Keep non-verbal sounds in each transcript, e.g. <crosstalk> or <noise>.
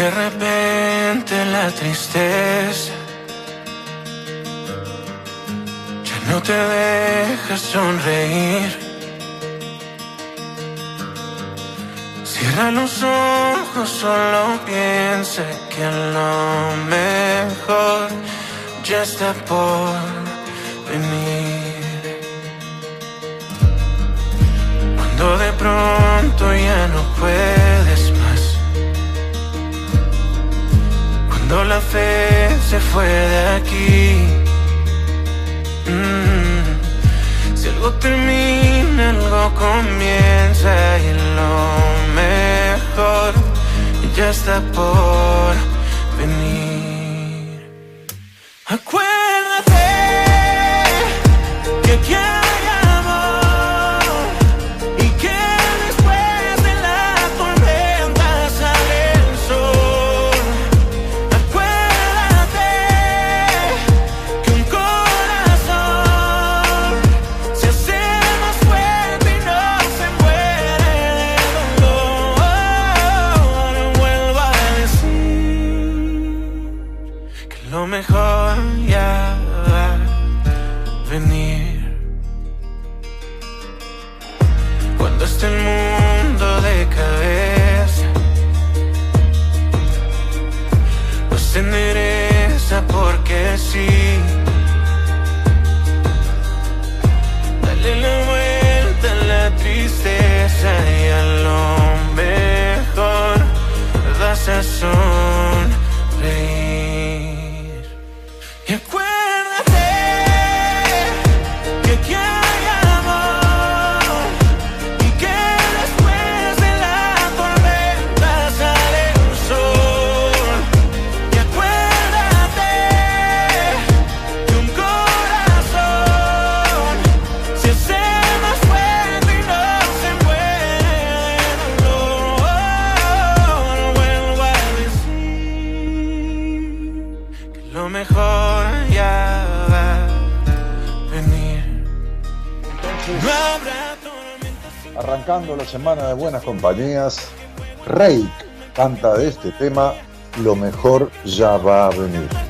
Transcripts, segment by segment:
De repente la tristeza ya no te deja sonreír. Cierra los ojos, solo piensa que lo mejor ya está por venir. Cuando de pronto ya no puedes Cuando la fe se fue de aquí. Mm. Si algo termina, algo comienza y lo mejor ya está por venir. Acuérdate que quiero da sazón la semana de buenas compañías, Rake canta de este tema, lo mejor ya va a venir.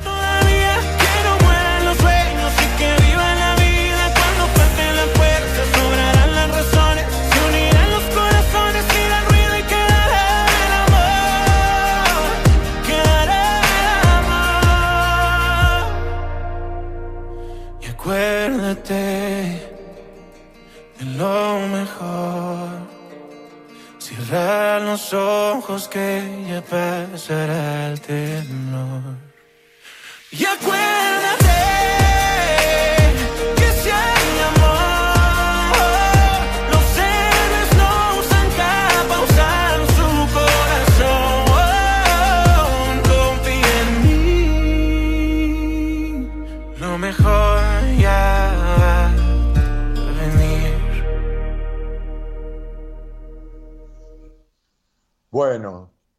Los ojos que ya pasará el temor. Y acuérdate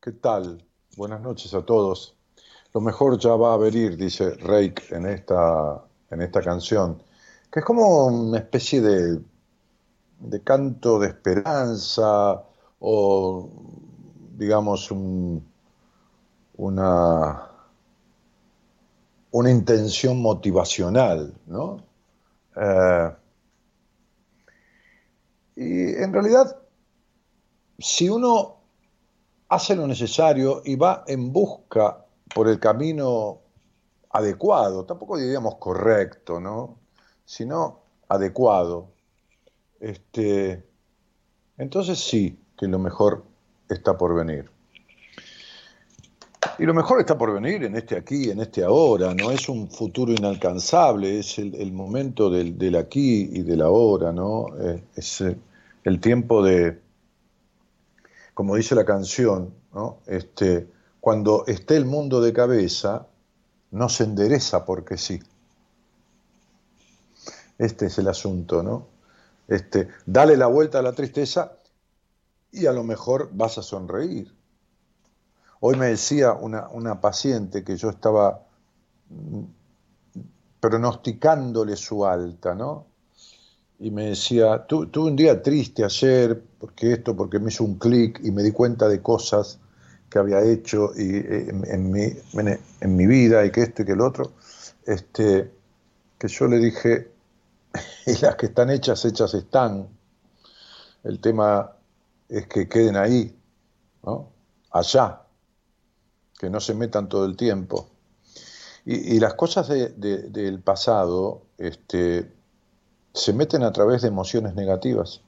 ¿qué tal? Buenas noches a todos. Lo mejor ya va a venir, dice Rake en esta, en esta canción, que es como una especie de, de canto de esperanza o, digamos, una, una intención motivacional, ¿no? Eh, y en realidad, si uno hace lo necesario y va en busca por el camino adecuado, tampoco diríamos correcto, ¿no? sino adecuado. Este, entonces sí, que lo mejor está por venir. Y lo mejor está por venir en este aquí, en este ahora, no es un futuro inalcanzable, es el, momento del, aquí y del ahora, ¿no? Eh, es eh, el tiempo de, como dice la canción, ¿no? Este, cuando esté el mundo de cabeza, no se endereza porque sí. Este es el asunto, ¿no? Este, dale la vuelta a la tristeza y a lo mejor vas a sonreír. Hoy me decía una, paciente que yo estaba mm, pronosticándole su alta, ¿no? Y me decía, tuve un día triste ayer, porque esto, porque me hizo un clic y me di cuenta de cosas que había hecho y, eh, en, mi, en, mi, vida y que esto y que el otro, este, que yo le dije, <laughs> y las que están hechas, hechas están. El tema es que queden ahí, ¿no? allá, que no se metan todo el tiempo. Y, las cosas del pasado este, se meten a través de emociones negativas.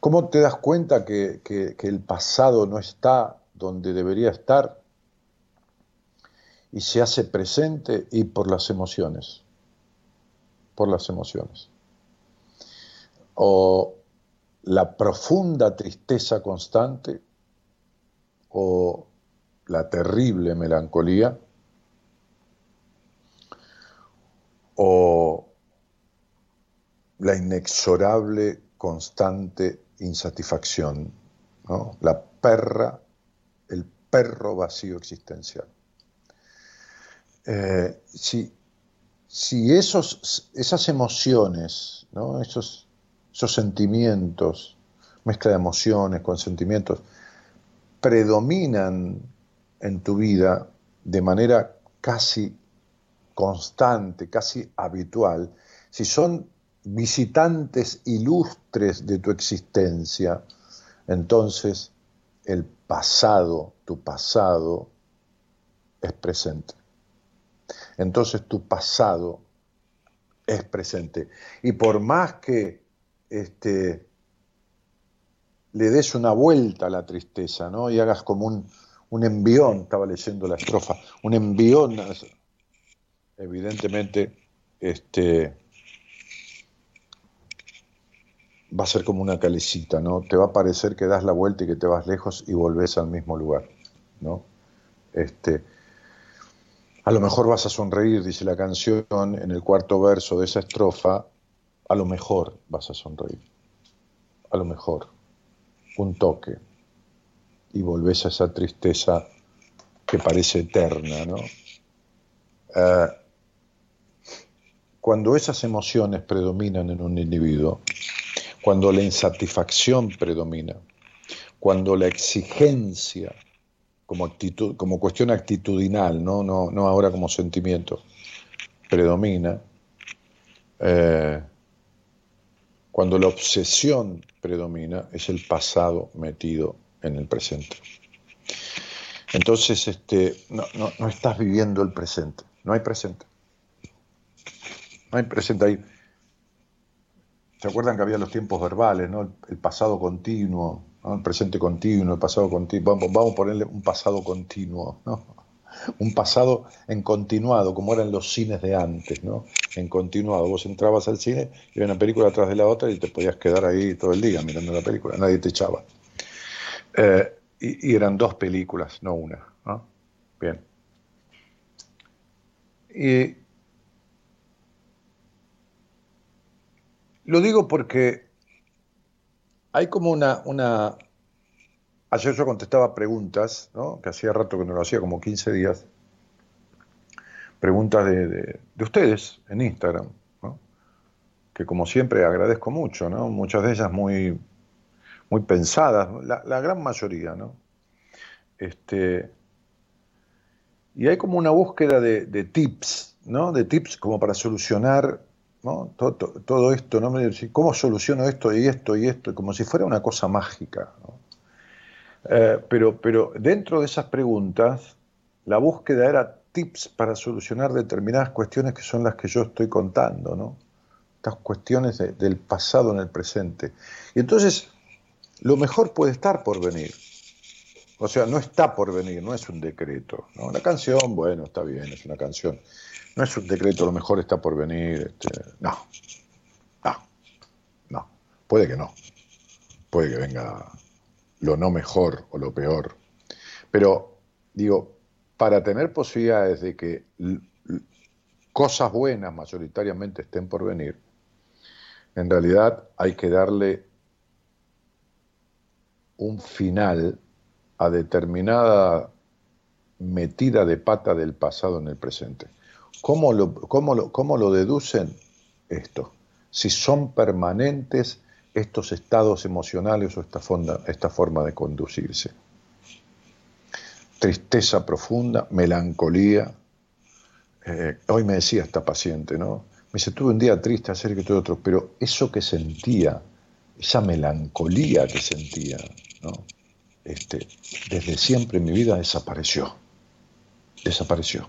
¿Cómo te das cuenta que, el pasado no está donde debería estar y se hace presente y por las emociones? Por las emociones. O la profunda tristeza constante o la terrible melancolía o la inexorable constante insatisfacción, la perra, el perro vacío existencial. Eh, si, si esos, esas emociones, esos, esos sentimientos, mezcla de emociones con sentimientos, predominan en tu vida de manera casi constante, casi habitual, si son visitantes ilustres de tu existencia, entonces el pasado, tu pasado, es presente. Entonces tu pasado es presente. Y por más que este, le des una vuelta a la tristeza, ¿no? Y hagas como un, un envión, estaba leyendo la estrofa, un envión, evidentemente, este, va a ser como una calecita, ¿no? Te va a parecer que das la vuelta y que te vas lejos y volvés al mismo lugar, ¿no? Este, a lo mejor vas a sonreír, dice la canción en el cuarto verso de esa estrofa, a lo mejor vas a sonreír, a lo mejor, un toque, y volvés a esa tristeza que parece eterna, ¿no? Eh, cuando esas emociones predominan en un individuo, cuando la insatisfacción predomina, cuando la exigencia como, cuestión actitudinal, ¿no? No, no ahora como sentimiento, predomina, eh, cuando la obsesión predomina, es el pasado metido en el presente. Entonces, este, no, no, estás viviendo el presente, no hay presente. No hay presente ahí. ¿Se acuerdan que había los tiempos verbales, ¿no? el, pasado continuo, el presente continuo, el pasado continuo? Vamos, vamos a ponerle un pasado continuo, ¿no? un pasado en continuado, como eran los cines de antes, ¿no? En continuado. Vos entrabas al cine y había una película atrás de la otra y te podías quedar ahí todo el día mirando la película, nadie te echaba. Eh, y, eran dos películas, no una. Bien. Y lo digo porque hay como una, Ayer yo contestaba preguntas, ¿no? que hacía rato que no lo hacía, como 15 días, preguntas de, ustedes en Instagram, que como siempre agradezco mucho, ¿no? muchas de ellas muy, muy pensadas, la, gran mayoría. ¿no? Este, y hay como una búsqueda de, tips, ¿no? de tips como para solucionar ¿no? todo, todo, esto, ¿no? ¿cómo soluciono esto y esto y esto? Como si fuera una cosa mágica. Eh, pero, pero dentro de esas preguntas, la búsqueda era tips para solucionar determinadas cuestiones que son las que yo estoy contando, ¿no? Estas cuestiones del pasado en el presente. Y entonces, lo mejor puede estar por venir. O sea, no está por venir, no es un decreto. ¿no? La canción, bueno, está bien, es una canción. No es un decreto, lo mejor está por venir. Este, no, no, no. Puede que no. Puede que venga lo no mejor o lo peor. Pero, digo, para tener posibilidades de que cosas buenas mayoritariamente estén por venir, en realidad hay que darle un final a determinada metida de pata del pasado en el presente. ¿Cómo lo, deducen esto? Si son permanentes estos estados emocionales o esta, forma de conducirse. Tristeza profunda, melancolía. Eh, hoy me decía esta paciente, ¿no? Me dice, tuve un día triste ayer que tuve otro, pero eso que sentía, esa melancolía que sentía, ¿no? Este, desde siempre en mi vida desapareció. Desapareció.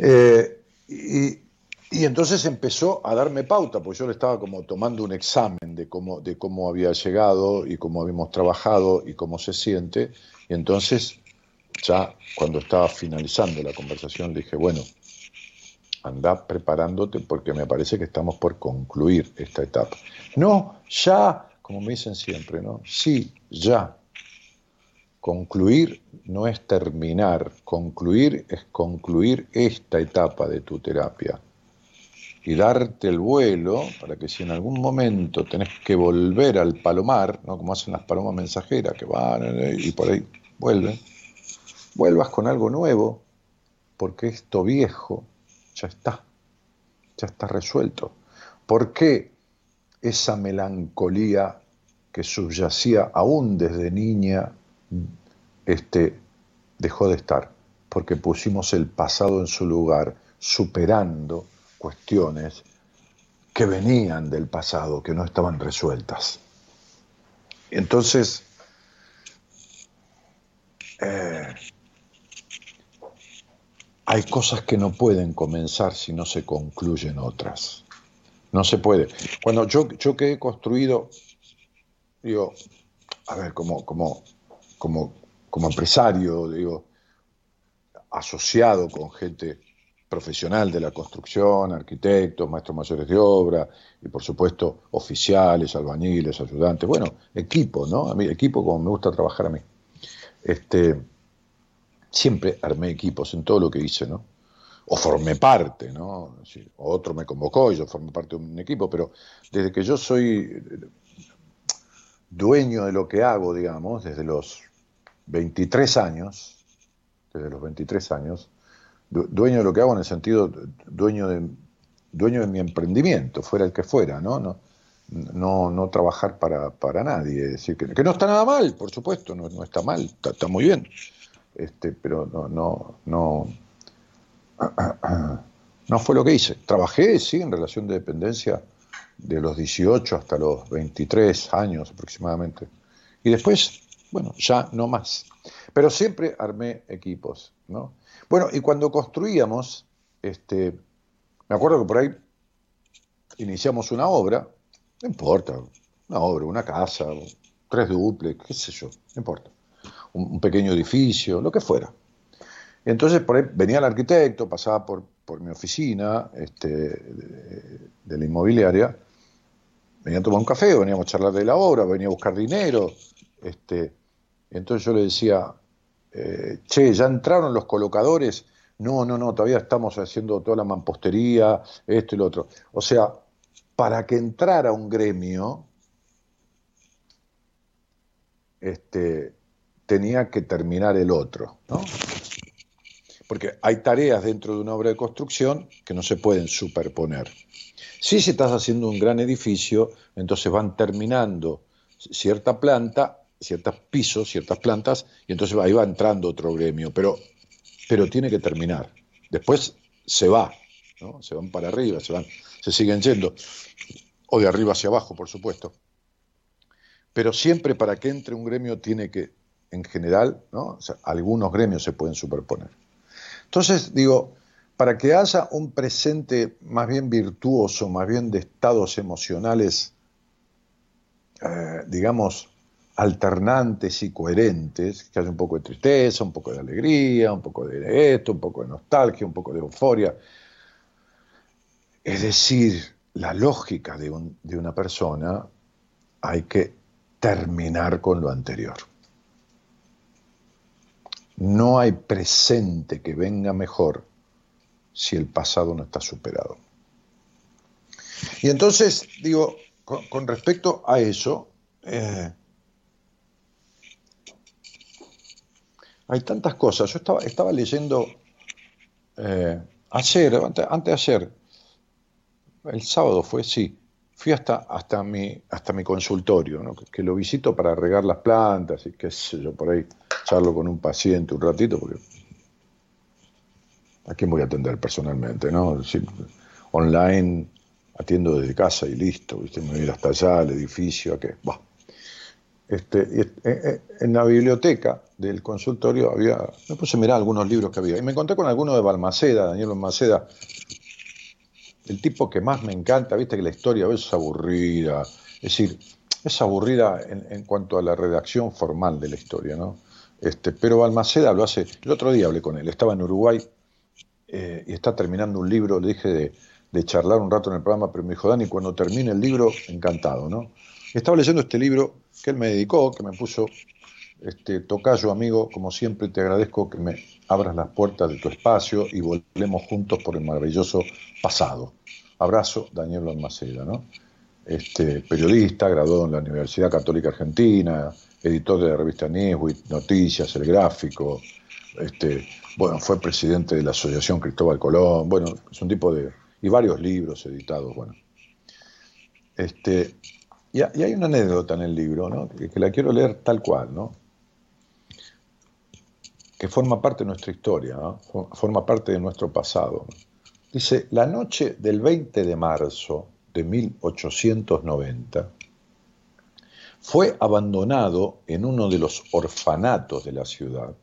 Eh, y, entonces empezó a darme pauta, porque yo le estaba como tomando un examen de cómo, de cómo había llegado y cómo habíamos trabajado y cómo se siente. Y entonces, ya cuando estaba finalizando la conversación, dije, bueno, anda preparándote porque me parece que estamos por concluir esta etapa. No, ya, como me dicen siempre, ¿no? Sí, ya. Concluir no es terminar, concluir es concluir esta etapa de tu terapia y darte el vuelo para que si en algún momento tenés que volver al palomar, ¿no? como hacen las palomas mensajeras que van y por ahí vuelven, vuelvas con algo nuevo, porque esto viejo ya está, ya está resuelto. ¿Por qué esa melancolía que subyacía aún desde niña este, dejó de estar, porque pusimos el pasado en su lugar, superando cuestiones que venían del pasado, que no estaban resueltas. Entonces, eh, hay cosas que no pueden comenzar si no se concluyen otras. No se puede. Cuando yo, yo que he construido, digo, a ver, como, como, como como empresario, digo, asociado con gente profesional de la construcción, arquitectos, maestros mayores de obra y por supuesto oficiales, albañiles, ayudantes, bueno, equipo, ¿no? A mí, equipo como me gusta trabajar a mí. Este, siempre armé equipos en todo lo que hice, ¿no? O formé parte, ¿no? otro me convocó y yo formé parte de un equipo, pero desde que yo soy dueño de lo que hago, digamos, desde los 23 años, desde los 23 años, dueño de lo que hago en el sentido, dueño de, dueño de mi emprendimiento, fuera el que fuera, ¿no? No, no, no trabajar para, para nadie. decir, que, no está nada mal, por supuesto, no, está mal, está, muy bien. Este, pero no, no, no, <clears throat> no fue lo que hice. Trabajé, sí, en relación de dependencia de los 18 hasta los 23 años aproximadamente. Y después bueno, ya no más. Pero siempre armé equipos, ¿no? Bueno, y cuando construíamos, este, me acuerdo que por ahí iniciamos una obra, no importa, una obra, una casa, tres duples, qué sé yo, no importa, un, pequeño edificio, lo que fuera. Entonces por ahí venía el arquitecto, pasaba por, mi oficina este, de, de, la inmobiliaria, venía a tomar un café, veníamos a charlar de la obra, venía a buscar dinero, este, entonces yo le decía, eh, che, ¿ya entraron los colocadores? No, no, no, todavía estamos haciendo toda la mampostería, esto y lo otro. O sea, para que entrara un gremio, este, tenía que terminar el otro, ¿no? Porque hay tareas dentro de una obra de construcción que no se pueden superponer. Si estás haciendo un gran edificio, entonces van terminando cierta planta ciertos pisos, ciertas plantas, y entonces ahí va entrando otro gremio, pero, pero tiene que terminar. Después se va, ¿no? se van para arriba, se, van, se siguen yendo, o de arriba hacia abajo, por supuesto. Pero siempre para que entre un gremio tiene que en general, ¿no? algunos gremios se pueden superponer. Entonces, digo, para que haya un presente más bien virtuoso, más bien de estados emocionales, eh, digamos, alternantes y coherentes, que haya un poco de tristeza, un poco de alegría, un poco de esto, un poco de nostalgia, un poco de euforia. Es decir, la lógica de, de una persona hay que terminar con lo anterior. No hay presente que venga mejor si el pasado no está superado. Y entonces, digo, con, respecto a eso, eh, hay tantas cosas. Yo estaba, estaba leyendo eh, ayer, antes, de ayer, el sábado fue, sí, fui hasta, hasta, mi, hasta mi consultorio, que, lo visito para regar las plantas y qué sé yo, por ahí charlo con un paciente un ratito, porque ¿a quién voy a atender personalmente? ¿no? online atiendo desde casa y listo, ¿viste? me voy hasta allá, al edificio, ¿a qué? Este, eh, eh, en la biblioteca del consultorio había, me puse a mirar algunos libros que había y me encontré con alguno de Balmaceda, Daniel Balmaceda, el tipo que más me encanta, viste que la historia es aburrida, es decir, es aburrida en, cuanto a la redacción formal de la historia, ¿no? Este, pero Balmaceda lo hace, el otro día hablé con él, estaba en Uruguay eh, y está terminando un libro, le dije de, de, charlar un rato en el programa, pero me dijo, Dani, cuando termine el libro, encantado, ¿no? Estaba leyendo este libro que él me dedicó, que me puso, este, Tocayo, amigo, como siempre te agradezco que me abras las puertas de tu espacio y volvemos juntos por el maravilloso pasado. Abrazo, Daniel Almaceda, ¿no? Este, periodista, graduado en la Universidad Católica Argentina, editor de la revista Newsweek, Noticias, El Gráfico, este, bueno, fue presidente de la Asociación Cristóbal Colón, bueno, es un tipo de... y varios libros editados, bueno. Este, y, hay una anécdota en el libro, ¿no? que, que la quiero leer tal cual, ¿no? Que forma parte de nuestra historia, forma parte de nuestro pasado. Dice, la noche del 20 de marzo de 1890 fue abandonado en uno de los orfanatos de la ciudad,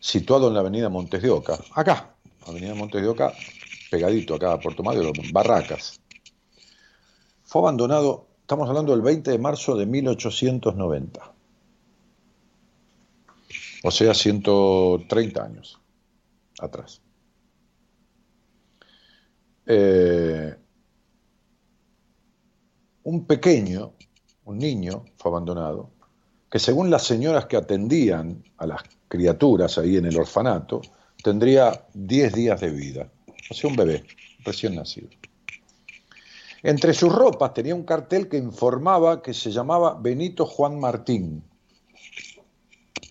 situado en la avenida Montes de Oca, acá, avenida Montes de Oca, pegadito acá a Puerto Madero, Barracas. Fue abandonado, estamos hablando del 20 de marzo de 1890 o sea, 130 años atrás. Eh, un pequeño, un niño, fue abandonado, que según las señoras que atendían a las criaturas ahí en el orfanato, tendría 10 días de vida, o sea, un bebé recién nacido. Entre sus ropas tenía un cartel que informaba que se llamaba Benito Juan Martín,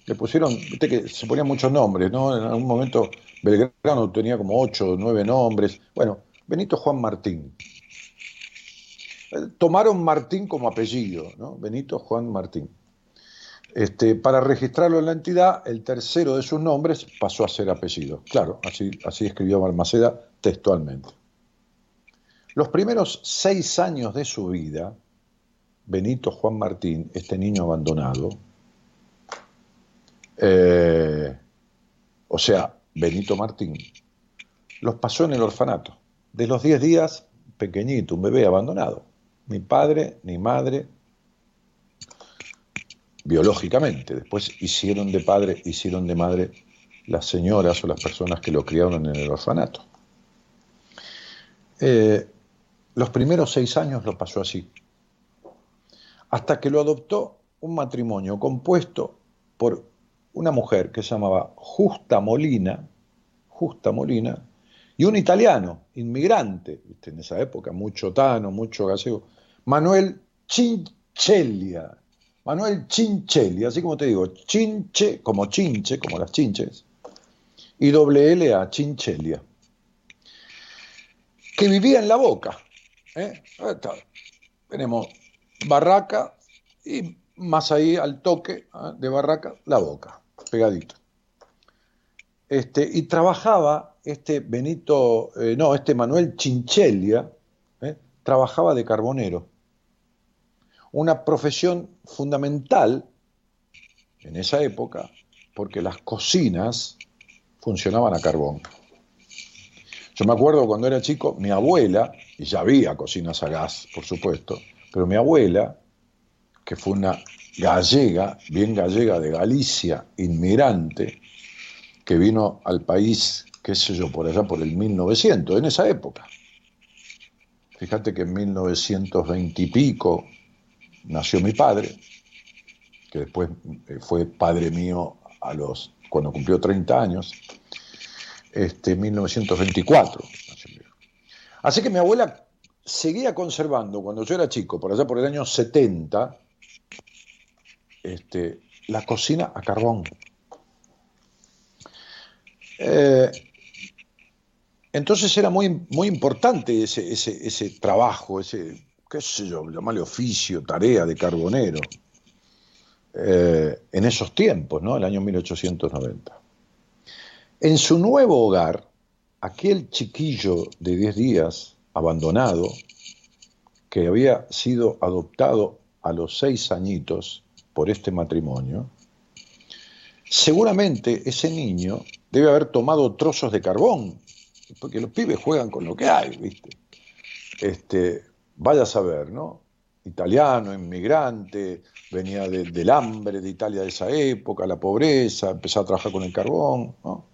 le pusieron, viste que se ponían muchos nombres, ¿no? En algún momento Belgrano tenía como ocho o nueve nombres. Bueno, Benito Juan Martín. Tomaron Martín como apellido, ¿no? Benito Juan Martín. Este, para registrarlo en la entidad, el tercero de sus nombres pasó a ser apellido. Claro, así, así escribió Balmaceda textualmente. Los primeros seis años de su vida, Benito Juan Martín, este niño abandonado, eh, o sea, Benito Martín, los pasó en el orfanato. De los 10 días, pequeñito, un bebé abandonado. Ni padre, ni madre, biológicamente. Después hicieron de padre, hicieron de madre las señoras o las personas que lo criaron en el orfanato. Eh, los primeros seis años lo pasó así, hasta que lo adoptó un matrimonio compuesto por una mujer que se llamaba Justa Molina, Justa Molina, y un italiano, inmigrante, en esa época, mucho tano, mucho gallego, Manuel Chinchelia. Manuel Chinchelia, así como te digo, chinche, como chinche, como las chinches, y doble L a Chinchelia, que vivía en la boca. ¿eh? Tenemos Barraca y más ahí al toque ¿eh? de Barraca, la boca pegadito. Este, y trabajaba este Benito, eh, no, este Manuel Chinchelia, eh, trabajaba de carbonero. Una profesión fundamental en esa época porque las cocinas funcionaban a carbón. Yo me acuerdo cuando era chico, mi abuela, y ya había cocinas a gas, por supuesto, pero mi abuela, que fue una gallega, bien gallega de Galicia, inmigrante, que vino al país, qué sé yo, por allá por el 1900, en esa época. Fíjate que en 1920 y pico nació mi padre, que después eh, fue padre mío a los, cuando cumplió 30 años, este, 1924. Así que mi abuela seguía conservando, cuando yo era chico, por allá por el año 70, este, la cocina a carbón. Eh, entonces era muy, muy importante ese, ese, trabajo, ese, qué sé yo, llamarle oficio, tarea de carbonero, eh, en esos tiempos, ¿no? El año 1890. En su nuevo hogar, aquel chiquillo de 10 días, abandonado, que había sido adoptado a los seis añitos por este matrimonio, seguramente ese niño debe haber tomado trozos de carbón, porque los pibes juegan con lo que hay, ¿viste? Este, vaya a saber, ¿no? Italiano, inmigrante, venía del hambre de Italia de esa época, la pobreza, empezó a trabajar con el carbón, ¿no?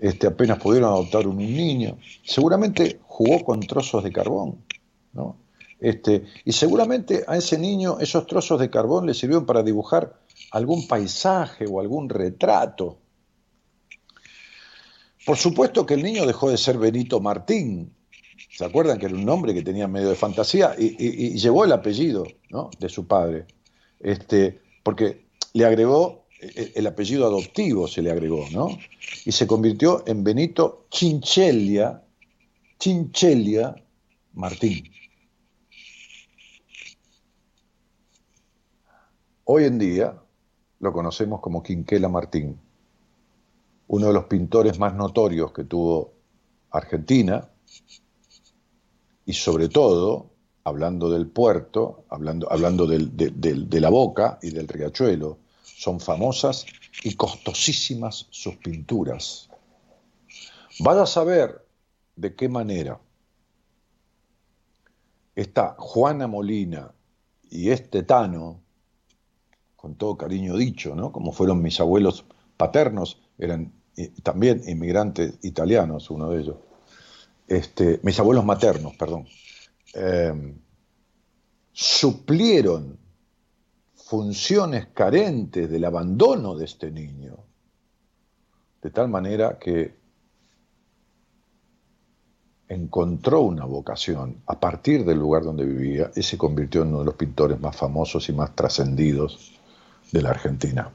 este, apenas pudieron adoptar un niño. Seguramente jugó con trozos de carbón, ¿no? Este, y seguramente a ese niño esos trozos de carbón le sirvieron para dibujar algún paisaje o algún retrato. Por supuesto que el niño dejó de ser Benito Martín, ¿se acuerdan que era un nombre que tenía medio de fantasía? Y, llevó el apellido de su padre, este, porque le agregó el apellido adoptivo se le agregó, ¿no? Y se convirtió en Benito Chinchelia, Chinchelia Martín. Hoy en día lo conocemos como Quinquela Martín, uno de los pintores más notorios que tuvo Argentina y sobre todo, hablando del puerto, hablando, hablando de la boca y del riachuelo, son famosas y costosísimas sus pinturas. Vaya a saber de qué manera esta Juana Molina y este Tano, con todo cariño dicho, ¿no? como fueron mis abuelos paternos, eran eh, también inmigrantes italianos, uno de ellos, este, mis abuelos maternos, perdón, eh, suplieron funciones carentes del abandono de este niño, de tal manera que encontró una vocación a partir del lugar donde vivía y se convirtió en uno de los pintores más famosos y más trascendidos de la Argentina,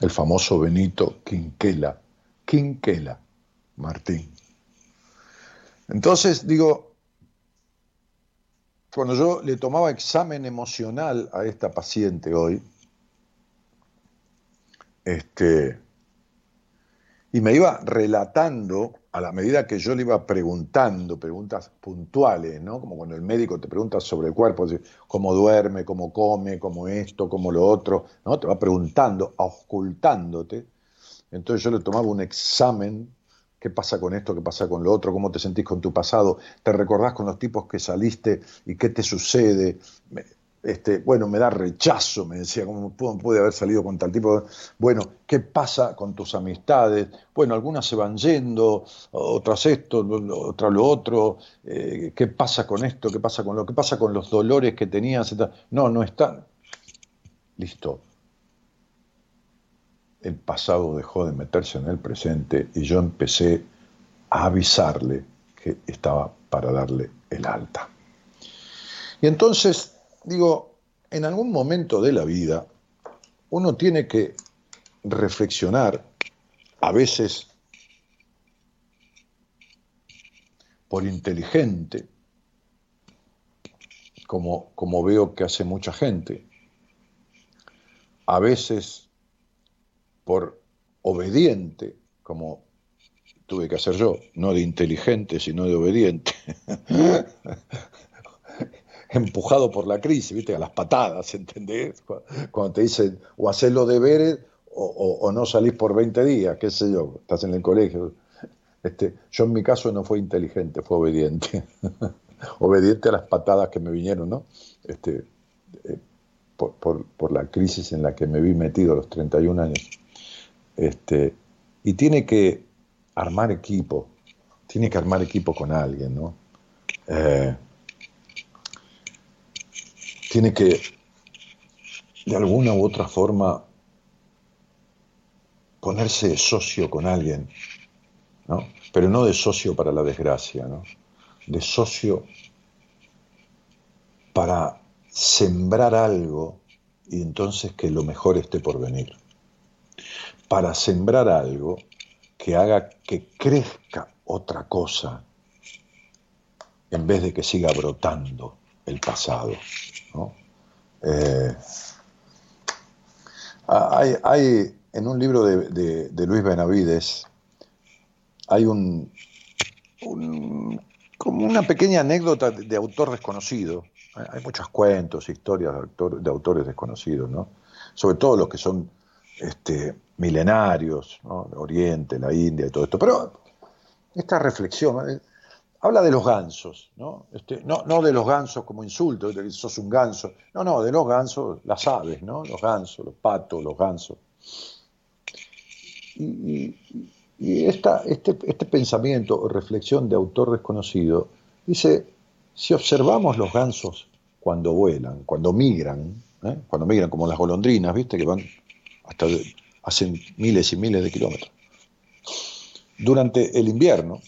el famoso Benito Quinquela, Quinquela Martín. Entonces digo, cuando yo le tomaba examen emocional a esta paciente hoy, este, y me iba relatando a la medida que yo le iba preguntando, preguntas puntuales, ¿no? Como cuando el médico te pregunta sobre el cuerpo, cómo duerme, cómo come, cómo esto, cómo lo otro, ¿no? Te va preguntando, ocultándote. Entonces yo le tomaba un examen qué pasa con esto, qué pasa con lo otro, cómo te sentís con tu pasado, te recordás con los tipos que saliste y qué te sucede. Este, bueno, me da rechazo, me decía, ¿cómo puede haber salido con tal tipo? Bueno, ¿qué pasa con tus amistades? Bueno, algunas se van yendo, otras esto, otras lo otro, eh, ¿qué pasa con esto? ¿Qué pasa con lo? ¿Qué pasa con los dolores que tenías? No, no están. Listo, el pasado dejó de meterse en el presente y yo empecé a avisarle que estaba para darle el alta. Y entonces, digo, en algún momento de la vida uno tiene que reflexionar, a veces por inteligente, como, como veo que hace mucha gente, a veces por obediente, como tuve que hacer yo, no de inteligente, sino de obediente. <laughs> empujado por la crisis, ¿viste? A las patadas, ¿entendés? Cuando te dicen, o haces los deberes o, o, no salís por 20 días, qué sé yo, estás en el colegio. Este, yo en mi caso no fue inteligente, fue obediente. <laughs> obediente a las patadas que me vinieron, ¿no? Este, eh, por, por, la crisis en la que me vi metido a los 31 años. Este, y tiene que armar equipo, tiene que armar equipo con alguien, ¿no? Eh, tiene que, de alguna u otra forma, ponerse socio con alguien, ¿no? Pero no de socio para la desgracia, ¿no? De socio para sembrar algo y entonces que lo mejor esté por venir. Para sembrar algo que haga que crezca otra cosa en vez de que siga brotando el pasado. Eh, hay, en un libro de, Luis Benavides, hay un, como una pequeña anécdota de, autor desconocido. Hay muchos cuentos, historias de, autores desconocidos, ¿no? sobre todo los que son este, milenarios, Oriente, la India y todo esto. Pero esta reflexión, eh, habla de los gansos, ¿no? Este, no, no de los gansos como insulto, de que sos un ganso, no, no, de los gansos, las aves, ¿no? Los gansos, los patos, los gansos. Y, esta, este, este pensamiento o reflexión de autor desconocido dice, si observamos los gansos cuando vuelan, cuando migran, ¿eh? cuando migran como las golondrinas, ¿viste? Que van hasta, hacen miles y miles de kilómetros. Durante el invierno,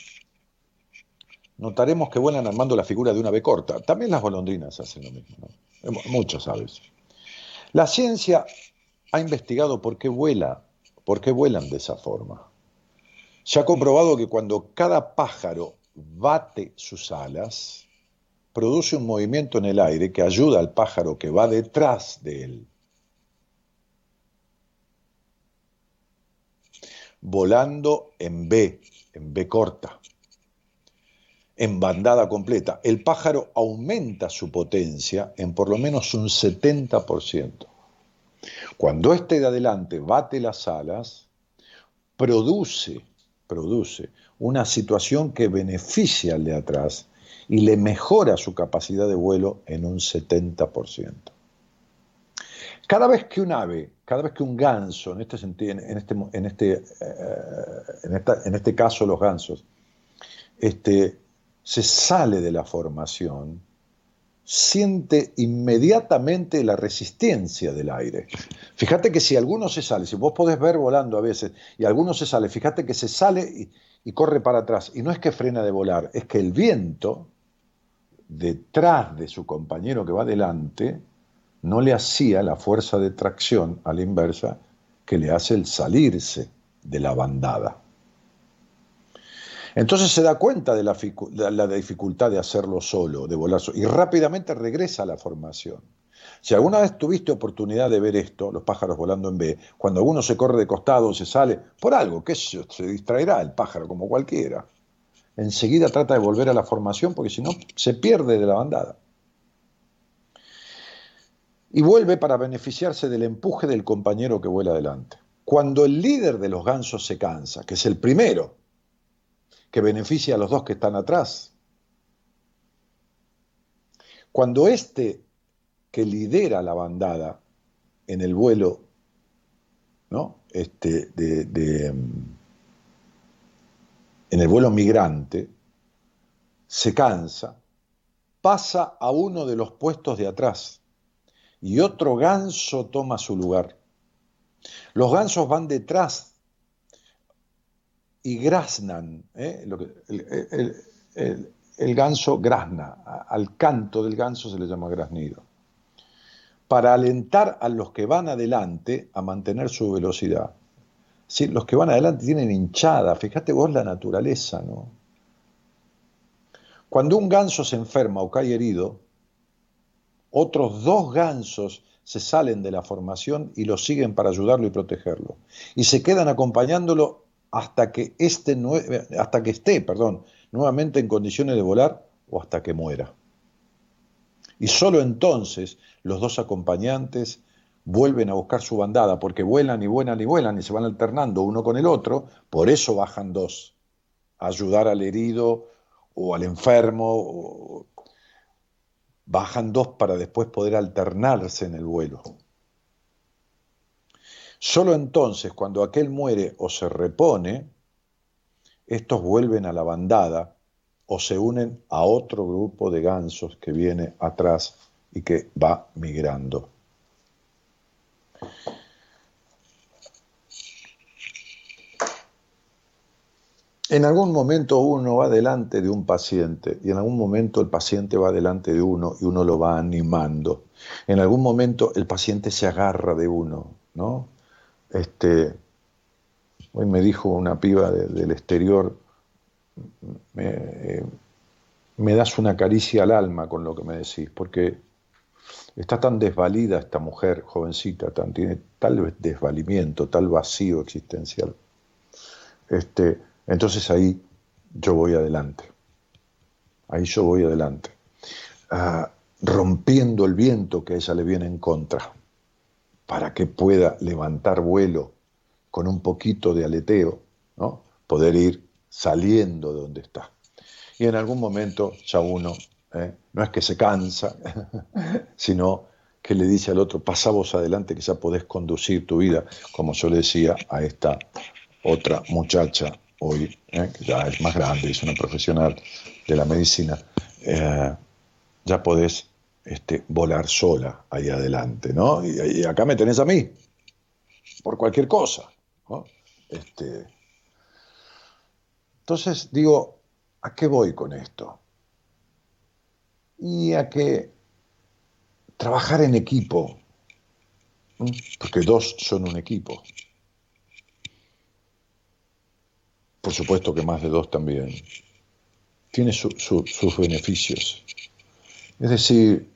notaremos que vuelan armando la figura de una ave corta. También las golondrinas hacen lo mismo, muchas aves. La ciencia ha investigado por qué vuela, por qué vuelan de esa forma. Se ha comprobado que cuando cada pájaro bate sus alas, produce un movimiento en el aire que ayuda al pájaro que va detrás de él. Volando en B, en B corta en bandada completa. El pájaro aumenta su potencia en por lo menos un 70%. Cuando este de adelante bate las alas, produce, produce una situación que beneficia al de atrás y le mejora su capacidad de vuelo en un 70%. Cada vez que un ave, cada vez que un ganso, en este, sentido, en este, en este, eh, en este caso los gansos, este, se sale de la formación, siente inmediatamente la resistencia del aire. Fíjate que si alguno se sale, si vos podés ver volando a veces, y alguno se sale, fíjate que se sale y, y corre para atrás, y no es que frena de volar, es que el viento detrás de su compañero que va delante no le hacía la fuerza de tracción a la inversa que le hace el salirse de la bandada. Entonces se da cuenta de la, dificultad de hacerlo solo, de volar solo, y rápidamente regresa a la formación. Si alguna vez tuviste oportunidad de ver esto, los pájaros volando en B, cuando alguno se corre de costado, se sale, por algo, que se distraerá el pájaro como cualquiera. Enseguida trata de volver a la formación porque si no se pierde de la bandada. Y vuelve para beneficiarse del empuje del compañero que vuela adelante. Cuando el líder de los gansos se cansa, que es el primero que beneficia a los dos que están atrás. Cuando este que lidera la bandada en el vuelo, ¿no? Este, de, en el vuelo migrante, se cansa, pasa a uno de los puestos de atrás y otro ganso toma su lugar. Los gansos van detrás y graznan, ¿eh? el, ganso grazna, al canto del ganso se le llama graznido, para alentar a los que van adelante a mantener su velocidad. ¿Sí? Los que van adelante tienen hinchada, fíjate vos la naturaleza, ¿no? Cuando un ganso se enferma o cae herido, otros dos gansos se salen de la formación y lo siguen para ayudarlo y protegerlo. Y se quedan acompañándolo hasta que, este, hasta que esté perdón, nuevamente en condiciones de volar o hasta que muera. Y solo entonces los dos acompañantes vuelven a buscar su bandada, porque vuelan y vuelan y vuelan y se van alternando uno con el otro, por eso bajan dos, a ayudar al herido o al enfermo, bajan dos para después poder alternarse en el vuelo. Solo entonces, cuando aquel muere o se repone, estos vuelven a la bandada o se unen a otro grupo de gansos que viene atrás y que va migrando. En algún momento uno va delante de un paciente y en algún momento el paciente va delante de uno y uno lo va animando. En algún momento el paciente se agarra de uno, ¿no? Este, hoy me dijo una piba del exterior, me, me das una caricia al alma con lo que me decís, porque está tan desvalida esta mujer jovencita, tan, tiene tal desvalimiento, tal vacío existencial. Este, entonces ahí yo voy adelante. Ahí yo voy adelante. Ah, rompiendo el viento que a ella le viene en contra, para que pueda levantar vuelo con un poquito de aleteo, ¿no? poder ir saliendo de donde está. Y en algún momento ya uno ¿eh? no es que se cansa, <laughs> sino que le dice al otro, pasa vos adelante que ya podés conducir tu vida, como yo le decía a esta otra muchacha hoy, ¿eh? que ya es más grande, es una profesional de la medicina, eh, ya podés este, volar sola ahí adelante, ¿no? Y, acá me tenés a mí, por cualquier cosa, Este, entonces digo, ¿a qué voy con esto? y a que trabajar en equipo, porque dos son un equipo. Por supuesto que más de dos también. Tiene sus beneficios. Es decir,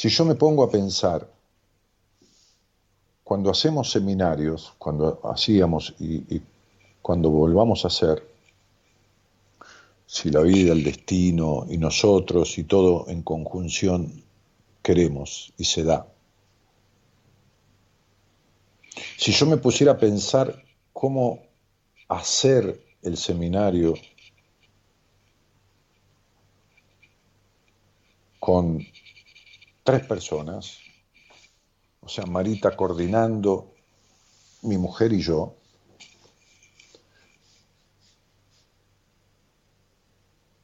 si yo me pongo a pensar, cuando hacemos seminarios, cuando hacíamos y cuando volvamos a ser, si la vida, el destino y nosotros y todo en conjunción queremos y se da. Si yo me pusiera a pensar cómo hacer el seminario con tres personas, o sea, Marita coordinando, mi mujer y yo,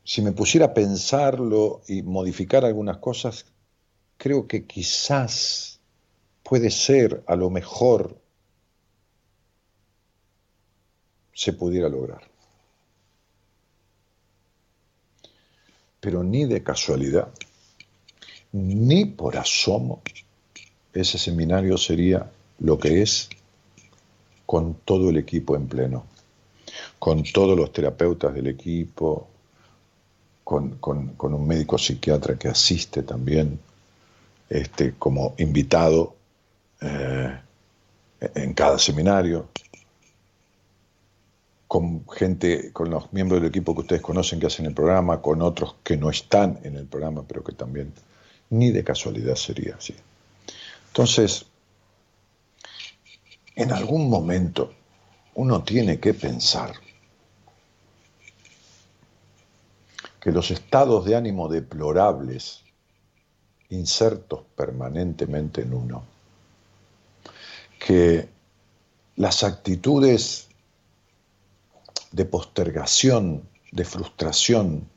si me pusiera a pensarlo y modificar algunas cosas, creo que quizás puede ser, a lo mejor, se pudiera lograr. Pero ni de casualidad, ni por asomo, ese seminario sería lo que es con todo el equipo en pleno, con todos los terapeutas del equipo, con, un médico psiquiatra que asiste también este, como invitado eh, en cada seminario, con gente, con los miembros del equipo que ustedes conocen que hacen el programa, con otros que no están en el programa, pero que también ni de casualidad sería así. Entonces, en algún momento uno tiene que pensar que los estados de ánimo deplorables, insertos permanentemente en uno, que las actitudes de postergación, de frustración,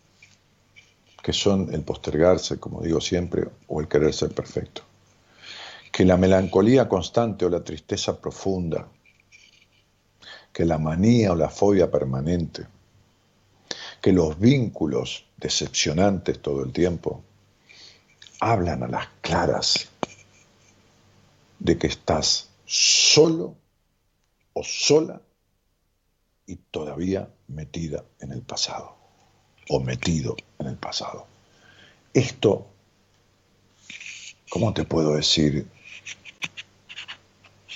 que son el postergarse, como digo siempre, o el querer ser perfecto, que la melancolía constante o la tristeza profunda, que la manía o la fobia permanente, que los vínculos decepcionantes todo el tiempo hablan a las claras de que estás solo o sola y todavía metida en el pasado o metido en el pasado. Esto, ¿cómo te puedo decir?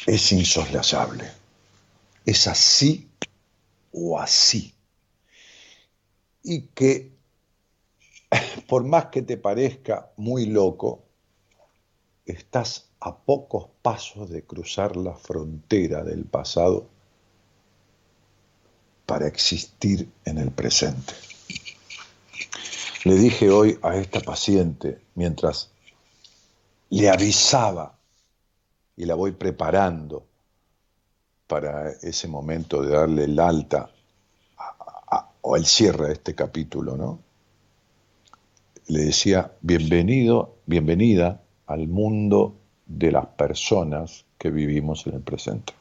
Es insoslayable. Es así o así y que <laughs> por más que te parezca muy loco, estás a pocos pasos de cruzar la frontera del pasado para existir en el presente. Le dije hoy a esta paciente, mientras le avisaba y la voy preparando para ese momento de darle el alta o el cierre de este capítulo, ¿no? Le decía, bienvenido, bienvenida al mundo de las personas que vivimos en el presente.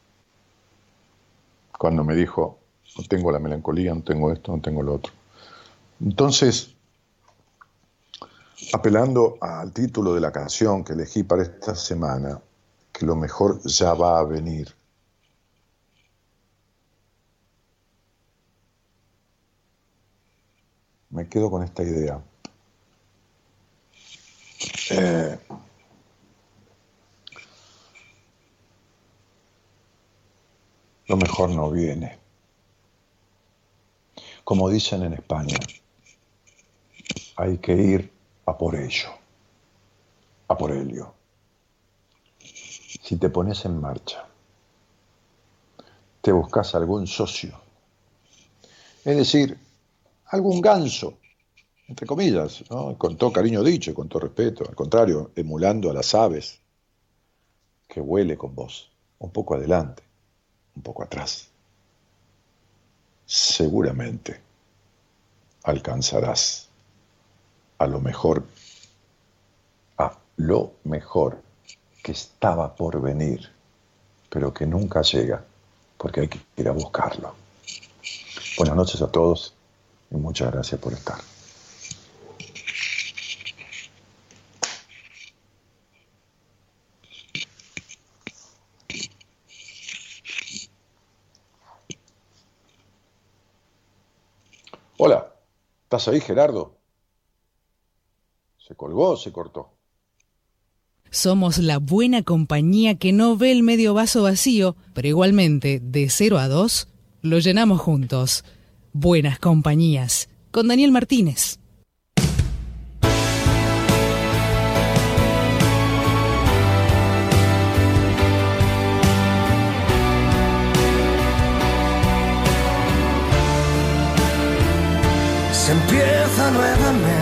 Cuando me dijo, no tengo la melancolía, no tengo esto, no tengo lo otro. Entonces, apelando al título de la canción que elegí para esta semana, que lo mejor ya va a venir. Me quedo con esta idea. Eh, lo mejor no viene. Como dicen en España, hay que ir a por ello, a por ello. Si te pones en marcha, te buscas algún socio, es decir, algún ganso, entre comillas, con todo cariño dicho con todo respeto, al contrario, emulando a las aves, que huele con vos, un poco adelante, un poco atrás. Seguramente alcanzarás a lo mejor, a lo mejor que estaba por venir, pero que nunca llega, porque hay que ir a buscarlo. Buenas noches a todos y muchas gracias por estar. Hola, ¿estás ahí Gerardo? Se colgó, se cortó. Somos la buena compañía que no ve el medio vaso vacío, pero igualmente, de 0 a 2, lo llenamos juntos. Buenas compañías, con Daniel Martínez. Se empieza nuevamente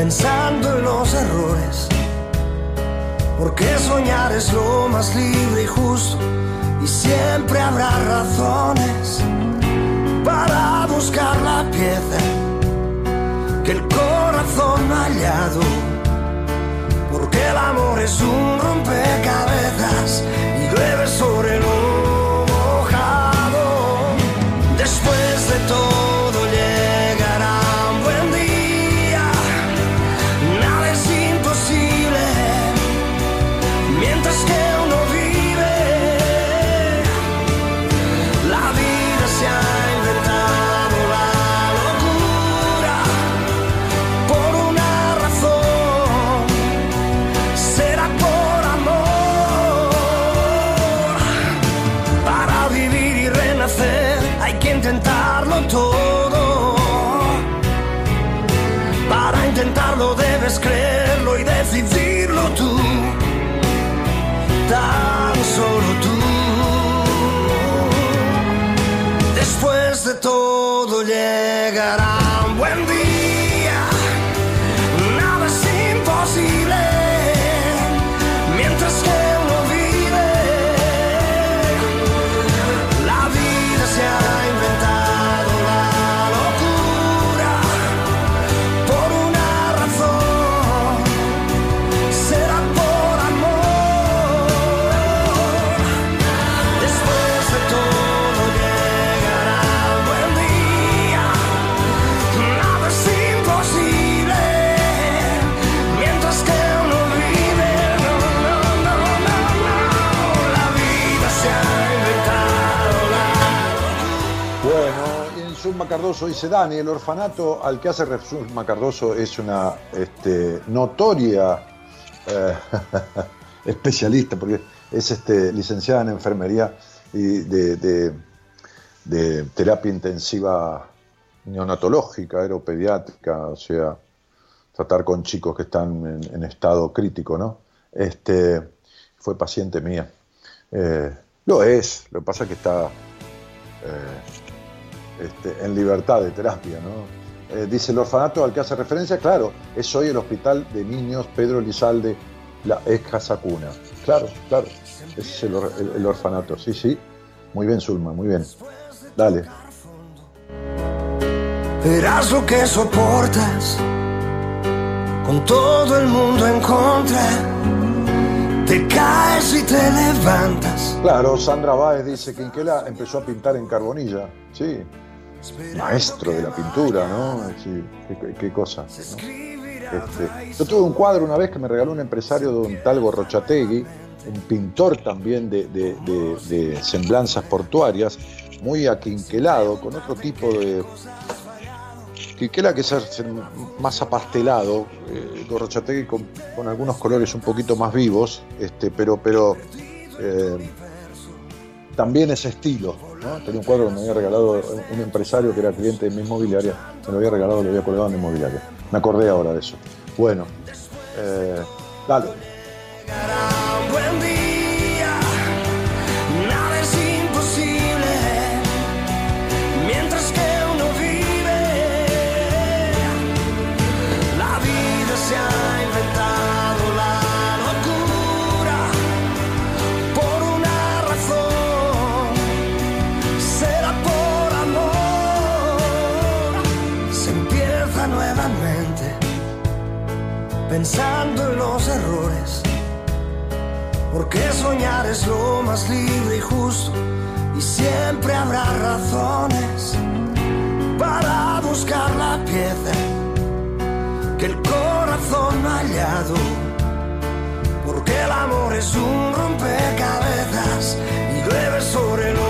pensando en los errores. Porque soñar es lo más libre y justo y siempre habrá razones para buscar la pieza que el corazón ha hallado. Porque el amor es un rompecabezas y llueve sobre lo debes creerlo y decidirlo tú. Tan solo tú. Después de todo llegará Zulma Cardoso dice Dani, el orfanato al que hace referencia Zulma Cardoso es una este, notoria eh, <laughs> especialista, porque es este, licenciada en enfermería y de, terapia intensiva neonatológica, aeropediátrica, o sea, tratar con chicos que están en, en estado crítico, ¿no? Este, fue paciente mía. Eh, lo es, lo que pasa es que está eh, este, en libertad de terapia, ¿no? Eh, dice el orfanato al que hace referencia, claro, es hoy el hospital de niños Pedro Lizalde, la ex Casa Cuna. Claro, claro, ese es el, or- el- el orfanato, sí, sí. Muy bien, Zulma, muy bien. Dale. Verás lo que soportas con todo el mundo en contra. Te caes y te levantas. Claro, Sandra Báez dice que Inquela empezó a pintar en carbonilla, sí. Maestro de la pintura, ¿no? Sí, qué, cosa. ¿no? Este, yo tuve un cuadro una vez que me regaló un empresario de un tal Gorrochategui, un pintor también de, de- de- de semblanzas portuarias, muy aquinquelado, con otro tipo de. Quinquela que es más apastelado, eh, Gorrochategui con, con algunos colores un poquito más vivos, este, pero, pero eh, también ese estilo. Tenía un cuadro que me había regalado un empresario que era cliente de mi inmobiliaria, me lo había regalado, lo había colgado en la inmobiliaria. Me acordé ahora de eso. Bueno, eh, dale. Pensando en los errores. Porque soñar es lo más libre y justo. Y siempre habrá razones para buscar la pieza que el corazón ha hallado. Porque el amor es un rompecabezas y llueve sobre lo mojado. Y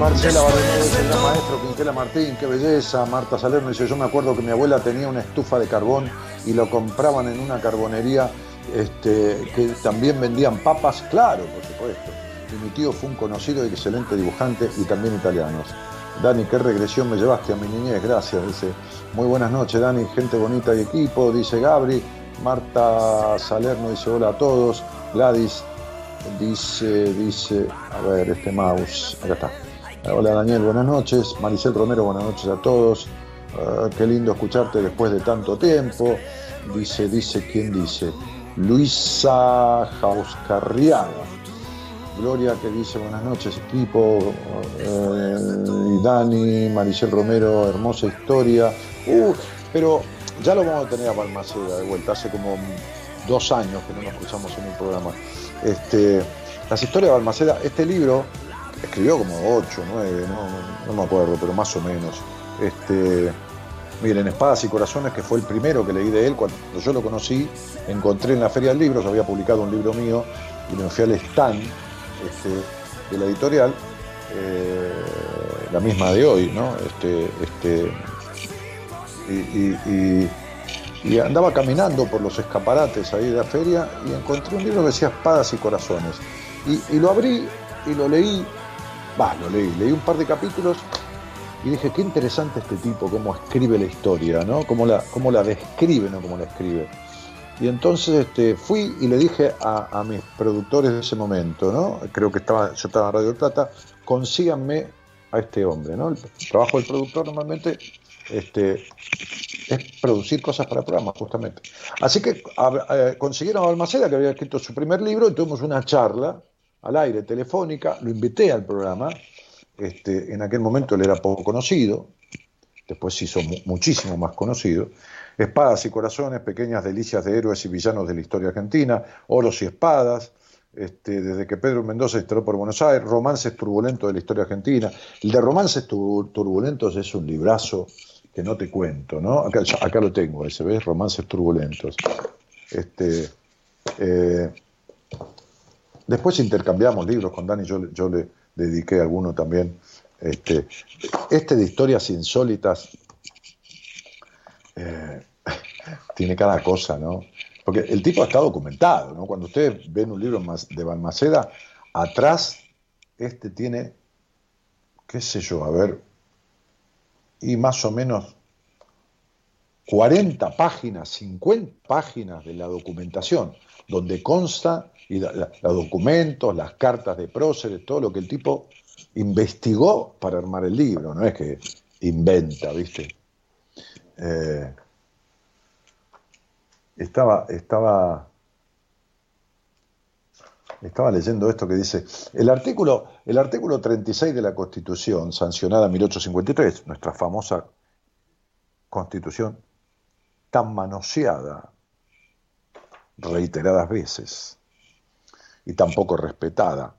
Marcela todo- maestro Quinquela Martín, qué belleza. Marta Salerno dice, yo me acuerdo que mi abuela tenía una estufa de carbón y lo compraban en una carbonería este, que también vendían papas, claro, por supuesto. Y mi tío fue un conocido y excelente dibujante y también italianos. Dani, qué regresión me llevaste a mi niñez, gracias, dice. Muy buenas noches, Dani, gente bonita y equipo, dice Gabri. Marta Salerno dice hola a todos. Gladys dice, dice, a ver, este mouse, acá está. Hola Daniel, buenas noches. Maricel Romero, buenas noches a todos. Ah, qué lindo escucharte después de tanto tiempo. Dice, dice, ¿quién dice? Luisa Jauscarriaga. Gloria que dice buenas noches equipo, eh, y Dani, Maricel Romero, hermosa historia. Uh, pero ya lo vamos a tener a Balmaceda de vuelta, hace como dos años que no nos cruzamos en un programa. Este, las historias de Balmaceda, este libro escribió como 8, 9, no, no me acuerdo, pero más o menos. Este, miren, Espadas y Corazones, que fue el primero que leí de él, cuando yo lo conocí, encontré en la Feria del Libro, yo había publicado un libro mío y me fui al stand este, de la editorial, eh, la misma de hoy, ¿no? Este, este, y, andaba caminando por los escaparates ahí de la feria y encontré un libro que decía Espadas y Corazones. Y lo abrí y lo leí, va, lo leí, leí un par de capítulos y dije, qué interesante este tipo, cómo escribe la historia, ¿no? Cómo la, cómo la describe, no cómo la escribe. Y entonces este, fui y le dije a, mis productores de ese momento, ¿no? Creo que estaba, yo estaba en Radio Plata, consíganme a este hombre, ¿no? El trabajo del productor normalmente este, es producir cosas para programas, justamente. Así que consiguieron a Balmaceda, que había escrito su primer libro, y tuvimos una charla al aire, telefónica, lo invité al programa, este, en aquel momento él era poco conocido, después se hizo muchísimo más conocido, Espadas y corazones, pequeñas delicias de héroes y villanos de la historia argentina, Oros y espadas, este, desde que Pedro Mendoza instaló por Buenos Aires, Romances turbulentos de la historia argentina. El de Romances turbulentos es un librazo que no te cuento, ¿no? Acá, lo tengo, ese, ¿ves? Romances turbulentos. Este, eh, después intercambiamos libros con Dani, yo, yo le dediqué alguno también. Este, este de historias insólitas eh, <laughs> tiene cada cosa, ¿no? Porque el tipo está documentado, ¿no? Cuando ustedes ven un libro de Balmaceda, atrás este tiene, qué sé yo, a ver, y más o menos 40 páginas, 50 páginas de la documentación, donde consta y los documentos, las cartas de próceres, todo lo que el tipo investigó para armar el libro, no es que inventa, ¿viste? Eh, estaba, estaba, estaba leyendo esto que dice, el artículo, el artículo 36 de la Constitución, sancionada en 1853, nuestra famosa Constitución tan manoseada reiteradas veces y tan poco respetada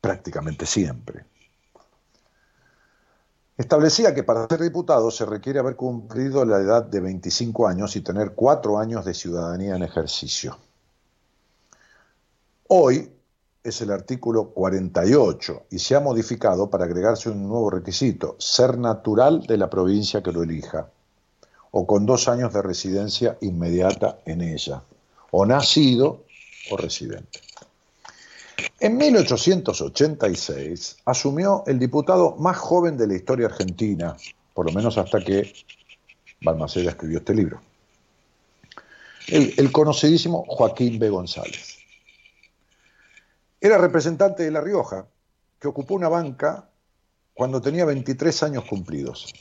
prácticamente siempre. Establecía que para ser diputado se requiere haber cumplido la edad de 25 años y tener cuatro años de ciudadanía en ejercicio. Hoy es el artículo 48 y se ha modificado para agregarse un nuevo requisito, ser natural de la provincia que lo elija, o con dos años de residencia inmediata en ella, o nacido o residente. En 1886 asumió el diputado más joven de la historia argentina, por lo menos hasta que Balmaceda escribió este libro, el, conocidísimo Joaquín B. González. Era representante de La Rioja, que ocupó una banca cuando tenía 23 años cumplidos.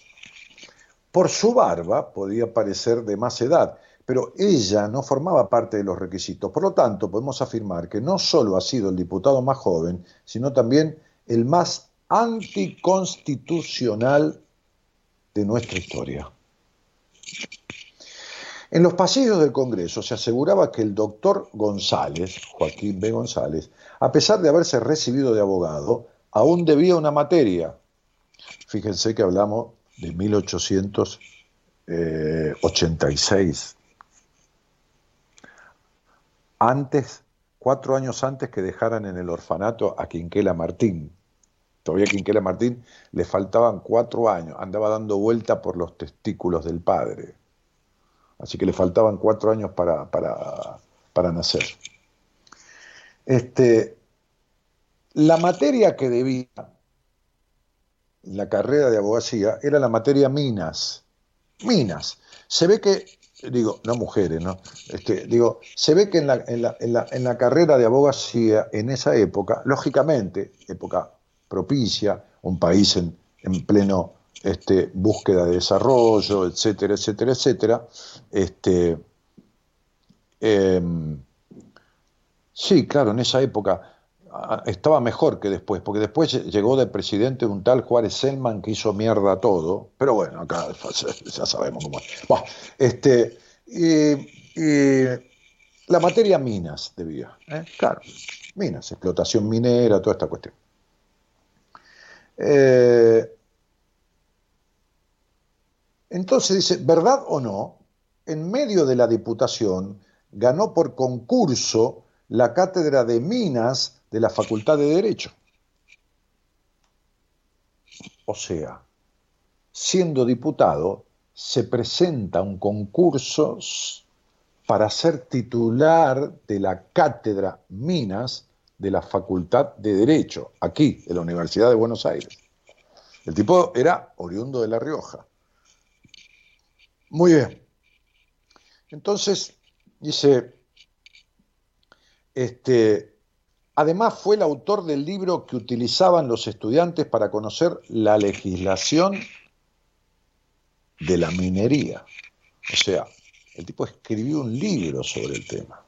Por su barba podía parecer de más edad, pero ella no formaba parte de los requisitos. Por lo tanto, podemos afirmar que no solo ha sido el diputado más joven, sino también el más anticonstitucional de nuestra historia. En los pasillos del Congreso se aseguraba que el doctor González, Joaquín B. González, a pesar de haberse recibido de abogado, aún debía una materia. Fíjense que hablamos de 1886 antes, cuatro años antes que dejaran en el orfanato a Quinquela Martín. Todavía a Quinquela Martín le faltaban cuatro años, andaba dando vuelta por los testículos del padre. Así que le faltaban cuatro años para, para, nacer. Este, la materia que debía la carrera de abogacía era la materia minas. Minas. Se ve que digo, no mujeres, ¿no? Este, digo, se ve que en la, en, la, en, la, en la, carrera de abogacía, en esa época, lógicamente, época propicia, un país en, en pleno este, búsqueda de desarrollo, etcétera, etcétera, etcétera, este, em, sí, claro, en esa época estaba mejor que después, porque después llegó de presidente un tal Juárez Selman que hizo mierda todo, pero bueno, acá <laughs> ya sabemos cómo es. este, y, la materia minas debía, ¿eh? claro, minas, explotación minera, toda esta cuestión. Eh, entonces dice, ¿verdad o no? En medio de la diputación ganó por concurso la cátedra de minas de la Facultad de Derecho. O sea, siendo diputado, se presenta un concurso para ser titular de la cátedra Minas de la Facultad de Derecho, aquí, en la Universidad de Buenos Aires. El tipo era oriundo de La Rioja. Muy bien. Entonces, dice, este, además fue el autor del libro que utilizaban los estudiantes para conocer la legislación de la minería. O sea, el tipo escribió un libro sobre el tema.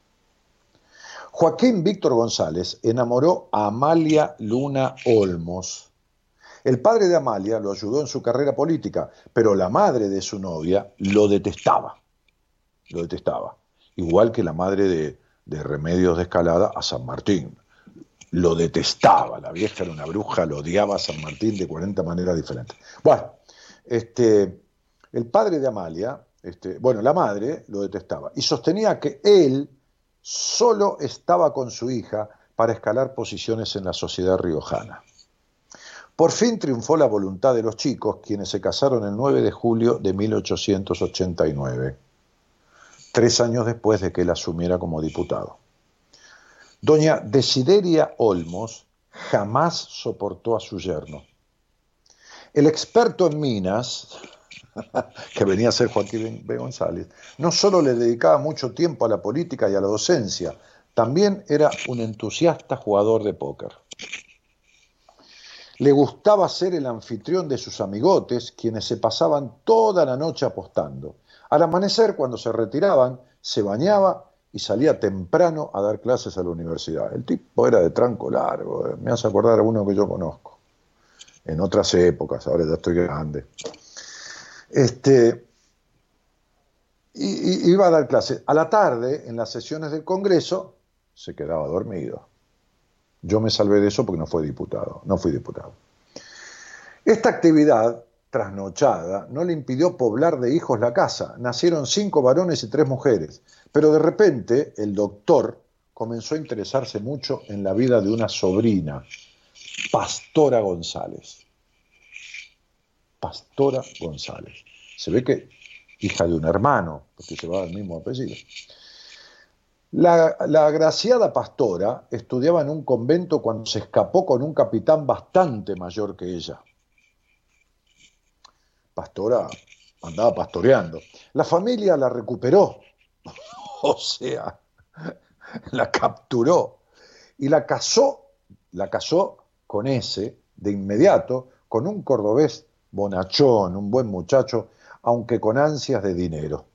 Joaquín Víctor González enamoró a Amalia Luna Olmos. El padre de Amalia lo ayudó en su carrera política, pero la madre de su novia lo detestaba. Lo detestaba. Igual que la madre de, de Remedios de Escalada a San Martín. Lo detestaba. La vieja era una bruja, lo odiaba a San Martín de 40 maneras diferentes. Bueno, este, el padre de Amalia, este, bueno, la madre lo detestaba y sostenía que él solo estaba con su hija para escalar posiciones en la sociedad riojana. Por fin triunfó la voluntad de los chicos, quienes se casaron el 9 de julio de 1889, tres años después de que él asumiera como diputado. Doña Desideria Olmos jamás soportó a su yerno. El experto en minas, <laughs> que venía a ser Joaquín B. González, no solo le dedicaba mucho tiempo a la política y a la docencia, también era un entusiasta jugador de póker. Le gustaba ser el anfitrión de sus amigotes, quienes se pasaban toda la noche apostando. Al amanecer, cuando se retiraban, se bañaba y salía temprano a dar clases a la universidad. El tipo era de tranco largo, eh, me hace acordar a uno que yo conozco, en otras épocas, ahora ya estoy grande. Este, y, iba a dar clases. A la tarde, en las sesiones del Congreso, se quedaba dormido. Yo me salvé de eso porque no fui diputado, no fui diputado. Esta actividad trasnochada no le impidió poblar de hijos la casa. Nacieron cinco varones y tres mujeres. Pero de repente el doctor comenzó a interesarse mucho en la vida de una sobrina, Pastora González. Pastora González. Se ve que hija de un hermano, porque llevaba el mismo apellido. La, la, agraciada pastora estudiaba en un convento cuando se escapó con un capitán bastante mayor que ella. Pastora andaba pastoreando. La familia la recuperó, <laughs> o sea, la capturó y la casó, la casó con ese de inmediato, con un cordobés bonachón, un buen muchacho, aunque con ansias de dinero.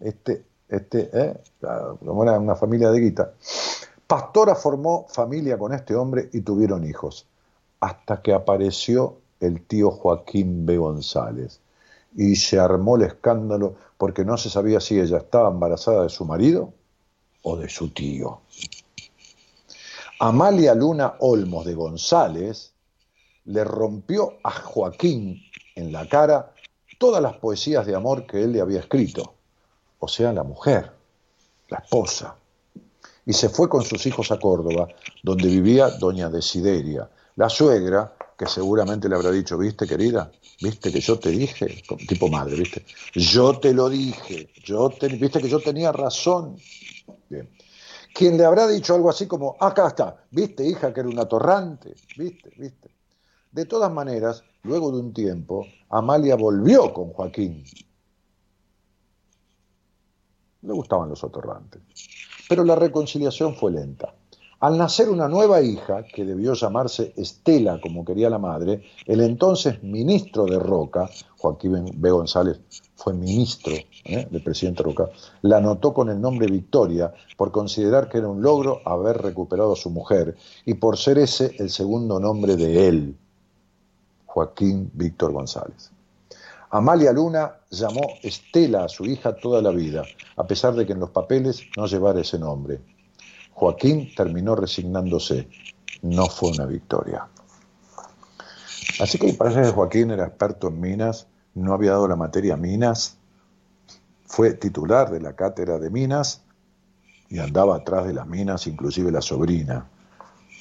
Este, este, ¿eh? como era una familia de guita. Pastora formó familia con este hombre y tuvieron hijos, hasta que apareció el tío Joaquín B. González y se armó el escándalo porque no se sabía si ella estaba embarazada de su marido o de su tío. Amalia Luna Olmos de González le rompió a Joaquín en la cara todas las poesías de amor que él le había escrito, o sea, la mujer, la esposa, y se fue con sus hijos a Córdoba, donde vivía doña Desideria, la suegra, que seguramente le habrá dicho, viste querida, viste que yo te dije, tipo madre, viste, yo te lo dije, yo te, viste que yo tenía razón. Bien. Quien le habrá dicho algo así como, acá está, viste hija que era una torrante, viste, viste. De todas maneras, luego de un tiempo, Amalia volvió con Joaquín. Le gustaban los otorrantes. Pero la reconciliación fue lenta. Al nacer una nueva hija, que debió llamarse Estela, como quería la madre, el entonces ministro de Roca, Joaquín B. González fue ministro ¿eh? del presidente Roca, la anotó con el nombre Victoria por considerar que era un logro haber recuperado a su mujer y por ser ese el segundo nombre de él, Joaquín Víctor González. Amalia Luna llamó Estela a su hija toda la vida, a pesar de que en los papeles no llevara ese nombre. Joaquín terminó resignándose. No fue una victoria. Así que parece que Joaquín era experto en minas, no había dado la materia minas, fue titular de la cátedra de minas y andaba atrás de las minas, inclusive la sobrina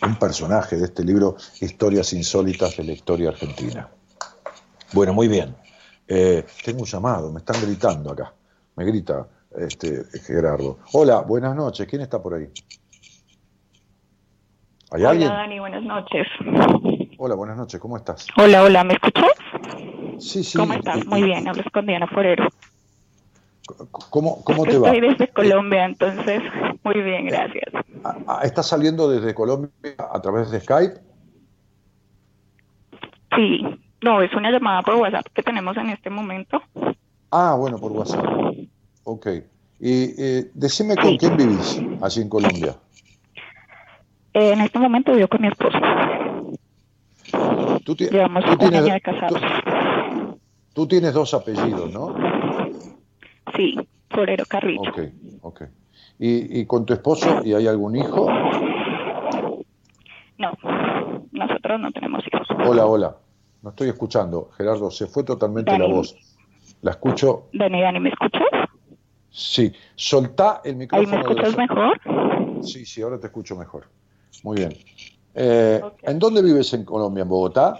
un personaje de este libro, Historias Insólitas de la Historia Argentina. Bueno, muy bien. Eh, tengo un llamado, me están gritando acá. Me grita este, Gerardo. Hola, buenas noches. ¿Quién está por ahí? ¿Hay Hola, Dani, buenas noches. Hola, buenas noches, ¿cómo estás? Hola, hola, ¿me escuchas? Sí, sí. ¿Cómo estás? Muy bien, hablas con Diana Forero. ¿Cómo, cómo te va? Estoy desde Colombia, entonces, muy bien, gracias. Ah, ah, ¿Estás saliendo desde Colombia a través de Skype? Sí, no, es una llamada por WhatsApp que tenemos en este momento. Ah, bueno, por WhatsApp. Ok. Y eh, decime con quién vivís allí en Colombia. Eh, en este momento vivo con mi esposo. Tú, ti- Llevamos tú un tienes, año de casados. tú- tienes dos apellidos, ¿no? Sí, Forero Carrillo. Ok, ok. ¿Y, y con tu esposo y hay algún hijo? No, nosotros no tenemos hijos. Hola, hola. No estoy escuchando. Gerardo, se fue totalmente la voz. La escucho. Dani, Dani, ¿me escuchas? Sí. Soltá el ¿Ahí micrófono. me de escuchas mejor? Sí, sí, ahora te escucho mejor. Muy bien. Eh. ¿En dónde vives en Colombia? ¿En Bogotá?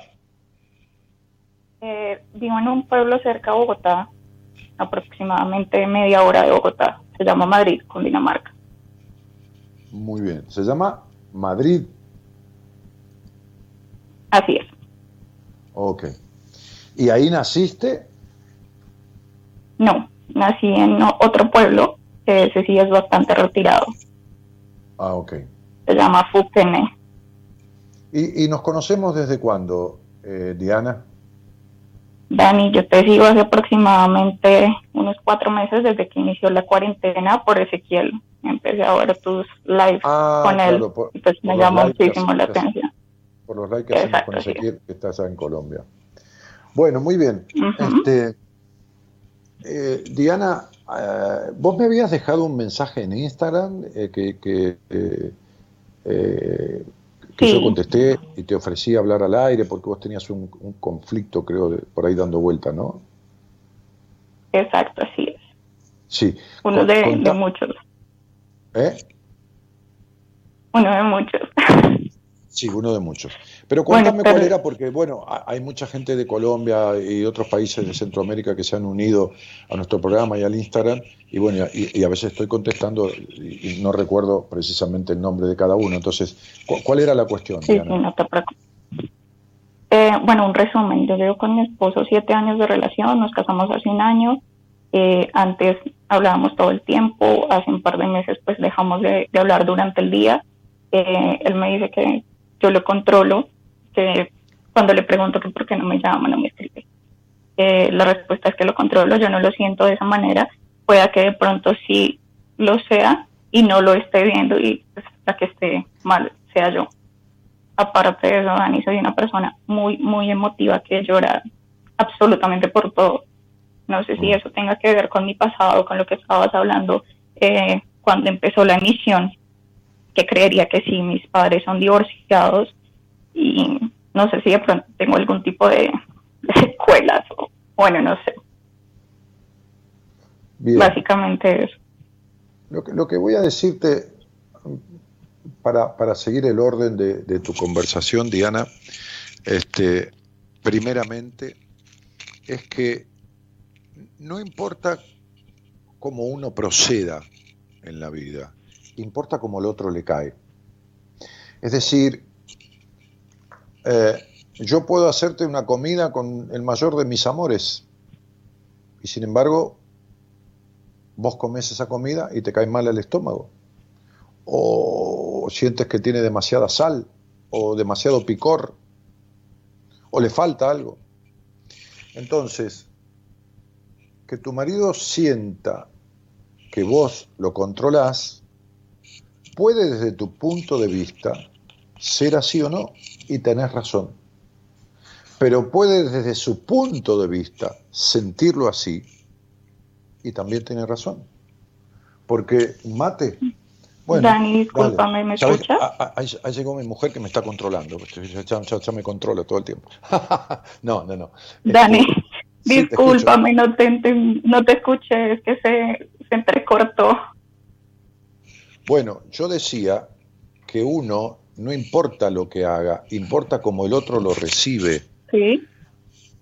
Eh, vivo en un pueblo cerca de Bogotá, aproximadamente media hora de Bogotá. Se llama Madrid, Cundinamarca. Muy bien. Se llama Madrid. Así es. Ok. ¿Y ahí naciste? No, nací en otro pueblo, que ese sí es bastante retirado. Ah, ok. Se llama Fuquene. ¿Y, y nos conocemos desde cuándo, eh, Diana? Dani, yo te sigo hace aproximadamente unos cuatro meses desde que inició la cuarentena por Ezequiel. Empecé a ver tus lives Ah, con él claro, por- y pues me llamó muchísimo la atención. Por los likes que hacemos con Exacto, sí. Ezequiel, que está allá en Colombia. Bueno, muy bien. Este, eh, Diana, eh, vos me habías dejado un mensaje en Instagram que, que, eh, que Sí. yo contesté y te ofrecí hablar al aire porque vos tenías un, un conflicto, creo, de- por ahí dando vuelta, ¿no? Exacto, así es. Sí. Uno Con- de, conta- de muchos. ¿Eh? Uno de muchos. Sí, uno de muchos. Pero Bueno, cuéntame pero- cuál era, porque bueno, ha- hay mucha gente de Colombia y otros países de Centroamérica que se han unido a nuestro programa y al Instagram, y bueno, y, y a veces estoy contestando y, y no recuerdo precisamente el nombre de cada uno. Entonces, ¿cu- ¿cuál era la cuestión, Sí, no te preocupes. Eh, bueno, un resumen. Yo llevo con mi esposo siete años de relación, nos casamos hace un año. Eh, antes hablábamos todo el tiempo, hace un par de meses pues dejamos de, de hablar durante el día. Eh, él me dice que yo lo controlo, que cuando le pregunto que por qué no me llama, no me escribe. Eh, la respuesta es que lo controlo, yo no lo siento de esa manera. Pueda que de pronto sí lo sea y no lo esté viendo y pues, la que esté mal sea yo aparte de eso, Dani, soy una persona muy, muy emotiva que llora absolutamente por todo. No sé si eso tenga que ver con mi pasado, con lo que estabas hablando eh, cuando empezó la emisión, que creería que sí, mis padres son divorciados y no sé si de pronto tengo algún tipo de, de secuelas o, bueno, no sé, Bien. básicamente eso. Lo que, lo que voy a decirte para, para seguir el orden de, de tu conversación, Diana, este, primeramente, es que no importa cómo uno proceda en la vida, importa cómo el otro le cae. Es decir, eh, yo puedo hacerte una comida con el mayor de mis amores y sin embargo vos comes esa comida y te cae mal el estómago. O sientes que tiene demasiada sal o demasiado picor o le falta algo. Entonces, que tu marido sienta que vos lo controlás puede desde tu punto de vista ser así o no y tenés razón. Pero puede desde su punto de vista sentirlo así y también tiene razón. Porque mate. Bueno, Dani, discúlpame, ¿me escuchas? Ah, ah, Ahí, ahí llegó mi mujer que me está controlando. Ya, ya- ya- ya me controla todo el tiempo. <laughs> no, no, no. Dani, Este, te discúlpame, no te, enten- no te escuché, es que se, se entrecortó. Bueno, yo decía que uno no importa lo que haga, importa cómo el otro lo recibe. Sí,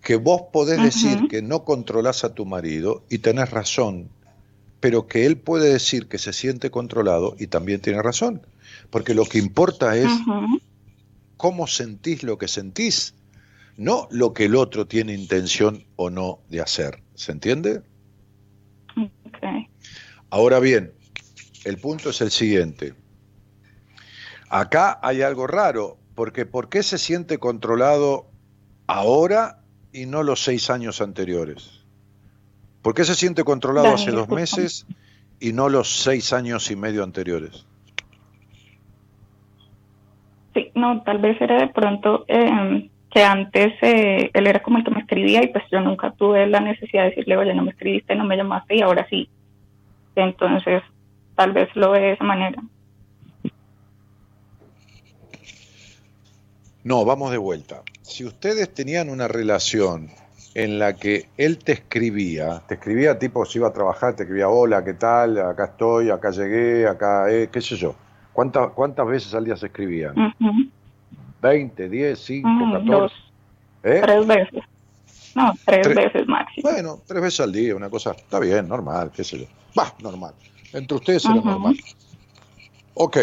Que vos podés decir que no controlás a tu marido y tenés razón, pero que él puede decir que se siente controlado y también tiene razón. Porque lo que importa es cómo sentís lo que sentís, no lo que el otro tiene intención o no de hacer. ¿Se entiende? Ok. Ahora bien, el punto es el siguiente. Acá hay algo raro, porque ¿por qué se siente controlado ahora y no los seis años anteriores? ¿Por qué se siente controlado hace dos meses y no los seis años y medio anteriores? Sí, no, tal vez era de pronto eh, que antes eh, él era como el que me escribía y pues yo nunca tuve la necesidad de decirle, oye, no me escribiste, no me llamaste y ahora sí. Entonces, tal vez lo ve de esa manera. No, vamos de vuelta. Si ustedes tenían una relación en la que él te escribía, te escribía tipo si iba a trabajar, te escribía hola, ¿qué tal? Acá estoy, acá llegué, acá, eh, qué sé yo. ¿Cuántas, ¿Cuántas veces al día se escribían? Ujú. ¿20, 10, 5, Mm, 14? dos, ¿Eh? tres veces. No, tres Tres. veces máximo. Bueno, tres veces al día, una cosa, está bien, normal, qué sé yo. Va, normal. Entre ustedes era Ujú. normal. Ok,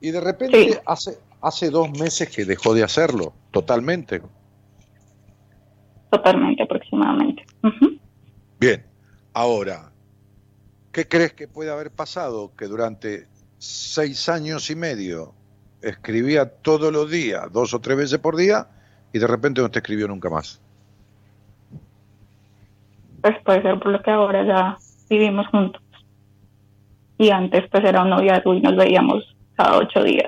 y de repente Sí. hace, hace dos meses que dejó de hacerlo, totalmente. Totalmente, aproximadamente. Bien, ahora, ¿qué crees que puede haber pasado? Que durante seis años y medio escribía todos los días, dos o tres veces por día, y de repente no te escribió nunca más. Pues puede ser por lo que ahora ya vivimos juntos. Y antes pues era un noviazgo y nos veíamos cada ocho días.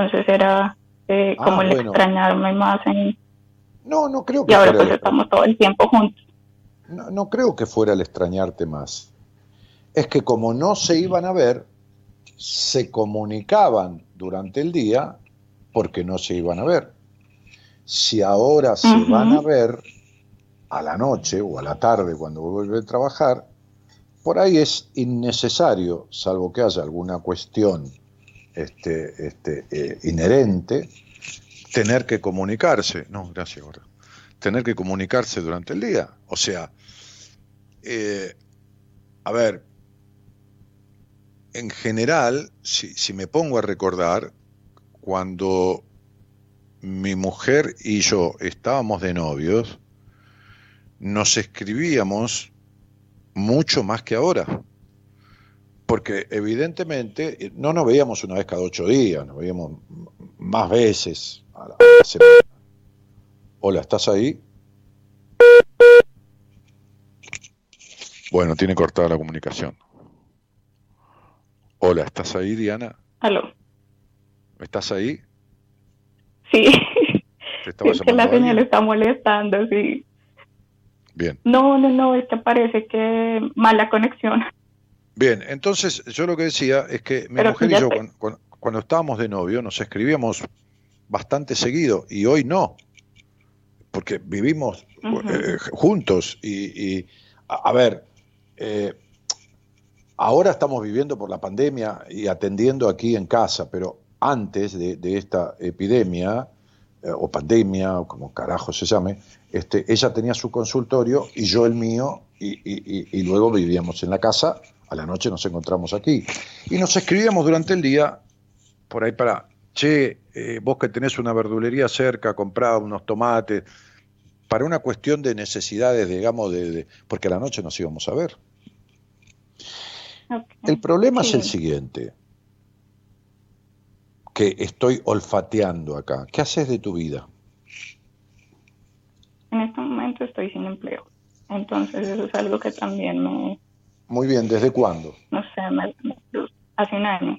Entonces era eh, Ah, como el bueno. extrañarme más en... No, no creo que Y ahora fuera pues el- estamos todo el tiempo juntos. No, no creo que fuera el extrañarte más. Es que como no se iban a ver, se comunicaban durante el día porque no se iban a ver. Si ahora se van a ver a la noche o a la tarde cuando vuelve a trabajar, por ahí es innecesario, salvo que haya alguna cuestión este, este, eh, inherente, tener que comunicarse. No, gracias, gordo. Tener que comunicarse durante el día. O sea, eh, a ver, en general, si me pongo a recordar, cuando mi mujer y yo estábamos de novios, nos escribíamos mucho más que ahora. Porque evidentemente eh, no nos veíamos una vez cada ocho días, nos veíamos más veces a la, semana. Hola, ¿estás ahí? Bueno, tiene cortada la comunicación. Hola, ¿estás ahí, Diana? Aló. ¿Estás ahí? Sí. ¿Te <laughs> es que la señal está molestando, sí. Bien. No, no, no, es que parece que mala conexión. Bien, entonces yo lo que decía es que mi Pero mujer y yo cuando, cuando- cuando estábamos de novio nos escribíamos bastante seguido y hoy no, porque vivimos eh, juntos y, y, a, a ver, eh, ahora estamos viviendo por la pandemia y atendiendo aquí en casa, pero antes de, de esta epidemia eh, o pandemia o como carajo se llame, este, ella tenía su consultorio y yo el mío y, y- y- y luego vivíamos en la casa, a la noche nos encontramos aquí y nos escribíamos durante el día por ahí para, che, eh, vos que tenés una verdulería cerca, comprá unos tomates, para una cuestión de necesidades, digamos, de, de- porque a la noche nos íbamos a ver. El problema es el siguiente, que estoy olfateando acá. ¿Qué haces de tu vida? En este momento estoy sin empleo. Entonces eso es algo que también me, Muy bien, ¿desde cuándo? no sé, hace un año.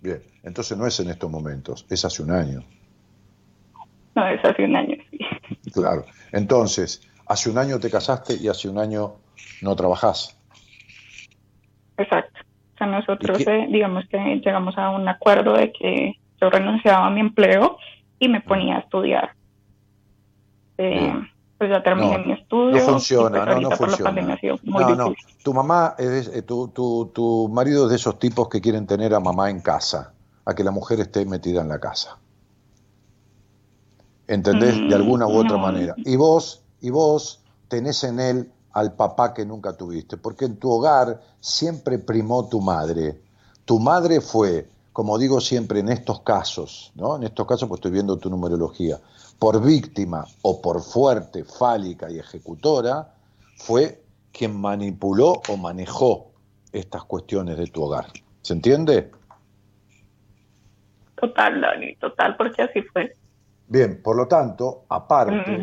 Bien, entonces no es en estos momentos, es hace un año. No, es hace un año, sí. Claro. Entonces, hace un año te casaste y hace un año no trabajás. Exacto. O sea, nosotros, ¿Y qué- eh, digamos que llegamos a un acuerdo de que yo renunciaba a mi empleo y me ponía a estudiar. Eh. Pues ya terminé No, mi estudio. No funciona, pues, no, no funciona. muy No, no. Tu mamá, es eh, tu, tu, tu marido es de esos tipos que quieren tener a mamá en casa, a que la mujer esté metida en la casa. ¿Entendés? Mm, De alguna u otra no. manera. Y vos, y vos tenés en él al papá que nunca tuviste, porque en tu hogar siempre primó tu madre. Tu madre fue como digo siempre en estos casos, ¿no? En estos casos, pues estoy viendo tu numerología, por víctima o por fuerte, fálica y ejecutora, fue quien manipuló o manejó estas cuestiones de tu hogar. ¿Se entiende? Total, Dani, total, porque así fue. Bien, por lo tanto, aparte,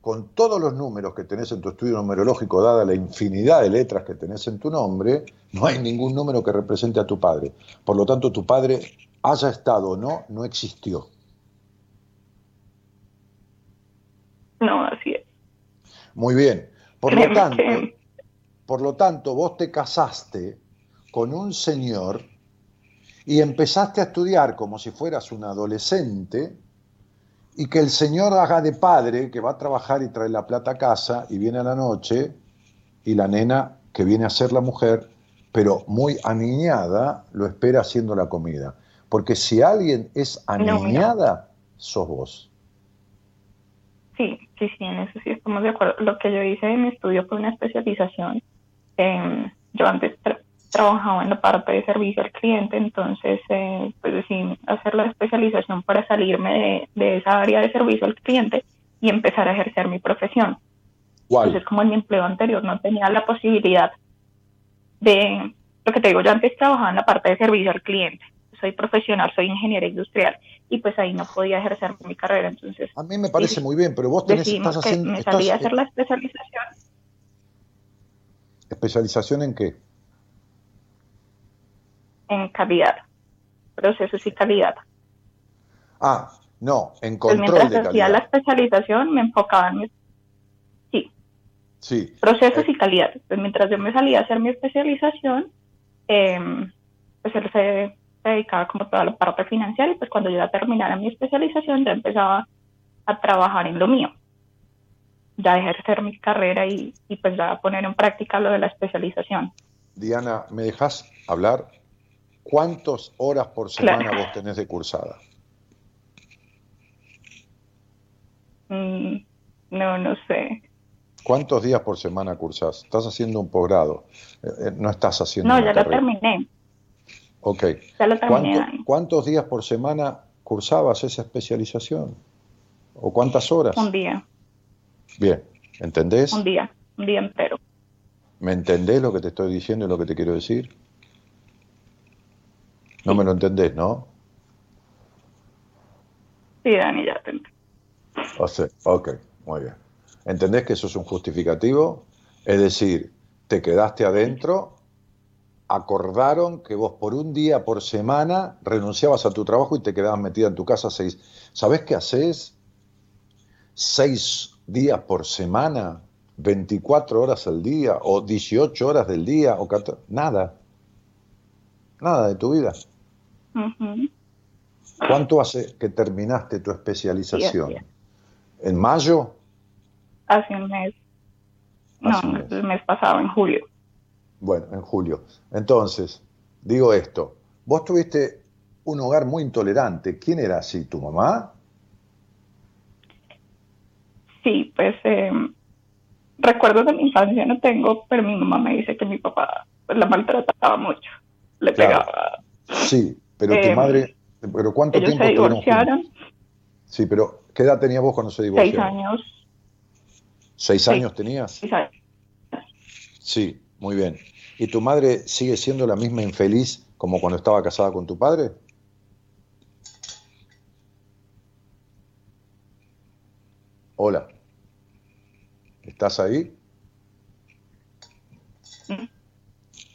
con todos los números que tenés en tu estudio numerológico, dada la infinidad de letras que tenés en tu nombre, no hay ningún número que represente a tu padre. Por lo tanto, tu padre, haya estado o no, no existió. No, así es. Muy bien. Por lo tanto, por lo tanto, vos te casaste con un señor y empezaste a estudiar como si fueras un adolescente y que el señor haga de padre que va a trabajar y trae la plata a casa y viene a la noche y la nena que viene a ser la mujer, pero muy aniñada, lo espera haciendo la comida. Porque si alguien es aniñada, sos vos. Sí, sí, sí, en eso sí estamos de acuerdo. Lo que yo hice en mi estudio fue una especialización. yo antes trabajaba en la parte de servicio al cliente, entonces eh, pues decidí hacer la especialización para salirme de, esa área de servicio al cliente y empezar a ejercer mi profesión. Entonces, como en mi empleo anterior no tenía la posibilidad de, lo que te digo, yo antes trabajaba en la parte de servicio al cliente, soy profesional, soy ingeniera industrial y pues ahí no podía ejercer mi carrera, entonces... A mí me parece muy bien, pero vos tenés, estás haciendo... Me salí a hacer la especialización. ¿Especialización en qué? en calidad, procesos y calidad. Ah, no, en control de calidad. hacía la especialización me enfocaba en mi... Sí. Sí. Procesos eh, y calidad. Pues mientras yo me salía a hacer mi especialización, eh, pues él se, dedicaba como toda la parte financiera y pues cuando yo ya terminara mi especialización ya empezaba a trabajar en lo mío. Ya ejercer mi carrera y, y pues ya poner en práctica lo de la especialización. Diana, ¿me dejas hablar? ¿Cuántas horas por semana vos tenés de cursada? Mm, no, no sé. ¿Cuántos días por semana cursás? Estás haciendo un posgrado, eh, eh, no estás haciendo No, ya lo terminé. Ok. Ya lo terminé. ¿Cuántos días por semana cursabas esa especialización? ¿O cuántas horas? Un día. Bien, ¿entendés? Un día, un día entero. ¿Me entendés lo que te estoy diciendo y lo que te quiero decir? No me lo entendés, ¿no? Sí, Dani, ya te O sea, ok, muy bien. ¿Entendés que eso es un justificativo? Es decir, te quedaste adentro, acordaron que vos por un día por semana renunciabas a tu trabajo y te quedabas metida en tu casa seis. ¿Sabés qué haces? Seis días por semana, 24 horas al día, o 18 horas del día, o 14, nada. Nada de tu vida. ¿Cuánto hace que terminaste tu especialización? ¿En mayo? Hace un mes. no, el mes pasado, en julio. Bueno, en julio. Entonces, digo esto, vos tuviste un hogar muy intolerante. ¿Quién era así? ¿Tu mamá? Sí, pues eh, recuerdos de mi infancia no tengo, pero mi mamá me dice que mi papá pues, la maltrataba mucho, le pegaba. Sí, pero tu em, madre, pero ¿cuánto ellos tiempo se divorciaron? Sí, pero ¿qué edad tenías vos cuando se divorciaron? Seis años. ¿Seis años tenías? Seis años. Sí, muy bien. ¿Y tu madre sigue siendo la misma infeliz como cuando estaba casada con tu padre? Hola. ¿Estás ahí?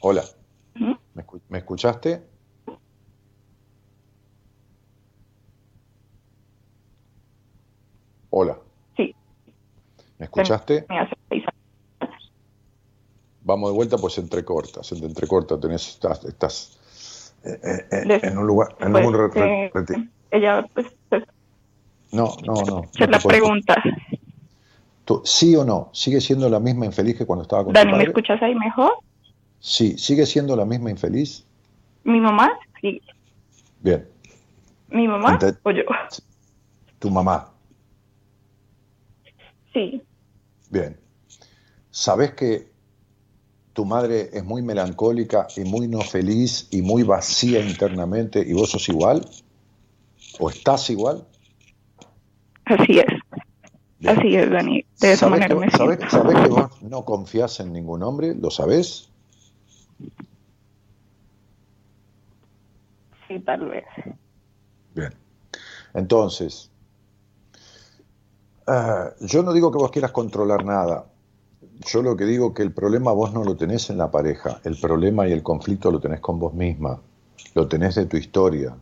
Hola. Mm. ¿Me escuchaste? Hola. Sí. ¿Me escuchaste? Vamos de vuelta, pues entrecorta, se entrecorta, tenés, estás, estás eh, eh, eh, en un lugar, en pues, un ella, pues, pues, no, no, no. Se la pregunta. ¿Tú, ¿Sí o no? ¿Sigue siendo la misma infeliz que cuando estaba con Dani, tu ¿me escuchas ahí mejor? Sí, ¿sigue siendo la misma infeliz? ¿Mi mamá? Sí. Bien. ¿Mi mamá o yo? Tu mamá. Sí. Bien. ¿Sabes que tu madre es muy melancólica y muy no feliz y muy vacía internamente y vos sos igual? ¿O estás igual? Así es. Así es, Dani. De esa manera me ¿sabés, ¿Sabés que vos no confías en ningún hombre? ¿Lo sabés? Sí, tal vez. Bien. Entonces, ah, yo no digo que vos quieras controlar nada. Yo lo que digo que el problema vos no lo tenés en la pareja. El problema y el conflicto lo tenés con vos misma. Lo tenés de tu historia.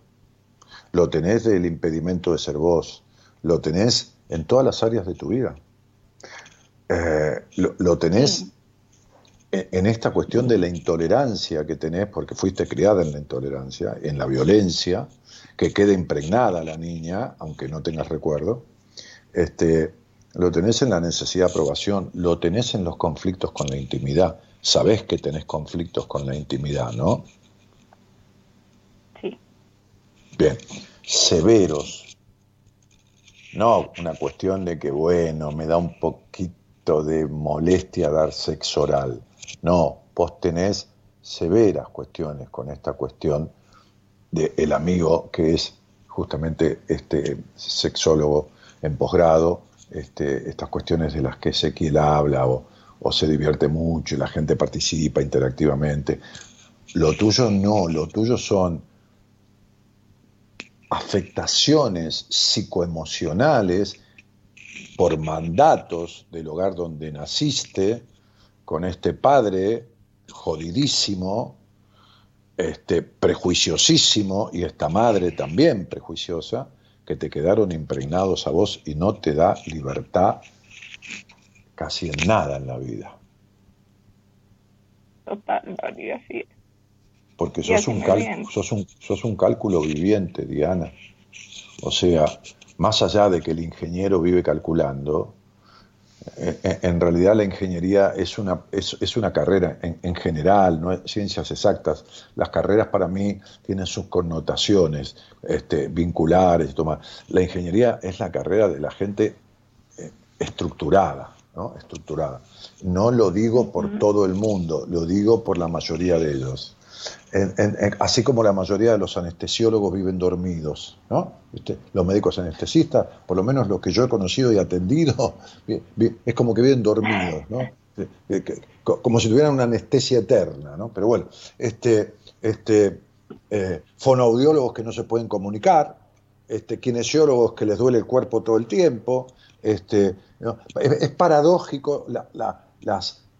Lo tenés del impedimento de ser vos. Lo tenés en todas las áreas de tu vida. Eh, lo, tenés en, esta cuestión de la intolerancia que tenés, porque fuiste criada en la intolerancia, en la violencia, que quede impregnada la niña, aunque no tengas recuerdo, este, lo tenés en la necesidad de aprobación, lo tenés en los conflictos con la intimidad. Sabés que tenés conflictos con la intimidad, ¿no? Sí. Bien, severos, no una cuestión de que, bueno, me da un poquito de molestia dar sexo oral. No, vos tenés severas cuestiones con esta cuestión del el amigo que es justamente este sexólogo en posgrado, este, estas cuestiones de las que Ezequiel habla o, se divierte mucho y la gente participa interactivamente. Lo tuyo no, lo tuyo son afectaciones psicoemocionales por mandatos del hogar donde naciste, con este padre jodidísimo, este, prejuiciosísimo, y esta madre también prejuiciosa, que te quedaron impregnados a vos y no te da libertad casi en nada en la vida. Total, así porque sos un, sos, un, sos un cálculo viviente, Diana. O sea, más allá de que el ingeniero vive calculando, en realidad la ingeniería es una, es, una carrera en, general, no es ciencias exactas. Las carreras para mí tienen sus connotaciones este, vinculares. Toma. La ingeniería es la carrera de la gente eh, estructurada, ¿no? estructurada. No lo digo por todo el mundo, lo digo por la mayoría de ellos así como la mayoría de los anestesiólogos viven dormidos, ¿no? Los médicos anestesistas, por lo menos los que yo he conocido y atendido, <laughs> es como que viven dormidos, ¿no? Como si tuvieran una anestesia eterna, ¿no? Pero bueno, este, este, eh, fonoaudiólogos que no se pueden comunicar, este, kinesiólogos que les duele el cuerpo todo el tiempo, este, es, paradójico las,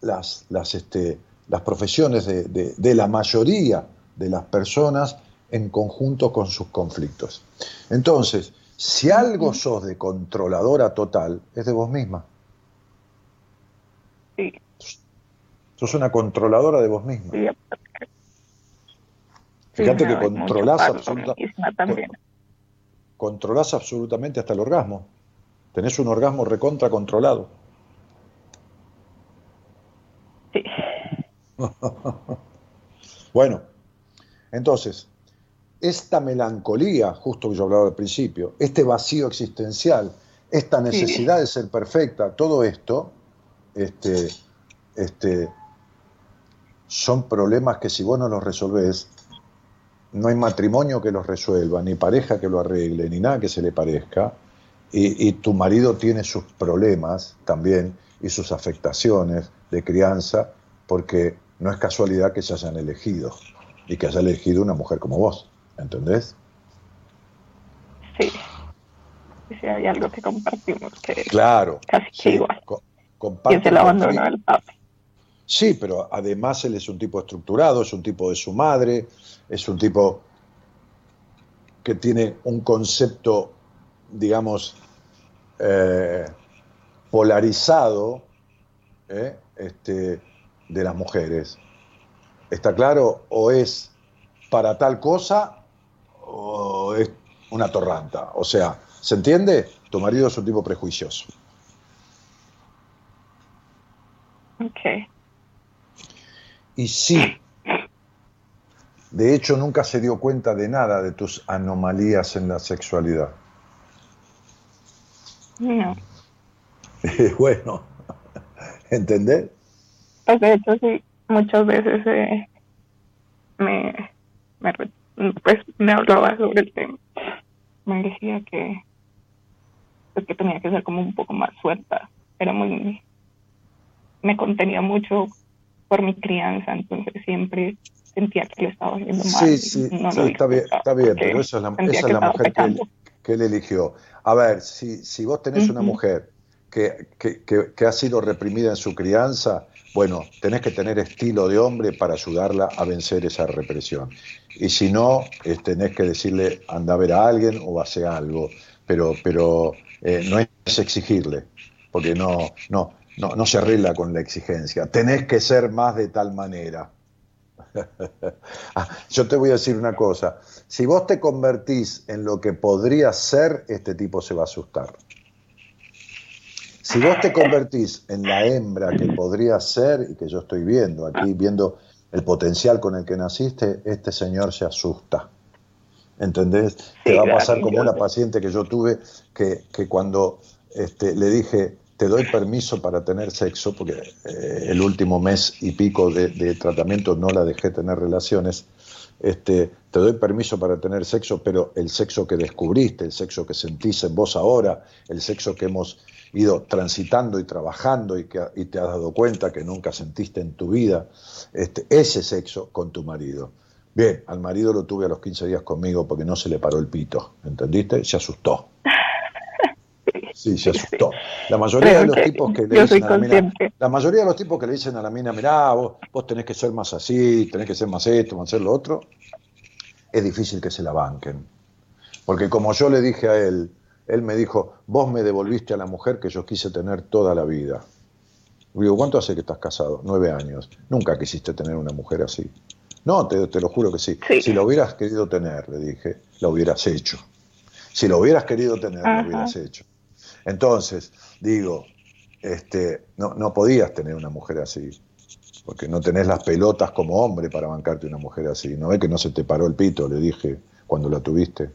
las, las, este, las profesiones de, la mayoría de las personas en conjunto con sus conflictos. Entonces, si algo sos de controladora total, es de vos misma. Sí. Sos una controladora de vos misma. Fíjate que controlás, controlás absolutamente hasta el orgasmo. Tenés un orgasmo recontra controlado. Sí. <laughs> bueno, entonces, esta melancolía, justo que yo hablaba al principio, este vacío existencial, esta necesidad de ser perfecta, todo esto, este, este, son problemas que si vos no los resolvés, no hay matrimonio que los resuelva, ni pareja que lo arregle, ni nada que se le parezca, y, y tu marido tiene sus problemas también y sus afectaciones de crianza, porque no es casualidad que se hayan elegido y que haya elegido una mujer como vos, ¿entendés? Sí. Sí, hay algo que compartimos que claro, casi que igual. y es el abandono del padre. Sí, pero además él es un tipo estructurado, es un tipo de su madre, es un tipo que tiene un concepto, digamos, eh, polarizado, ¿eh? este, de las mujeres. ¿Está claro? O es para tal cosa o es una torranta. O sea, ¿se entiende? Tu marido es un tipo prejuicioso. Ok. Y sí, de hecho nunca se dio cuenta de nada de tus anomalías en la sexualidad. No. <laughs> bueno, ¿entendés? Pues de hecho sí, muchas veces eh, me, me, pues, me hablaba sobre el tema. Me decía que, pues, que tenía que ser como un poco más suelta. Era muy, me contenía mucho por mi crianza, entonces siempre sentía que lo estaba haciendo mal. Sí, sí, está, bien, está bien, pero esa es la, esa es la mujer que él, que él, eligió. A ver, si, si vos tenés una mujer que, que, que, ha sido reprimida en su crianza, bueno, tenés que tener estilo de hombre para ayudarla a vencer esa represión. Y si no, tenés que decirle, anda a ver a alguien o hace algo, pero, pero eh, no es exigirle, porque no, no, no, no se arregla con la exigencia. Tenés que ser más de tal manera. <laughs> Ah, yo te voy a decir una cosa, si vos te convertís en lo que podría ser, este tipo se va a asustar. Si vos te convertís en la hembra que podría ser y que yo estoy viendo aquí, viendo el potencial con el que naciste, este señor se asusta. ¿Entendés? te va a pasar como una paciente que yo tuve que, que cuando este, le dije, te doy permiso para tener sexo, porque eh, el último mes y pico de, de, tratamiento no la dejé tener relaciones, este, te doy permiso para tener sexo, pero el sexo que descubriste, el sexo que sentís en vos ahora, el sexo que hemos ido transitando y trabajando y que y te has dado cuenta que nunca sentiste en tu vida, este, ese sexo con tu marido. Bien, al marido lo tuve a los 15 días conmigo porque no se le paró el pito, ¿entendiste? Se asustó. <laughs> Sí, se asustó. La mayoría de los tipos que le dicen a la mina, la mayoría de los tipos que le dicen a la mina, mirá, vos, vos tenés que ser más así, tenés que ser más esto, más hacer lo otro, es difícil que se la banquen. Porque como yo le dije a él, él me dijo, vos me devolviste a la mujer que yo quise tener toda la vida. Digo, ¿cuánto hace que estás casado? Nueve años. Nunca quisiste tener una mujer así. No, te, te lo juro que sí. Si lo hubieras querido tener, le dije, lo hubieras hecho. Si lo hubieras querido tener, lo hubieras hecho. Entonces, digo, este, no, no podías tener una mujer así, porque no tenés las pelotas como hombre para bancarte una mujer así. No es que no se te paró el pito, le dije cuando la tuviste.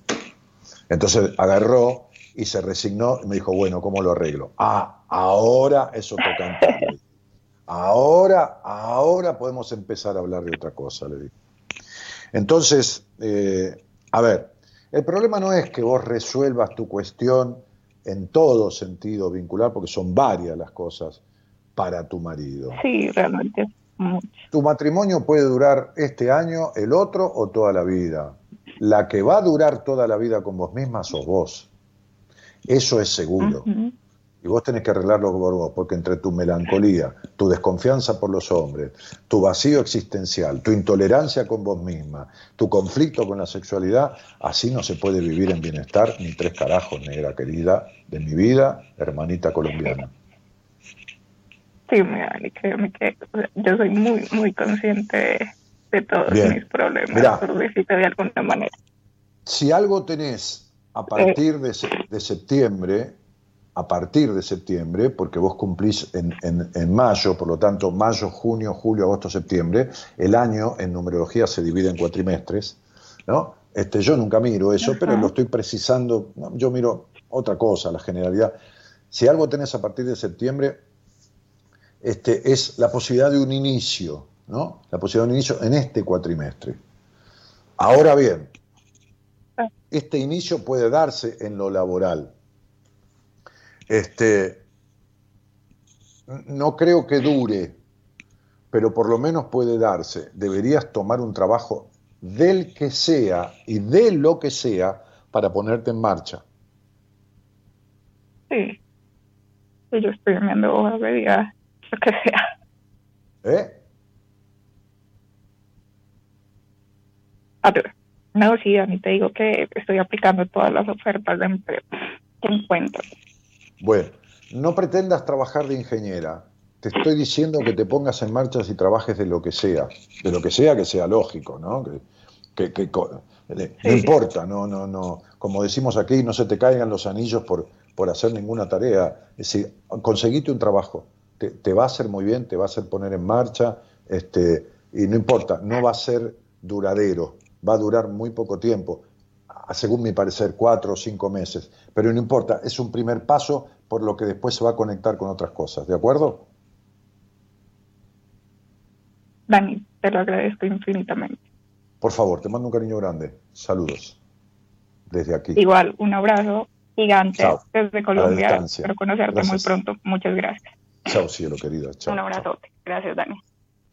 Entonces agarró y se resignó y me dijo, bueno, ¿cómo lo arreglo? Ah, ahora eso toca en Ahora, ahora podemos empezar a hablar de otra cosa, le dije. Entonces, eh, a ver, el problema no es que vos resuelvas tu cuestión en todo sentido vincular, porque son varias las cosas para tu marido. Sí, realmente. Mucho. Tu matrimonio puede durar este año, el otro o toda la vida. La que va a durar toda la vida con vos misma sos vos. Eso es seguro. Y vos tenés que arreglarlo por vos, porque entre tu melancolía, tu desconfianza por los hombres, tu vacío existencial, tu intolerancia con vos misma, tu conflicto con la sexualidad, así no se puede vivir en bienestar ni tres carajos, negra querida, de mi vida, hermanita colombiana. Sí, mira, créeme que yo soy muy, muy consciente de, todos mis problemas, por de alguna manera. Si algo tenés a partir de, de septiembre, a partir de septiembre, porque vos cumplís en, en, mayo, por lo tanto, mayo, junio, julio, agosto, septiembre, el año en numerología se divide en cuatrimestres, ¿no? Este, yo nunca miro eso, pero lo estoy precisando, yo miro otra cosa, la generalidad. Si algo tenés a partir de septiembre, este, es la posibilidad de un inicio, ¿no? La posibilidad de un inicio en este cuatrimestre. Ahora bien. Este inicio puede darse en lo laboral, este, no creo que dure, pero por lo menos puede darse. Deberías tomar un trabajo del que sea y de lo que sea para ponerte en marcha. Sí. yo estoy viendo hojas de vida, lo que sea. ¿Eh? A ver, no, sí, a mí te digo que estoy aplicando todas las ofertas de empleo que encuentro. Bueno, no pretendas trabajar de ingeniera. Te estoy diciendo que te pongas en marcha y trabajes de lo que sea, de lo que sea que sea lógico, ¿no? Que, no importa, no, no, no. Como decimos aquí, no se te caigan los anillos por, por hacer ninguna tarea. Es decir, conseguite un trabajo. Te, te, va a hacer muy bien, te va a hacer poner en marcha, este, y no importa, no va a ser duradero, va a durar muy poco tiempo según mi parecer, cuatro o cinco meses. Pero no importa, es un primer paso por lo que después se va a conectar con otras cosas, ¿de acuerdo? Dani, te lo agradezco infinitamente. Por favor, te mando un cariño grande. Saludos. Desde aquí. Igual, un abrazo gigante desde Colombia. Espero conocerte muy pronto. Muchas gracias. Chao, cielo querida. un abrazo. Gracias, Dani.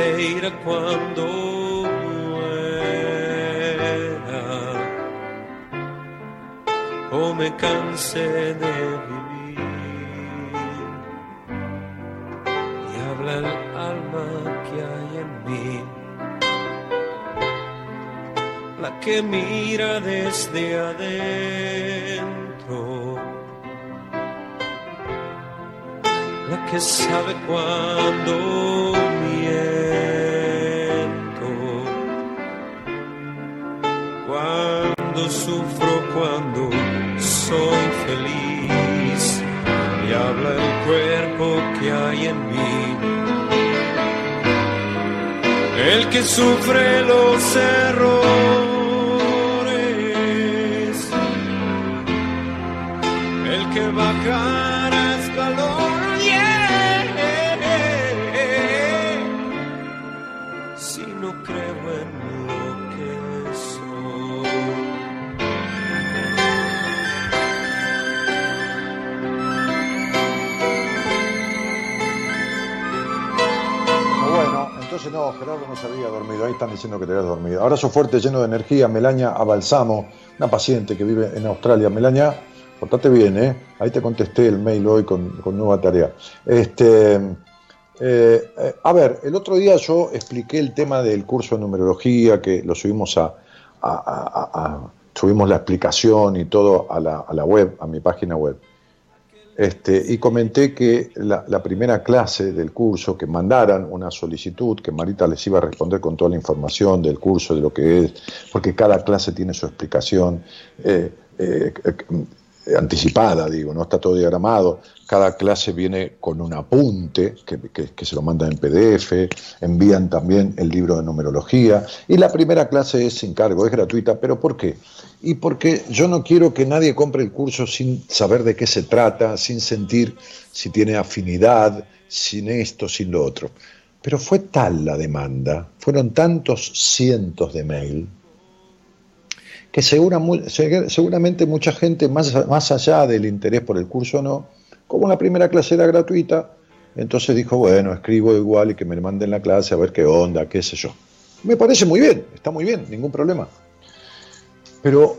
Se irá cuando muera, o me canse de vivir. Y habla el alma que hay en mí. La que mira desde adentro, la que sabe cuando sufro, cuando soy feliz, y habla el cuerpo que hay en mí. El que sufre los errores Si entonces no, Gerardo no se había dormido. Ahí están diciendo que te habías dormido. Abrazo fuerte, lleno de energía. Melania Abalsamo, una paciente que vive en Australia. Melania, portate bien, ¿eh? Ahí te contesté el mail hoy con, nueva tarea. Este, eh, eh, a ver, el otro día yo expliqué el tema del curso de numerología, que lo subimos a, subimos la explicación y todo a la, web, a mi página web. Este, y comenté que la, primera clase del curso, que mandaran una solicitud, que Marita les iba a responder con toda la información del curso, de lo que es, porque cada clase tiene su explicación. Eh, anticipada, digo, no está todo diagramado. Cada clase viene con un apunte que, se lo mandan en PDF, envían también el libro de numerología. Y la primera clase es sin cargo, es gratuita. ¿Pero por qué? Y porque yo no quiero que nadie compre el curso sin saber de qué se trata, sin sentir si tiene afinidad, sin esto, sin lo otro. Pero fue tal la demanda, fueron tantos cientos de mail, que seguramente mucha gente, más, más allá del interés por el curso no, como la primera clase era gratuita, entonces dijo, bueno, escribo igual y que me manden la clase a ver qué onda, qué sé yo. Me parece muy bien, está muy bien, ningún problema. Pero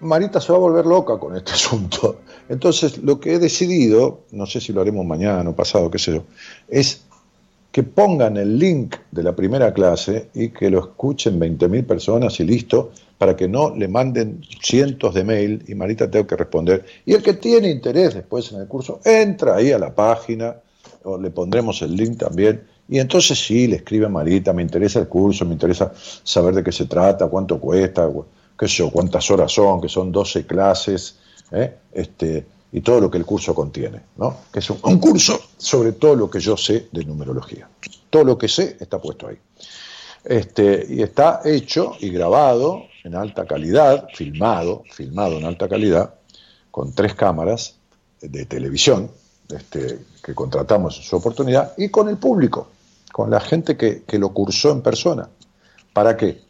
Marita se va a volver loca con este <laughs> asunto. Entonces, lo que he decidido, no sé si lo haremos mañana o pasado, qué sé yo, es que pongan el link de la primera clase y que lo escuchen 20.000 personas y listo, para que no le manden cientos de mail y Marita tenga que responder. Y el que tiene interés después en el curso, entra ahí a la página, o le pondremos el link también, y entonces sí, le escribe a Marita, me interesa el curso, me interesa saber de qué se trata, cuánto cuesta, qué sé yo, cuántas horas son, que son 12 clases, ¿eh? este, y todo lo que el curso contiene, ¿no? Que es un curso sobre todo lo que yo sé de numerología. Todo lo que sé está puesto ahí. Este, y está hecho y grabado en alta calidad, filmado, filmado en alta calidad, con tres cámaras de televisión este, que contratamos en su oportunidad y con el público, con la gente que, que lo cursó en persona. ¿Para qué?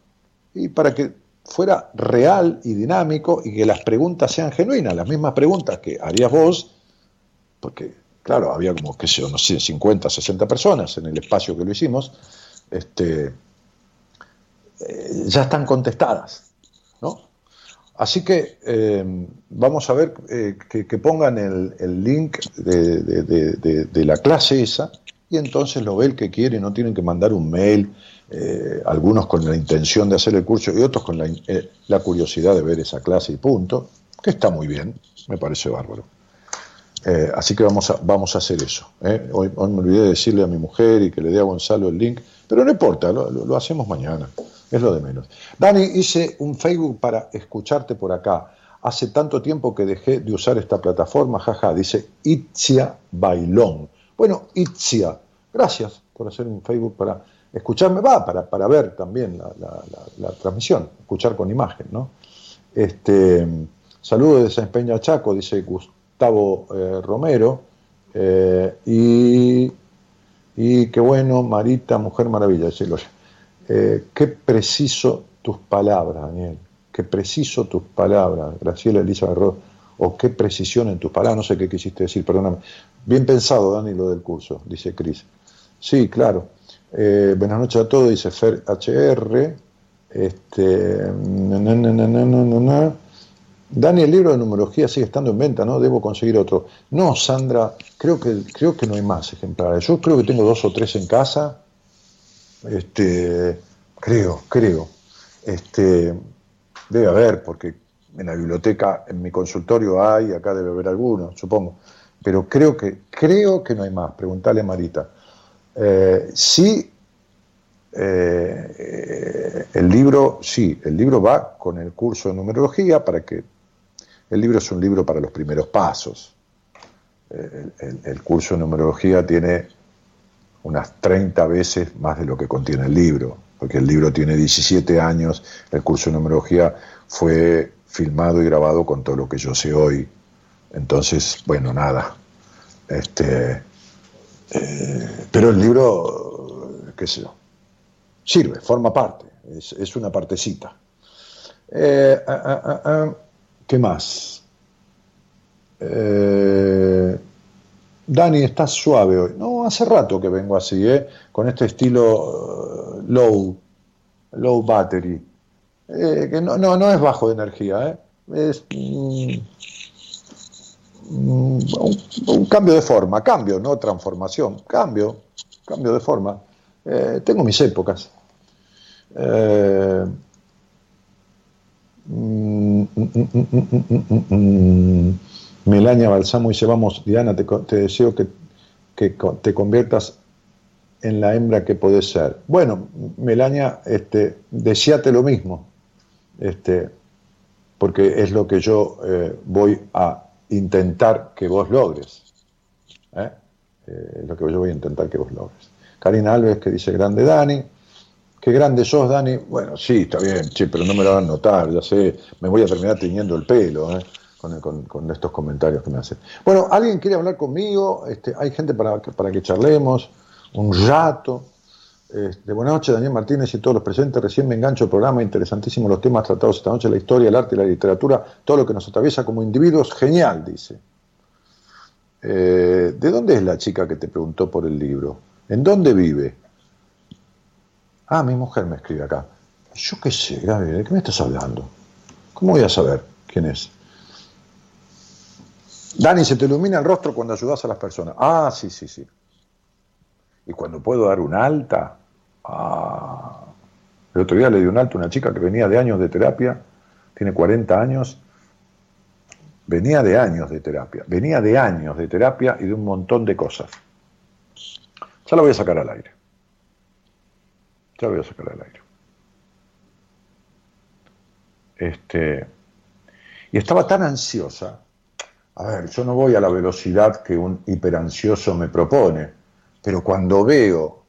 Y para que fuera real y dinámico y que las preguntas sean genuinas, las mismas preguntas que harías vos, porque, claro, había como, qué sé yo, no sé, 50, 60 personas en el espacio que lo hicimos, este, eh, ya están contestadas. ¿no? Así que eh, vamos a ver eh, que, pongan el, link de, la clase esa y entonces lo ve el que quiere, no tienen que mandar un mail, eh, algunos con la intención de hacer el curso y otros con la, curiosidad de ver esa clase y punto, que está muy bien, me parece bárbaro. así que vamos a, vamos a hacer eso. Hoy, me olvidé de decirle a mi mujer y que le dé a Gonzalo el link, pero no importa, lo hacemos mañana es lo de menos. Dani, hice un Facebook para escucharte por acá. Hace tanto tiempo que dejé de usar esta plataforma, jaja, dice Itzia Bailón. Bueno, Itzia, gracias por hacer un Facebook para escucharme, va, para, para ver también la, transmisión, escuchar con imagen, ¿no? Este, saludo de San Peña Chaco, dice Gustavo eh, Romero, eh, y, y qué bueno, Marita, Mujer Maravilla, decirlo ya. Eh, qué preciso tus palabras, Daniel. Qué preciso tus palabras, Graciela Elisa Arroz. O qué precisión en tus palabras. No sé qué quisiste decir, perdóname. Bien pensado, Dani, lo del curso, dice Cris. Sí, claro. Eh, buenas noches a todos, dice Fer HR. Este, Dani, el libro de numerología sigue estando en venta, ¿no? Debo conseguir otro. No, Sandra, creo que, creo que no hay más ejemplares. Yo creo que tengo dos o tres en casa este, creo, creo. Este, debe haber, porque en la biblioteca, en mi consultorio hay, acá debe haber alguno, supongo. Pero creo que, creo que no hay más. Preguntale a Marita. Eh, sí, eh, el libro, sí, el libro va con el curso de numerología para que el libro es un libro para los primeros pasos. el curso de numerología tiene unas 30 veces más de lo que contiene el libro, porque el libro tiene 17 años, el curso de numerología fue filmado y grabado con todo lo que yo sé hoy. Entonces, bueno, nada. Este, eh, pero el libro, qué sé yo, sirve, forma parte, es, una partecita. Eh, ah, ah, ah, ¿Qué más? Eh, Dani, estás suave hoy. No, hace rato que vengo así, ¿eh? con este estilo low, low battery. Que no, no, no, es bajo de energía, ¿eh? es mm, mm, un, cambio de forma, cambio, no transformación, cambio, cambio de forma. Eh, tengo mis épocas. Melania Balsamo dice, vamos, Diana, te, deseo que, te conviertas en la hembra que podés ser. Bueno, Melania, este, deseate lo mismo, este, porque es lo que yo eh, voy a intentar que vos logres. ¿eh? Eh, lo que yo voy a intentar que vos logres. Karina Alves que dice, grande Dani. Qué grande sos, Dani. Bueno, sí, está bien, pero no me lo van a notar, ya sé, me voy a terminar teñiendo el pelo. ¿eh? con, estos comentarios que me hacen. Bueno, ¿alguien quiere hablar conmigo? Este, hay gente para, para que charlemos, un rato. De buenas noches, Daniel Martínez y todos los presentes. Recién me engancho el programa, interesantísimos los temas tratados esta noche, la historia, el arte la literatura, todo lo que nos atraviesa como individuos, genial, dice. Eh, ¿De dónde es la chica que te preguntó por el libro? ¿En dónde vive? Ah, mi mujer me escribe acá. Yo qué sé, Gaby, ¿de qué me estás hablando? ¿Cómo voy a saber quién es? Dani, se te ilumina el rostro cuando ayudas a las personas. Ah, sí, sí, sí. Y cuando puedo dar un alta, ah. El otro día le di un alta a una chica que venía de años de terapia, tiene 40 años, venía de años de terapia, venía de años de terapia y de un montón de cosas. Ya la voy a sacar al aire. Ya la voy a sacar al aire. Este, y estaba tan ansiosa a ver, yo no voy a la velocidad que un hiperansioso me propone, pero cuando veo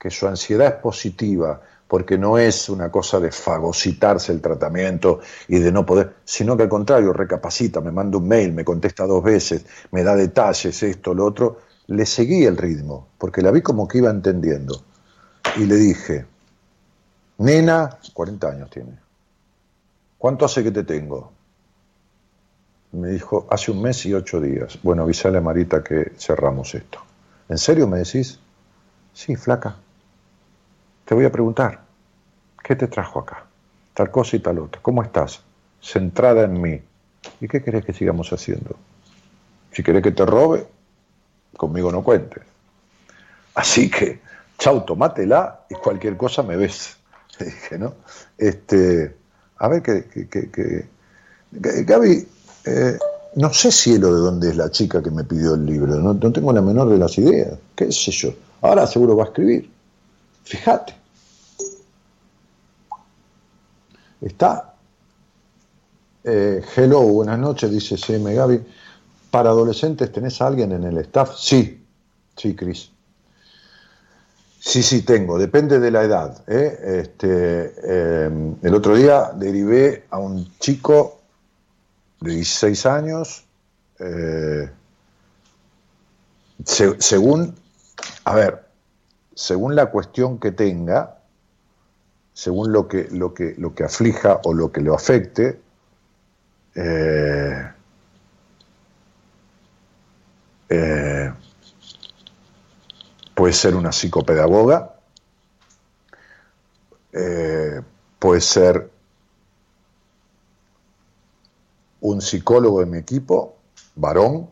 que su ansiedad es positiva, porque no es una cosa de fagocitarse el tratamiento y de no poder, sino que al contrario, recapacita, me manda un mail, me contesta dos veces, me da detalles, esto, lo otro, le seguí el ritmo, porque la vi como que iba entendiendo. Y le dije, nena, 40 años tiene, ¿cuánto hace que te tengo? Me dijo, hace un mes y ocho días. Bueno, avisale a Marita que cerramos esto. ¿En serio me decís? Sí, flaca. Te voy a preguntar, ¿qué te trajo acá? Tal cosa y tal otra. ¿Cómo estás? centrada en mí. ¿Y qué querés que sigamos haciendo? Si querés que te robe, conmigo no cuentes. Así que, chau, tomátela y cualquier cosa me ves. <laughs> Dije, ¿no? Este, a ver, que, que, que, Gaby, eh, no sé cielo de dónde es la chica que me pidió el libro, no, no tengo la menor de las ideas, qué sé yo. Ahora seguro va a escribir. Fíjate. Está. Eh, hello, buenas noches, dice CM Gaby. ¿Para adolescentes tenés a alguien en el staff? Sí, sí, Cris. Sí, sí, tengo, depende de la edad. ¿eh? Este, eh, el otro día derivé a un chico de 16 años, según, a ver, según la cuestión que tenga, según lo que, lo que, lo que aflija o lo que lo afecte, eh, eh, puede ser una psicopedagoga, eh, puede ser un psicólogo de mi equipo, varón,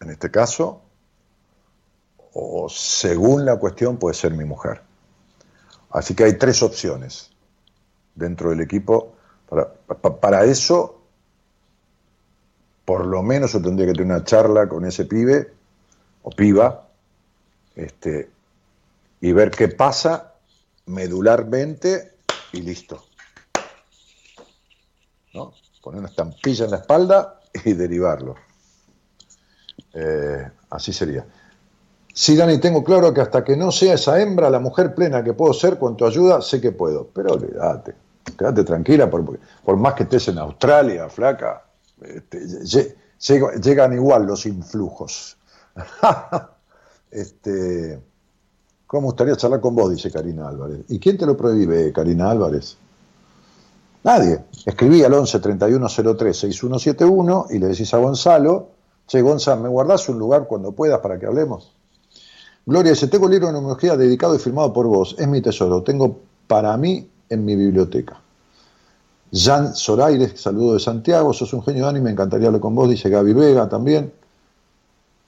en este caso, o según la cuestión puede ser mi mujer. Así que hay tres opciones dentro del equipo. Para, eso, por lo menos yo tendría que tener una charla con ese pibe o piba este, y ver qué pasa medularmente y listo. ¿No? Poner una estampilla en la espalda y derivarlo. Eh, así sería. Sí, Dani, tengo claro que hasta que no sea esa hembra la mujer plena que puedo ser con tu ayuda, sé que puedo. Pero olvídate, quédate tranquila, por, por más que estés en Australia, flaca, este, llegan igual los influjos. <laughs> este, ¿Cómo gustaría charlar con vos? Dice Karina Álvarez. ¿Y quién te lo prohíbe, Karina Álvarez? Nadie. Escribí al 11 31 03 6171 y le decís a Gonzalo, che, Gonzalo, ¿me guardás un lugar cuando puedas para que hablemos? Gloria dice, tengo un libro de numerología dedicado y firmado por vos, es mi tesoro, tengo para mí en mi biblioteca. Jan Zoraires, saludo de Santiago, sos un genio Dani, me encantaría hablar con vos, dice Gaby Vega también.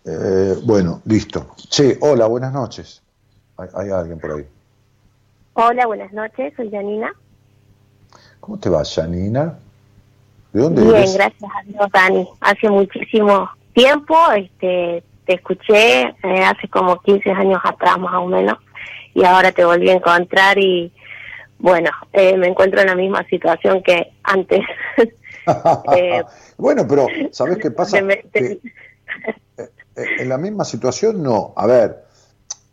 Eh, bueno, listo. Che, hola, buenas noches. Hay, alguien por ahí. Hola, buenas noches, soy Janina. ¿Cómo te va, Janina? ¿De dónde Bien, gracias a Dios, Dani. Hace muchísimo tiempo, este, te escuché eh, hace como 15 años atrás más o menos y ahora te volví a encontrar y bueno, eh, me encuentro en la misma situación que antes. <laughs> <laughs> Eh, bueno, pero ¿sabes qué pasa? en la misma situación no. A ver,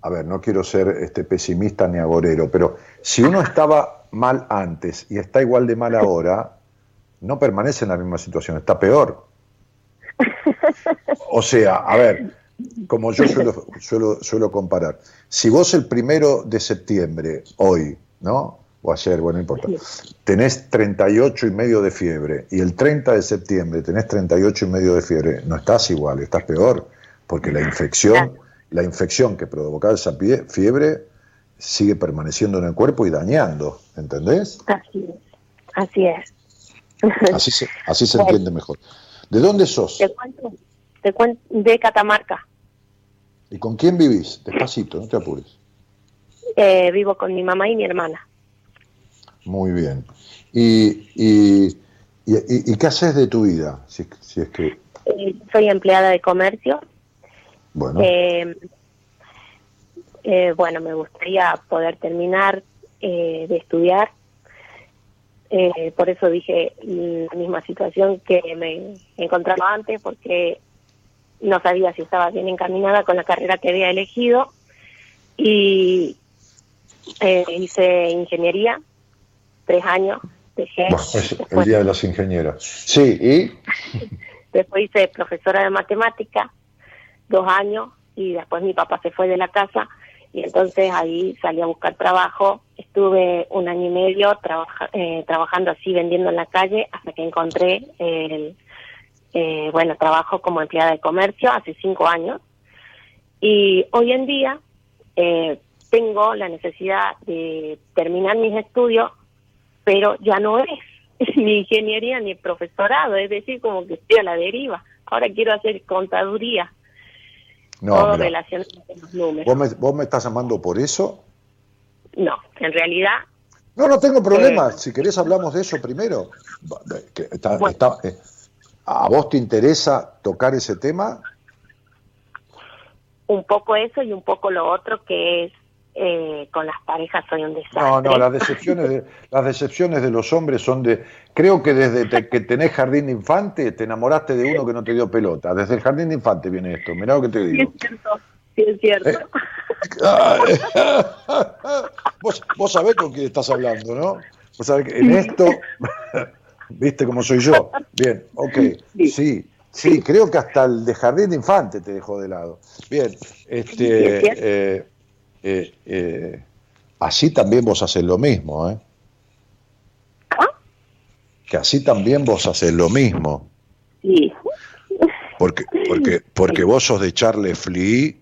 a ver, no quiero ser este pesimista ni agorero, pero si uno estaba mal antes y está igual de mal ahora, no permanece en la misma situación, está peor. O sea, a ver, como yo suelo, suelo, comparar. Si vos el primero de septiembre, hoy, ¿no? O ayer, bueno, no importa, tenés 38 y medio de fiebre y el 30 de septiembre tenés 38 y medio de fiebre, no estás igual, estás peor, porque la infección, la infección que provocaba esa fiebre sigue permaneciendo en el cuerpo y dañando, ¿entendés? Así es. Así es. Así se, <laughs> así se entiende mejor. ¿De dónde sos? De, de Catamarca. ¿Y con quién vivís? Despacito, no te apures. Eh, vivo con mi mamá y mi hermana. Muy bien. ¿Y, y, y, qué haces de tu vida? Si, si es que... Eh, soy empleada de comercio. Bueno. Eh, bueno, me gustaría poder terminar de estudiar. por eso dije la misma situación que me encontraba antes, porque no sabía si estaba bien encaminada con la carrera que había elegido y eh, hice ingeniería, tres años, dejé. el día de las ingenieras. Sí, ¿y? después hice profesora de matemática, dos años, y después mi papá se fue de la casa y entonces ahí salí a buscar trabajo. Estuve un año y medio eh, trabajando así, vendiendo en la calle, hasta que encontré el eh, bueno, trabajo como empleada de comercio hace cinco años y hoy en día eh, tengo la necesidad de terminar mis estudios, pero ya no es <laughs> ni ingeniería ni profesorado, es decir, como que estoy a la deriva. Ahora quiero hacer contaduría. No, todo relacionado con los números. ¿vos me, vos me estás llamando por eso? No, en realidad, No, no tengo problema. Si querés hablamos de eso primero. Va- que está- Bueno. está- eh, ¿A vos te interesa tocar ese tema? un poco eso y un poco lo otro que es eh, con las parejas soy un desastre. No, no, las <laughs> decepciones de, las decepciones de los hombres son de... Creo que desde te- que tenés jardín de infante te enamoraste de uno que no te dio pelota. Desde el jardín de infante viene esto. Mirá lo que te Sí, digo. es cierto, sí, es cierto. Eh. <laughs> Vos, vos sabés con quién estás hablando, ¿no? Vos sabés que en esto, <laughs> viste cómo soy yo. Bien, ok, sí, sí, creo que hasta el de jardín de infante te dejó de lado. Bien, Sí, es este, eh, eh, eh, así también vos haces lo mismo, ¿eh? ¿Ah? Que así también vos haces lo mismo. Sí. Porque, porque, porque vos sos de echarle flea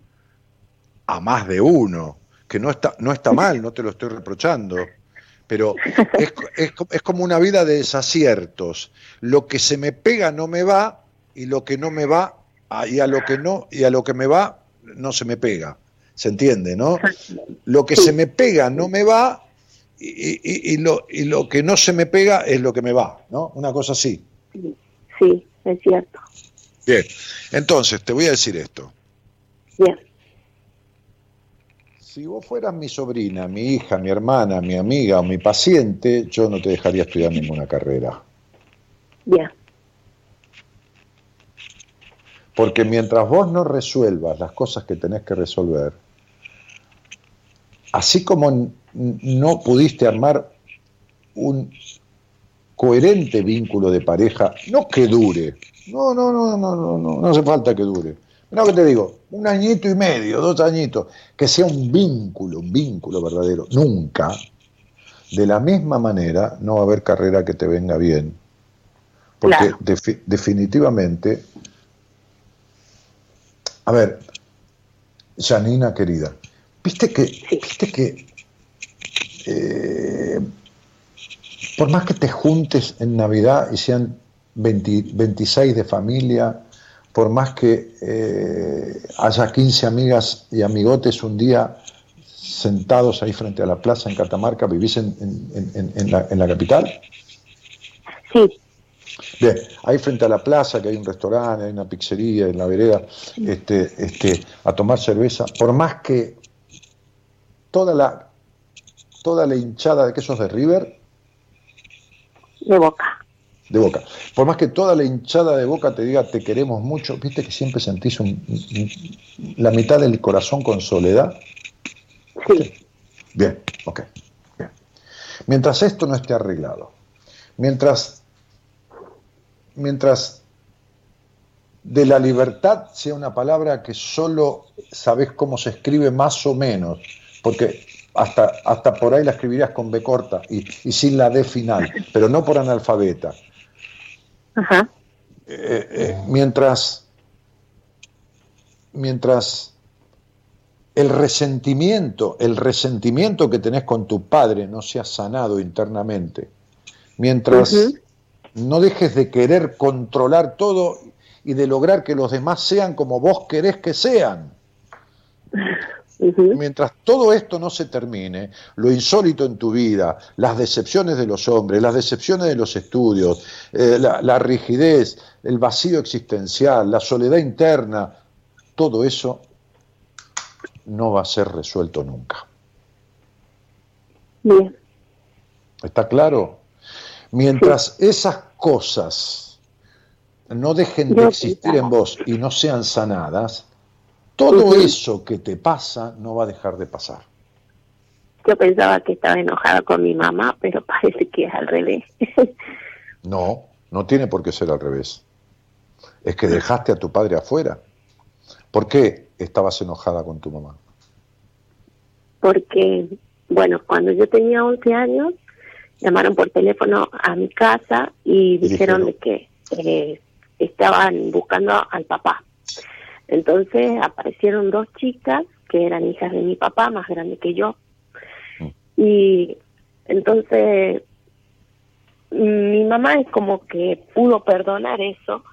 a más de uno, que no está, no está mal, no te lo estoy reprochando, pero es, es, es como una vida de desaciertos. Lo que se me pega no me va, y lo que no me va, y a lo que no, y a lo que me va, no se me pega. ¿Se entiende, no? Lo que se me pega no me va, y, y- y lo, y lo que no se me pega es lo que me va, ¿no? Una cosa así. Sí, es cierto. Bien, entonces te voy a decir esto. Bien. Si vos fueras mi sobrina, mi hija, mi hermana, mi amiga o mi paciente, yo no te dejaría estudiar ninguna carrera. Bien. Porque mientras vos no resuelvas las cosas que tenés que resolver, así como no pudiste armar un coherente vínculo de pareja, no que dure, no, no, no, no, no, no, no hace falta que dure. No que te digo, un añito y medio, dos añitos, que sea un vínculo, un vínculo verdadero, nunca. De la misma manera, no va a haber carrera que te venga bien. Porque Claro. definitivamente a ver, Janina querida, viste que, viste que eh, por más que te juntes en Navidad y sean 20 26 de familia, por más que eh, haya 15 amigas y amigotes un día sentados ahí frente a la plaza en Catamarca, ¿vivís en, en- en- en la, en la capital? Sí, Bien, ahí frente a la plaza, que hay un restaurante, hay una pizzería en la vereda, este, este, a tomar cerveza, por más que toda la, toda la hinchada de quesos de River, de boca. de Boca, por más que toda la hinchada de Boca te diga te queremos mucho, viste que siempre sentís un- un- la mitad del corazón con soledad. Sí, Bien, ok. bien. Mientras esto no esté arreglado, mientras, mientras de la libertad sea una palabra que solo sabes cómo se escribe más o menos, porque hasta, hasta por ahí la escribirías con B corta y, y sin la D final, pero no por analfabeta. ajá, Eh, eh, mientras, mientras el resentimiento, el resentimiento que tenés con tu padre no sea sanado internamente, mientras no dejes de querer controlar todo y de lograr que los demás sean como vos querés que sean, <laughs> mientras todo esto no se termine, lo insólito en tu vida, las decepciones de los hombres, las decepciones de los estudios, eh, la, la rigidez, el vacío existencial, la soledad interna, todo eso no va a ser resuelto nunca. bien, ¿Está claro? Mientras esas cosas no dejen de existir en vos y no sean sanadas, todo eso que te pasa no va a dejar de pasar. Yo pensaba que estaba enojada con mi mamá, pero <laughs> parece que es al revés. No, no tiene por qué ser al revés. Es que dejaste a tu padre afuera. ¿Por qué estabas enojada con tu mamá? Porque, bueno, cuando yo tenía 11 años, llamaron por teléfono a mi casa y Y dijeron que eh, estaban buscando al papá. Entonces aparecieron dos chicas que eran hijas de mi papá, más grande que yo. Mm. Y entonces mi mamá es como que pudo perdonar eso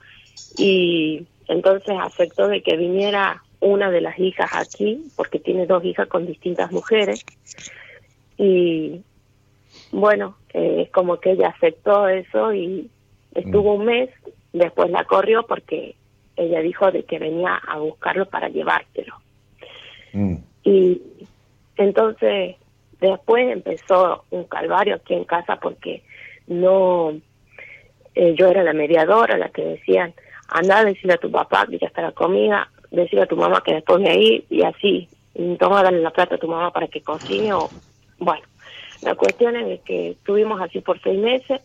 y entonces aceptó de que viniera una de las hijas aquí, porque tiene dos hijas con distintas mujeres. Y bueno, eh, es como que ella aceptó eso y estuvo un mes, después la corrió porque ella dijo de que venía a buscarlo para llevártelo. Mm. Y entonces después empezó un calvario aquí en casa porque no, eh, yo era la mediadora, la que decían, anda a decirle a tu papá que ya está la comida, decirle a tu mamá que después de ahí y así, toma darle la plata a tu mamá para que cocine o, bueno, la cuestión es que estuvimos así por seis meses,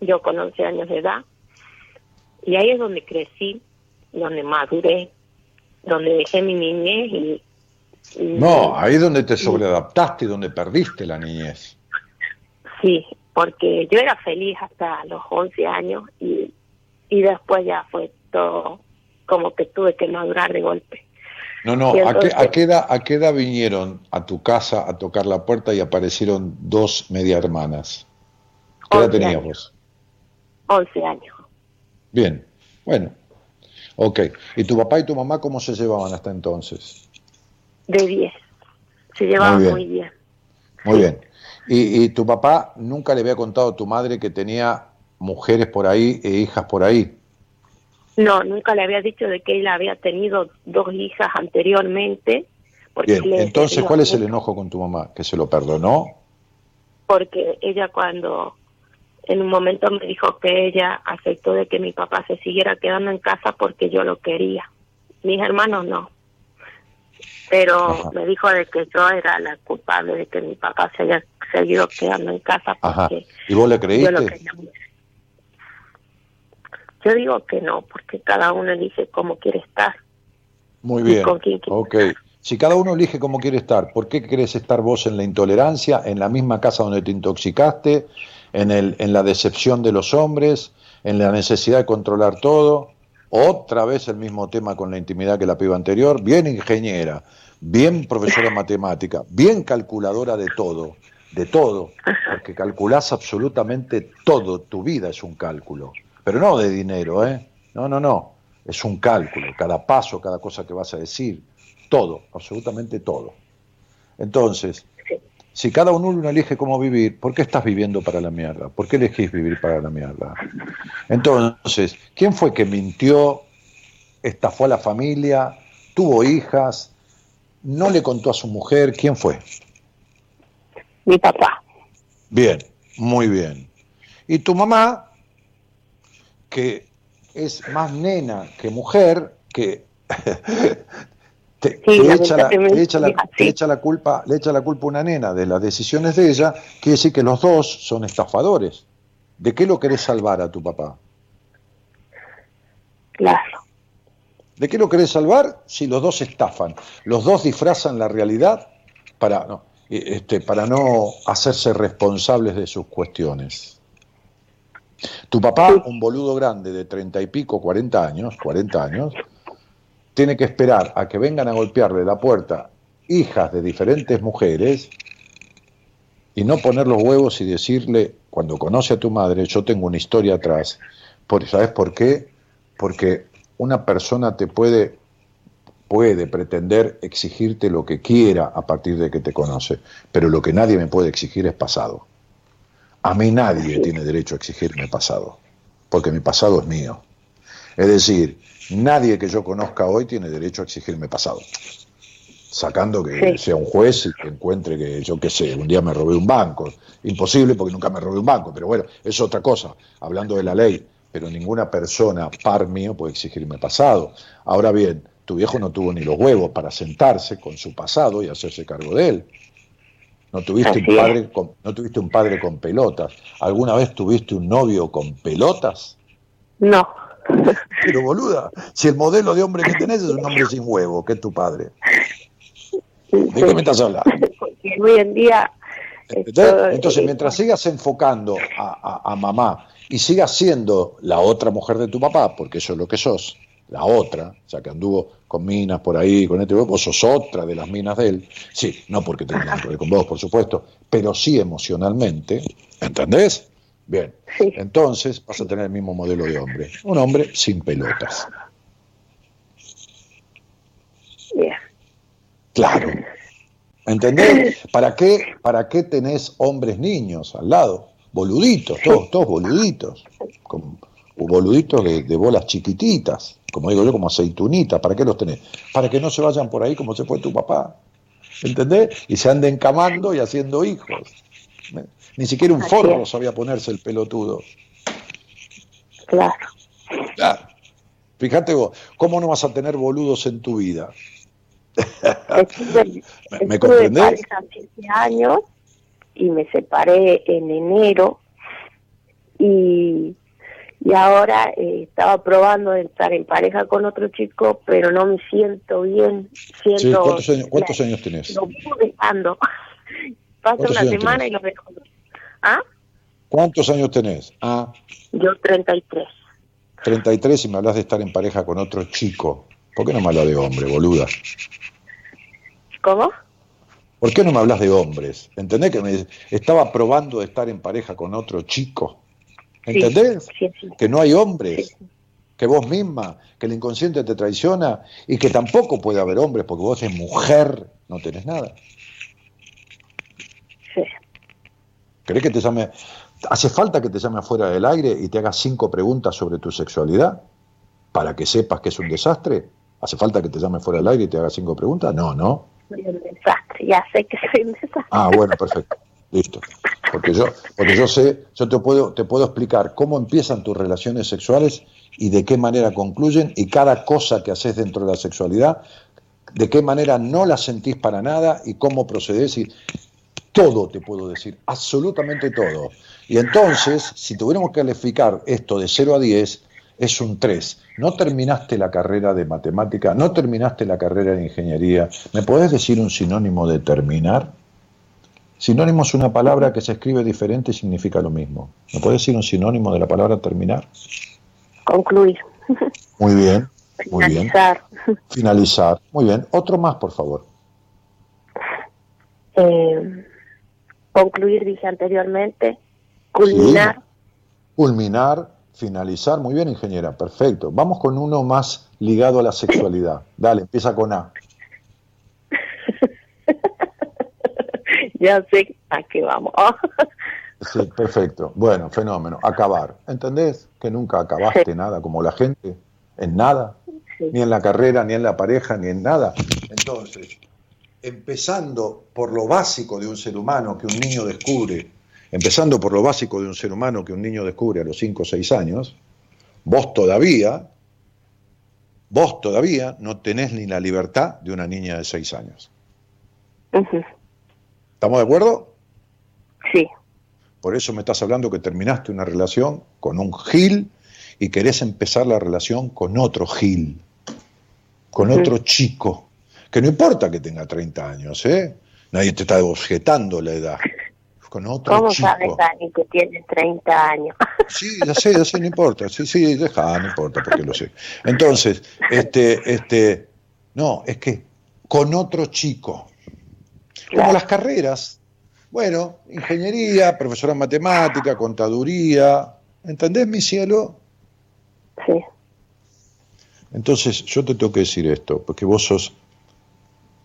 yo con 11 años de edad, y ahí es donde crecí, donde maduré, donde dejé mi niñez y... y- No, ahí es donde te sobreadaptaste y donde perdiste la niñez. Sí, porque yo era feliz hasta los 11 años y, y después ya fue todo como que tuve que madurar de golpe. No, no, ¿a qué, a, qué edad, ¿a qué edad vinieron a tu casa a tocar la puerta y aparecieron dos media hermanas? ¿Qué edad 11 tenías vos? 11 años. Bien, bueno, ok. ¿Y tu papá y tu mamá cómo se llevaban hasta entonces? De 10. Se llevaba Muy muy bien. Muy bien. ¿Y, y tu papá nunca le había contado a tu madre que tenía mujeres por ahí e hijas por ahí? No, nunca le había dicho de que él había tenido dos hijas anteriormente. Porque Bien, entonces, ¿cuál es el enojo con tu mamá? ¿Que se lo perdonó? Porque ella cuando en un momento me dijo que ella aceptó de que mi papá se siguiera quedando en casa porque yo lo quería. Mis hermanos no. Pero Ajá. me dijo de que yo era la culpable de que mi papá se haya seguido quedando en casa Ajá. porque ¿Y vos le yo lo creíste? quería. Yo digo que no, porque cada uno elige cómo quiere estar. Muy ¿Y bien. con quién quiere. Si cada uno elige cómo quiere estar, ¿por qué querés estar vos en la intolerancia, en la misma casa donde te intoxicaste, en, el, en la decepción de los hombres, en la necesidad de controlar todo? Otra vez el mismo tema con la intimidad que la piba anterior, bien ingeniera, bien profesora de <laughs> matemática, bien calculadora de todo, de todo, porque calculás absolutamente todo, tu vida es un cálculo, pero no de dinero, ¿eh? No, no, no, es un cálculo, cada paso, cada cosa que vas a decir, todo, absolutamente todo. Entonces, si cada uno elige cómo vivir, ¿por qué estás viviendo para la mierda? ¿Por qué elegís vivir para la mierda? Entonces, ¿quién fue que mintió, estafó a la familia, tuvo hijas, no le contó a su mujer? ¿Quién fue? Mi papá. Bien, muy bien. Y tu mamá, que es más nena que mujer, que <laughs> te, Sí, te echa la, te echa la- es así. te echa la culpa, le echa la culpa a una nena de las decisiones de ella, quiere decir que los dos son estafadores. ¿De qué lo querés salvar a tu papá? Claro. ¿De qué lo querés salvar si los dos estafan? Los dos disfrazan la realidad para no, eh, este, para no hacerse responsables de sus cuestiones. Tu papá, un boludo grande de treinta y pico, cuarenta años, 40 años, tiene que esperar a que vengan a golpearle la puerta hijas de diferentes mujeres y no poner los huevos y decirle, cuando conoce a tu madre, yo tengo una historia atrás. Por, ¿Sabes por qué? Porque una persona te puede, puede pretender exigirte lo que quiera a partir de que te conoce, pero lo que nadie me puede exigir es pasado. A mí nadie tiene derecho a exigirme pasado, porque mi pasado es mío. Es decir, nadie que yo conozca hoy tiene derecho a exigirme pasado. Sacando que Sí. sea un juez y que encuentre que, yo qué sé, un día me robé un banco. Imposible porque nunca me robé un banco, pero bueno, es otra cosa, hablando de la ley. Pero ninguna persona par mío puede exigirme pasado. Ahora bien, tu viejo no tuvo ni los huevos para sentarse con su pasado y hacerse cargo de él. No tuviste, un padre con, no tuviste un padre con pelotas. ¿Alguna vez tuviste un novio con pelotas? No. Pero boluda, si el modelo de hombre que tenés es un hombre sin huevo, que es tu padre. ¿De qué me estás hablando? Porque hoy en día... Esto- Entonces, mientras sigas enfocando a, a- a mamá y sigas siendo la otra mujer de tu papá, porque eso es lo que sos, la otra, o sea, que anduvo con minas por ahí, con este, vos sos otra de las minas de él, sí, no porque tenga nada que ver con vos, por supuesto, pero sí emocionalmente, ¿entendés? Bien. Sí. Entonces vas a tener el mismo modelo de hombre. Un hombre sin pelotas. Bien. Claro. ¿Entendés? ¿Para qué, ¿Para qué tenés hombres niños al lado? Boluditos, todos, todos boluditos. Con, boluditos de, de bolas chiquititas, como digo yo, como aceitunitas. ¿Para qué los tenés? Para que no se vayan por ahí como se fue tu papá. ¿Entendés? Y se anden camando y haciendo hijos. Ni siquiera un forro sabía ponerse el pelotudo. Claro. Claro. Fíjate vos, ¿cómo no vas a tener boludos en tu vida? Estuve, <laughs> ¿Me- me estuve comprendés? años y me separé en enero y, y ahora eh, estaba probando de estar en pareja con otro chico, pero no me siento bien. Siento Sí, ¿Cuántos años, cuántos la- años tenés? Lo dejando. Pasa ¿Cuántos una semana tenés? y lo dejo. ¿Ah? ¿Cuántos años tenés? Ah, Yo 33. 33 y me hablas de estar en pareja con otro chico. ¿Por qué no me hablas de hombre, boluda? ¿Cómo? ¿Por qué no me hablas de hombres? ¿Entendés que me estaba probando de estar en pareja con otro chico? ¿Entendés? Sí, sí. Que no hay hombres, que vos misma, que el inconsciente te traiciona y que tampoco puede haber hombres porque vos eres mujer, no tenés nada. sí. ¿Querés que te llame? ¿Hace falta que te llame afuera del aire y te haga cinco preguntas sobre tu sexualidad para que sepas que es un desastre? ¿Hace falta que te llame fuera del aire y te haga cinco preguntas? No, no. Soy un desastre. Ya sé que soy un desastre. Ah, bueno, perfecto. Listo. Porque yo, porque yo sé, yo te puedo, te puedo explicar cómo empiezan tus relaciones sexuales y de qué manera concluyen y cada cosa que haces dentro de la sexualidad, de qué manera no la sentís para nada y cómo procedés y todo te puedo decir, absolutamente todo. Y entonces, si tuviéramos que calificar esto de 0 a 10, es un 3. No terminaste la carrera de matemática, no terminaste la carrera de ingeniería. ¿Me podés decir un sinónimo de terminar? Sinónimo es una palabra que se escribe diferente y significa lo mismo. ¿Me puedes decir un sinónimo de la palabra terminar? Concluir. Muy bien, muy bien. Finalizar. Finalizar. Muy bien. Otro más, por favor. Eh, concluir, dije anteriormente. Culminar. Culminar, finalizar. Muy bien, ingeniera. Perfecto. Vamos con uno más ligado a la sexualidad. Dale, empieza con A. <laughs> ya sé a qué vamos. <laughs> Sí, perfecto. Bueno, fenómeno. Acabar. ¿Entendés? Que nunca acabaste nada como la gente. En nada. Sí. Ni en la carrera, ni en la pareja, ni en nada. Entonces, empezando por lo básico de un ser humano que un niño descubre, empezando por lo básico de un ser humano que un niño descubre a los 5 o 6 años, vos todavía, vos todavía no tenés ni la libertad de una niña de 6 años. Ujú. ¿Estamos de acuerdo? Sí, Por eso me estás hablando que terminaste una relación con un Gil y querés empezar la relación con otro Gil, con otro chico, que no importa que tenga 30 años, ¿eh? Nadie te está objetando la edad. Con otro ¿cómo chico. sabes, Dani, que tiene 30 años? <laughs> Sí, ya sé, ya sé, no importa. Sí, sí, deja, no importa, porque lo sé. Entonces, este, este, no, es que con otro chico. Como las carreras. Bueno, ingeniería, profesora en matemática, contaduría. ¿Entendés, mi cielo? Sí, Entonces, yo te tengo que decir esto, porque vos sos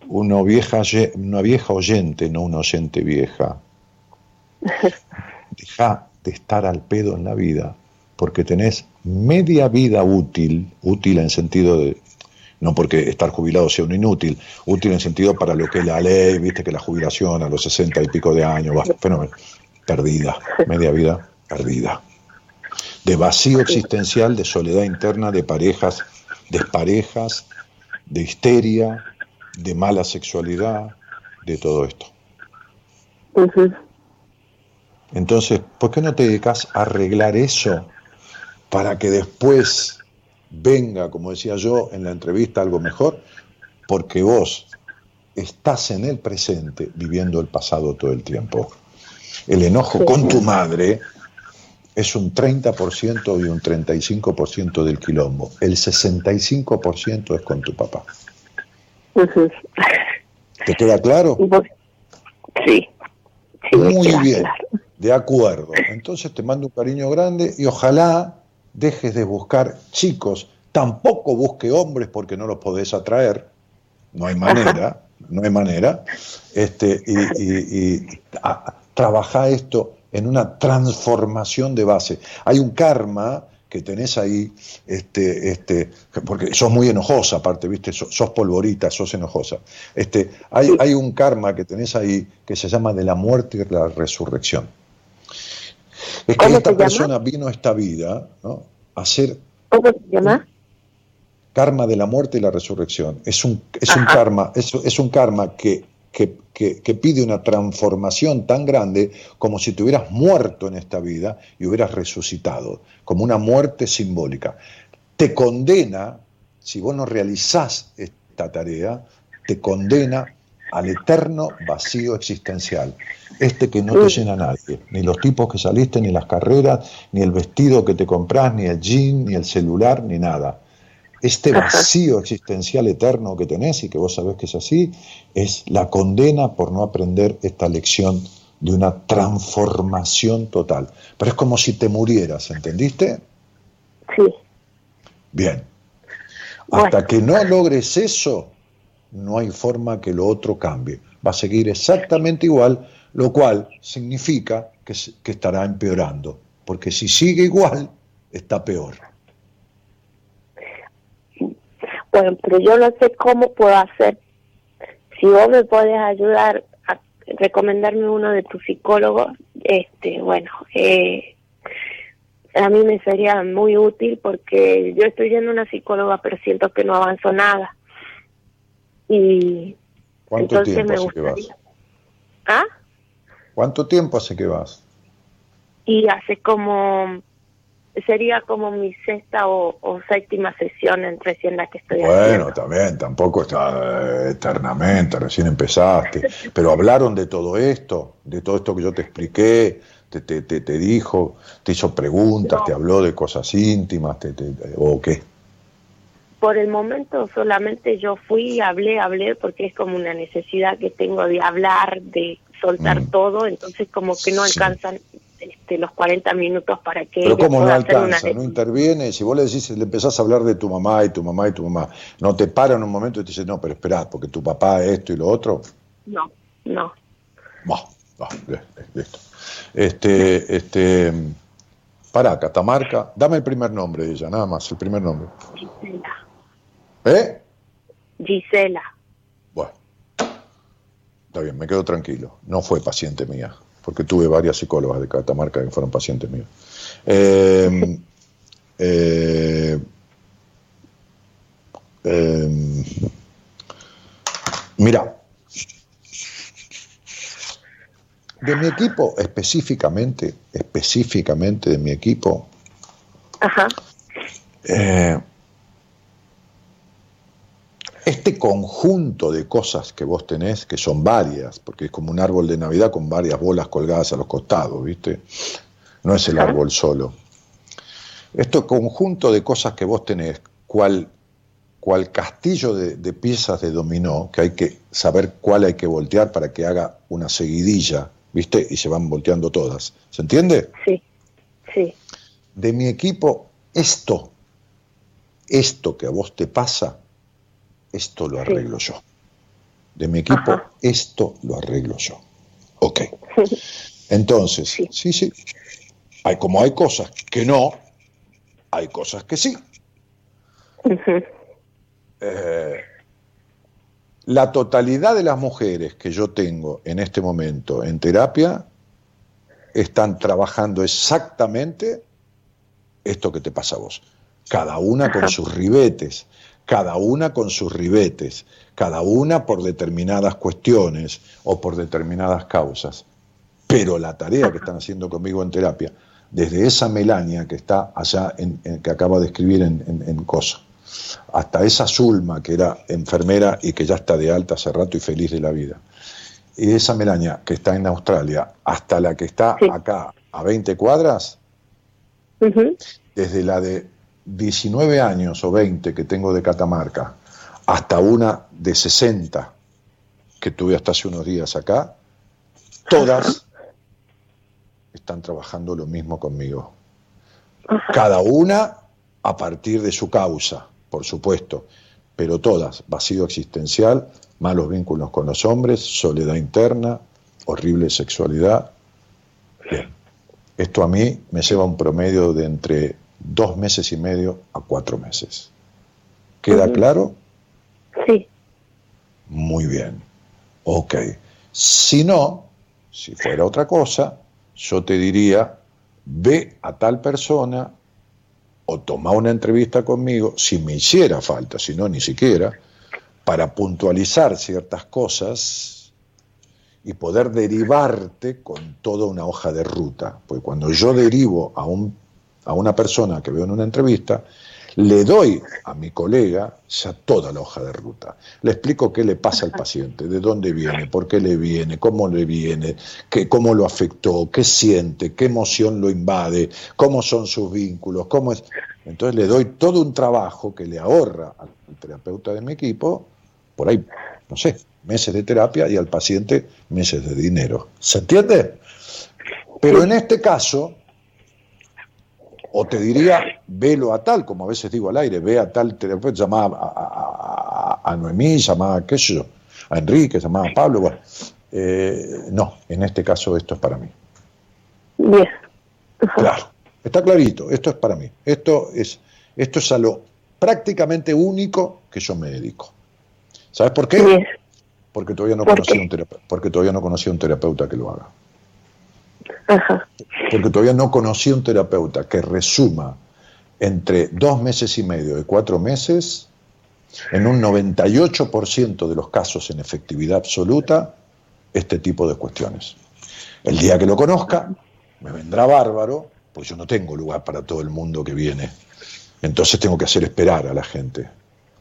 una vieja, una vieja oyente, no una oyente vieja. <laughs> Deja de estar al pedo en la vida, porque tenés media vida útil, útil en sentido de, no porque estar jubilado sea un inútil, útil en sentido para lo que es la ley, viste que la jubilación a los sesenta y pico de años, va, fenómeno, perdida, media vida perdida. De vacío existencial, de soledad interna, de parejas, desparejas, de histeria, de mala sexualidad, de todo esto. Entonces, ¿por qué no te dedicas a arreglar eso para que después venga, como decía yo en la entrevista, algo mejor? Porque vos estás en el presente viviendo el pasado todo el tiempo. El enojo con tu madre es un 30% y un 35% del quilombo. El 65% es con tu papá. ¿Te queda claro? Y Sí. Muy bien. claro. de acuerdo. Entonces te mando un cariño grande y ojalá dejes de buscar chicos. Tampoco busque hombres porque no los podés atraer. No hay manera, no hay manera. Este, y, trabaja esto en una transformación de base. Hay un karma que tenés ahí, este, este, porque sos muy enojosa, aparte, viste, sos, polvorita, sos enojosa. Este, hay, hay un karma que tenés ahí que se llama de la muerte y la resurrección. Es que esta persona vino a esta vida ¿no? a ser. ¿Cómo se llama? Karma de la muerte y la resurrección. Es un, es un karma, es, es un karma que que, pide una transformación tan grande como si te hubieras muerto en esta vida y hubieras resucitado, como una muerte simbólica. Te condena, si vos no realizás esta tarea, te condena al eterno vacío existencial, este que no te llena nadie, ni los tipos que saliste, ni las carreras, ni el vestido que te compras, ni el jean, ni el celular, ni nada. Este vacío existencial eterno que tenés y que vos sabés que es así, es la condena por no aprender esta lección de una transformación total. Pero es como si te murieras, ¿entendiste? Sí. Bien. Hasta que no logres eso, no hay forma que lo otro cambie. Va a seguir exactamente igual, lo cual significa que, que estará empeorando. Porque si sigue igual, está peor. Bueno, pero yo no sé cómo puedo hacer. Si vos me puedes ayudar a recomendarme uno de tus psicólogos, este, bueno, eh, a mí me sería muy útil porque yo estoy yendo a una psicóloga, pero siento que no avanzo nada. Y ¿Cuánto tiempo hace que vas? ¿Ah? ¿Cuánto tiempo hace que vas? Y hace como sería como mi sexta o, séptima sesión en recién la que estoy bueno, haciendo. Bueno, también, tampoco está eh, eternamente, recién empezaste. <laughs> Pero hablaron de todo esto, de todo esto que yo te expliqué, te, te, te, dijo, te hizo preguntas, te habló de cosas íntimas, te, o qué. Por el momento solamente yo fui, hablé, hablé, porque es como una necesidad que tengo de hablar, de soltar mm. todo, entonces como que no alcanzan este, los 40 minutos para que... Pero ¿cómo no alcanza? No interviene, si vos le decís, le empezás a hablar de tu mamá y tu mamá y tu mamá, ¿no te para en un momento y te dice, no, pero esperá, porque tu papá esto y lo otro? No, no. No, no, listo. Este, este, para, Catamarca, dame el primer nombre de ella, nada más, el primer nombre. Gisela. ¿Eh? Gisela. Bueno, está bien, me quedo tranquilo, no fue paciente mía porque tuve varias psicólogas de Catamarca que fueron pacientes míos. Eh, eh, eh, mira, de mi equipo específicamente, específicamente de mi equipo, Ajá. Este conjunto de cosas que vos tenés, que son varias, porque es como un árbol de Navidad con varias bolas colgadas a los costados, ¿viste? No es el árbol solo. Este conjunto de cosas que vos tenés, cual, cual castillo de, piezas de dominó, que hay que saber cuál hay que voltear para que haga una seguidilla, ¿viste? Y se van volteando todas. ¿Se entiende? Sí, sí. De mi equipo, esto, esto que a vos te pasa, esto lo arreglo yo. De mi equipo, esto lo arreglo yo. Ok. Entonces, sí, sí. Hay, como hay cosas que no, hay cosas que sí. Eh, la totalidad de las mujeres que yo tengo en este momento en terapia están trabajando exactamente esto que te pasa a vos. Cada una con sus ribetes, cada una con sus ribetes, cada una por determinadas cuestiones o por determinadas causas. Pero la tarea que están haciendo conmigo en terapia, desde esa Melania que está allá, en, que acaba de escribir en, en, Cosa, hasta esa Zulma que era enfermera y que ya está de alta hace rato y feliz de la vida, y esa Melania que está en Australia, hasta la que está acá a 20 cuadras, desde la de 19 años o 20 que tengo de Catamarca, hasta una de 60 que tuve hasta hace unos días acá, todas están trabajando lo mismo conmigo. Cada una a partir de su causa, por supuesto, pero todas, vacío existencial, malos vínculos con los hombres, soledad interna, horrible sexualidad. Bien, esto a mí me lleva un promedio de entre dos meses y medio a cuatro meses. ¿Queda claro? Sí. Muy bien. Ok. Si no, si fuera otra cosa, yo te diría, ve a tal persona o toma una entrevista conmigo, si me hiciera falta, si no, ni siquiera, para puntualizar ciertas cosas y poder derivarte con toda una hoja de ruta. Porque cuando yo derivo a, un, a una persona que veo en una entrevista, le doy a mi colega ya toda la hoja de ruta. Le explico qué le pasa al paciente, de dónde viene, por qué le viene, cómo le viene, qué, cómo lo afectó, qué siente, qué emoción lo invade, cómo son sus vínculos, cómo es. Entonces le doy todo un trabajo que le ahorra al terapeuta de mi equipo, por ahí, no sé, meses de terapia y al paciente meses de dinero. ¿Se entiende? Pero en este caso, o te diría, velo a tal, como a veces digo al aire, ve a tal terapeuta, llamaba a, a, a Noemí, llamaba a qué sé yo, a Enrique, llamaba a Pablo, bueno, eh, no, en este caso esto es para mí. Bien. Claro, está clarito, esto es para mí, esto es, esto es a lo prácticamente único que yo me dedico. ¿Sabes por qué? Bien. Porque todavía no ¿Por conocí qué? un terapeuta, porque todavía no conocí un terapeuta que lo haga. Ajá. porque todavía no conocí un terapeuta que resuma entre dos meses y medio y cuatro meses, en un 98% de los casos en efectividad absoluta, este tipo de cuestiones. El día que lo conozca, me vendrá bárbaro, pues yo no tengo lugar para todo el mundo que viene. Entonces tengo que hacer esperar a la gente.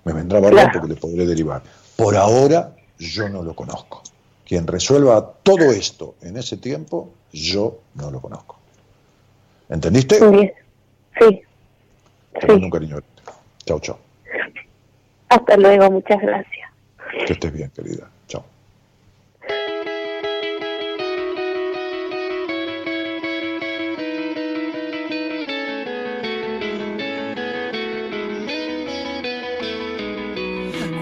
Me vendrá bárbaro Claro. porque le podré derivar. Por ahora, yo no lo conozco. Quien resuelva todo esto en ese tiempo, yo no lo conozco. ¿Entendiste? Bien. Sí. Te mando Sí. un cariño. Chao, chao. Hasta luego. Muchas gracias. Que estés bien, querida.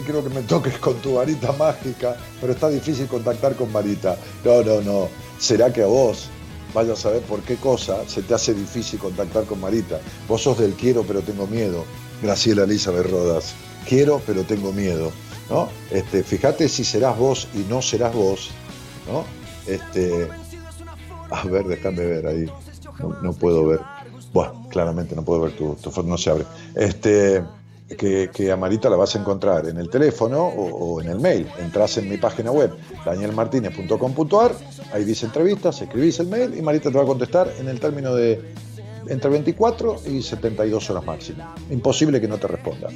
Daniel, quiero que me toques con tu varita mágica, pero está difícil contactar con Marita. No, no, no. ¿Será que a vos, vaya a saber por qué cosa, se te hace difícil contactar con Marita? Vos sos del quiero, pero tengo miedo. Graciela Elizabeth Rodas. Quiero, pero tengo miedo. ¿No? Este, fíjate si serás vos y no serás vos, ¿no? Este, a ver, déjame ver ahí. No, no puedo ver. Bueno, claramente no puedo ver tu, tu foto, no se abre. Este, que, a Marita la vas a encontrar en el teléfono o, en el mail. Entrás en mi página web, danielmartinez.com.ar, ahí dice entrevistas, escribís el mail y Marita te va a contestar en el término de entre 24 y 72 horas máximo. Imposible que no te responda.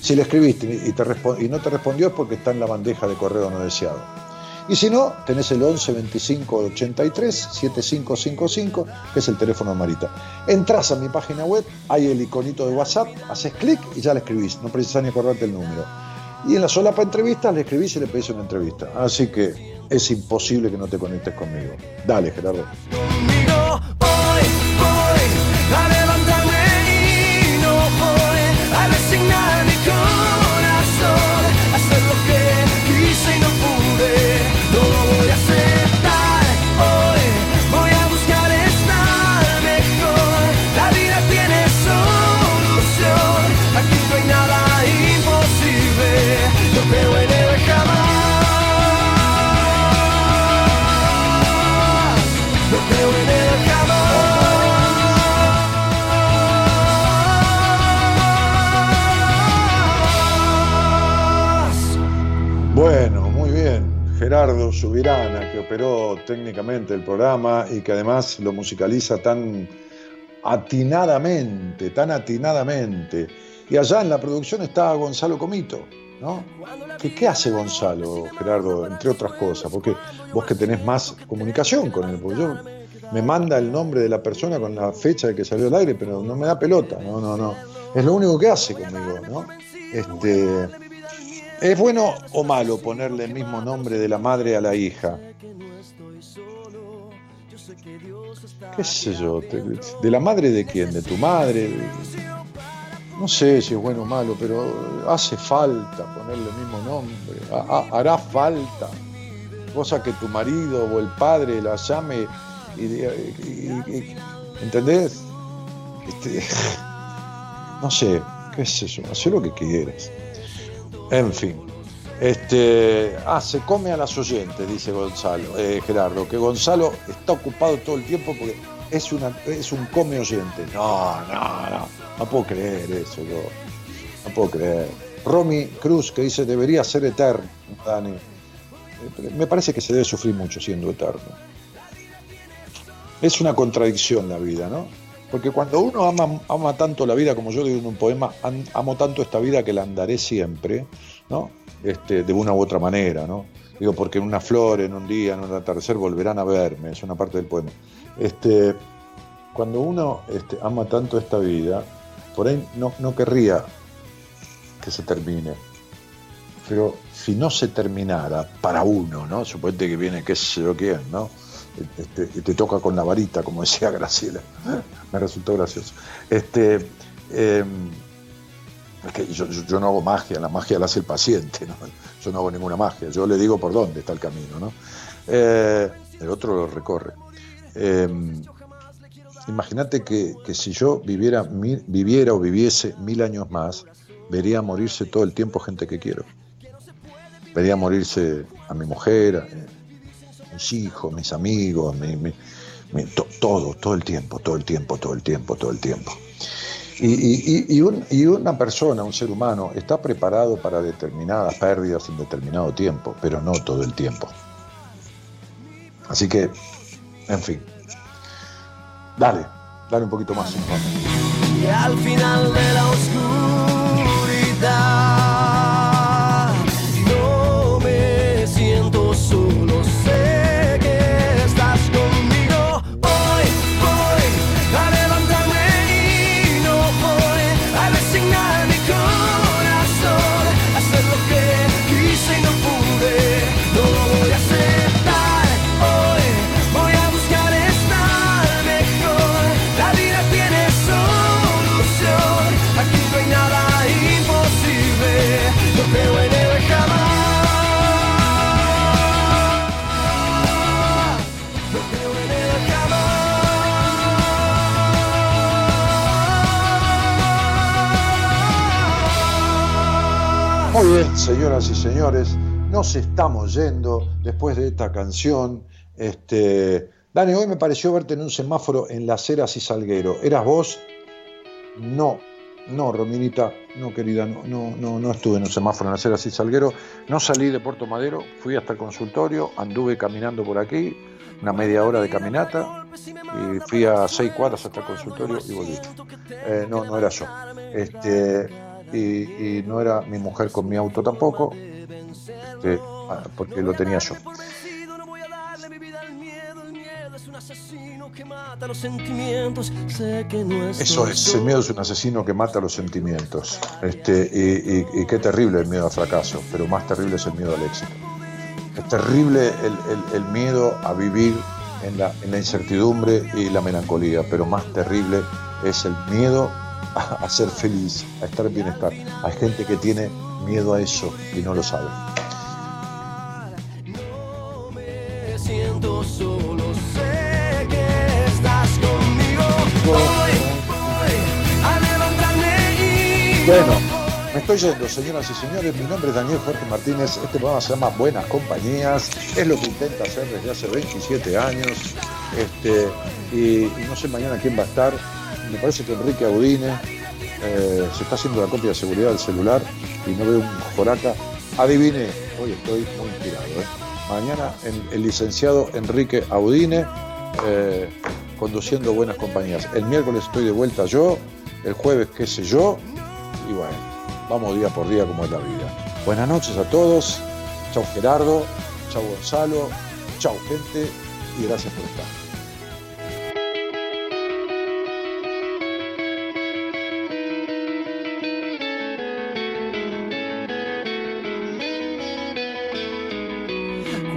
Si le escribiste y, te y no te respondió es porque está en la bandeja de correo no deseado. Y si no, tenés el 11 25 83 7555, que es el teléfono de Marita. Entrás a mi página web, hay el iconito de WhatsApp, haces clic y ya le escribís, no precisas ni acordarte el número. Y en la solapa entrevistas le escribís y le pedís una entrevista. Así que es imposible que no te conectes conmigo. Dale, Gerardo. Gerardo Subirana, que operó técnicamente el programa y que además lo musicaliza tan atinadamente, tan atinadamente. Y allá en la producción está Gonzalo Comito, ¿no? ¿Qué, qué hace Gonzalo, Gerardo, entre otras cosas? Porque vos que tenés más comunicación con él, porque yo me manda el nombre de la persona con la fecha de que salió al aire, pero no me da pelota, no, no, no. Es lo único que hace conmigo, ¿no? Este, ¿Es bueno o malo ponerle el mismo nombre de la madre a la hija? ¿Qué sé yo? ¿De la madre de quién? ¿De tu madre? No sé si es bueno o malo, pero hace falta ponerle el mismo nombre. Ha- ha- hará falta. Cosa que tu marido o el padre la llame y- ¿entendés? Este, <laughs> no sé, qué sé yo, haz lo que quieras. En fin. Este, ah, se come a las oyentes, dice Gonzalo, eh, Gerardo, que Gonzalo está ocupado todo el tiempo porque es, una, es un come oyente. No, no, no, no puedo creer eso yo. No puedo creer. Romy Cruz, que dice, debería ser eterno, Dani. Eh, Me parece que se debe sufrir mucho siendo eterno. Es una contradicción la vida, ¿no? Porque cuando uno ama, tanto la vida, como yo digo en un poema, "Am- amo tanto esta vida que la andaré siempre, ¿no? Este, de una u otra manera, ¿no? Digo, porque en una flor, en un día, en un atardecer volverán a verme, es una parte del poema. Este, cuando uno este, ama tanto esta vida, por ahí no, no querría que se termine. Pero si no se terminara para uno, ¿no? Suponete que viene qué sé yo quién, ¿no? Este, te toca con la varita, como decía <laughs> Graciela. Me resultó gracioso. Este, eh, es que yo, yo- no hago magia, la magia la hace el paciente. Yo no hago ninguna magia, yo le digo por dónde está el camino, ¿no? Eh, el otro lo recorre. Eh, Imagínate que, que si yo viviera, mil- viviera o viviese mil años más, vería morirse todo el tiempo gente que quiero. Vería morirse a mi mujer, mis hijos, mis amigos, mi- mi- mi- to- todo, todo el tiempo, todo el tiempo, todo el tiempo, todo el tiempo. Y, y una persona, un ser humano, está preparado para determinadas pérdidas en determinado tiempo, pero no todo el tiempo. Así que, en fin, dale, dale un poquito más. Y al final de la oscuridad señoras y señores, nos estamos yendo después de esta canción. Este, Dani, hoy me pareció verte en un semáforo en Las Heras y Salguero. ¿Eras vos? No, no, Rominita, no, querida, no, no, no, no estuve en un semáforo en Las Heras y Salguero. No salí de Puerto Madero, fui hasta el consultorio, anduve caminando por aquí, una media hora de caminata, y fui a seis cuadras hasta el consultorio y volví. Eh, no, no era yo. Este, y, no era mi mujer con mi auto tampoco. Ah, porque lo tenía yo. Eso es, el miedo es un asesino que mata los sentimientos. Este, y, y- y qué terrible el miedo al fracaso, pero más terrible es el miedo al éxito. Es terrible el miedo a vivir en la, en la incertidumbre y la melancolía, pero más terrible es el miedo a, ser feliz, a estar en bienestar. Hay gente que tiene miedo a eso y no lo sabe. Bueno, me estoy yendo, señoras y señores. Mi nombre es Daniel Jorge Martínez. Este programa se llama Buenas Compañías. Es lo que intenta hacer desde hace 27 años. Este, y, no sé mañana quién va a estar. Me parece que Enrique Audine eh, se está haciendo la copia de seguridad del celular y no veo un joraca. Adivine, hoy estoy muy inspirado. ¿eh? Mañana el licenciado Enrique Audine eh, conduciendo Buenas Compañías. El miércoles estoy de vuelta yo. El jueves, qué sé yo. Y bueno, vamos día por día como es la vida. Buenas noches a todos. Chau Gerardo. Chau Gonzalo. Chau gente. Y gracias por estar.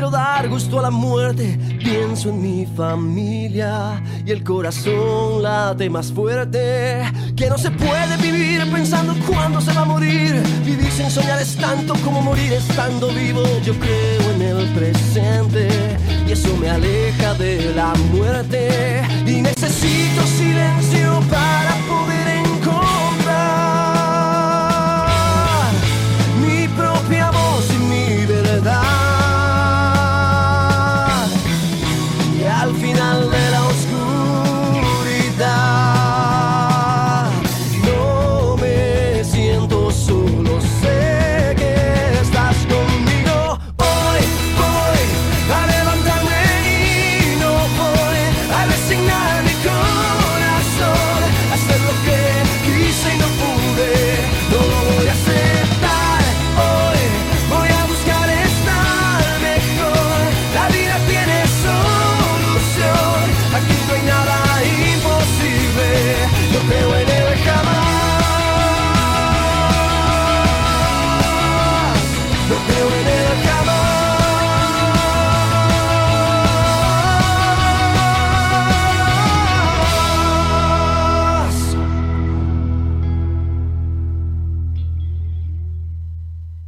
quiero dar gusto a la muerte. Pienso en mi familia y el corazón late más fuerte. Que no se puede vivir pensando cuándo se va a morir. Vivir sin soñar es tanto como morir estando vivo. Yo creo en el presente y eso me aleja de la muerte. Y necesito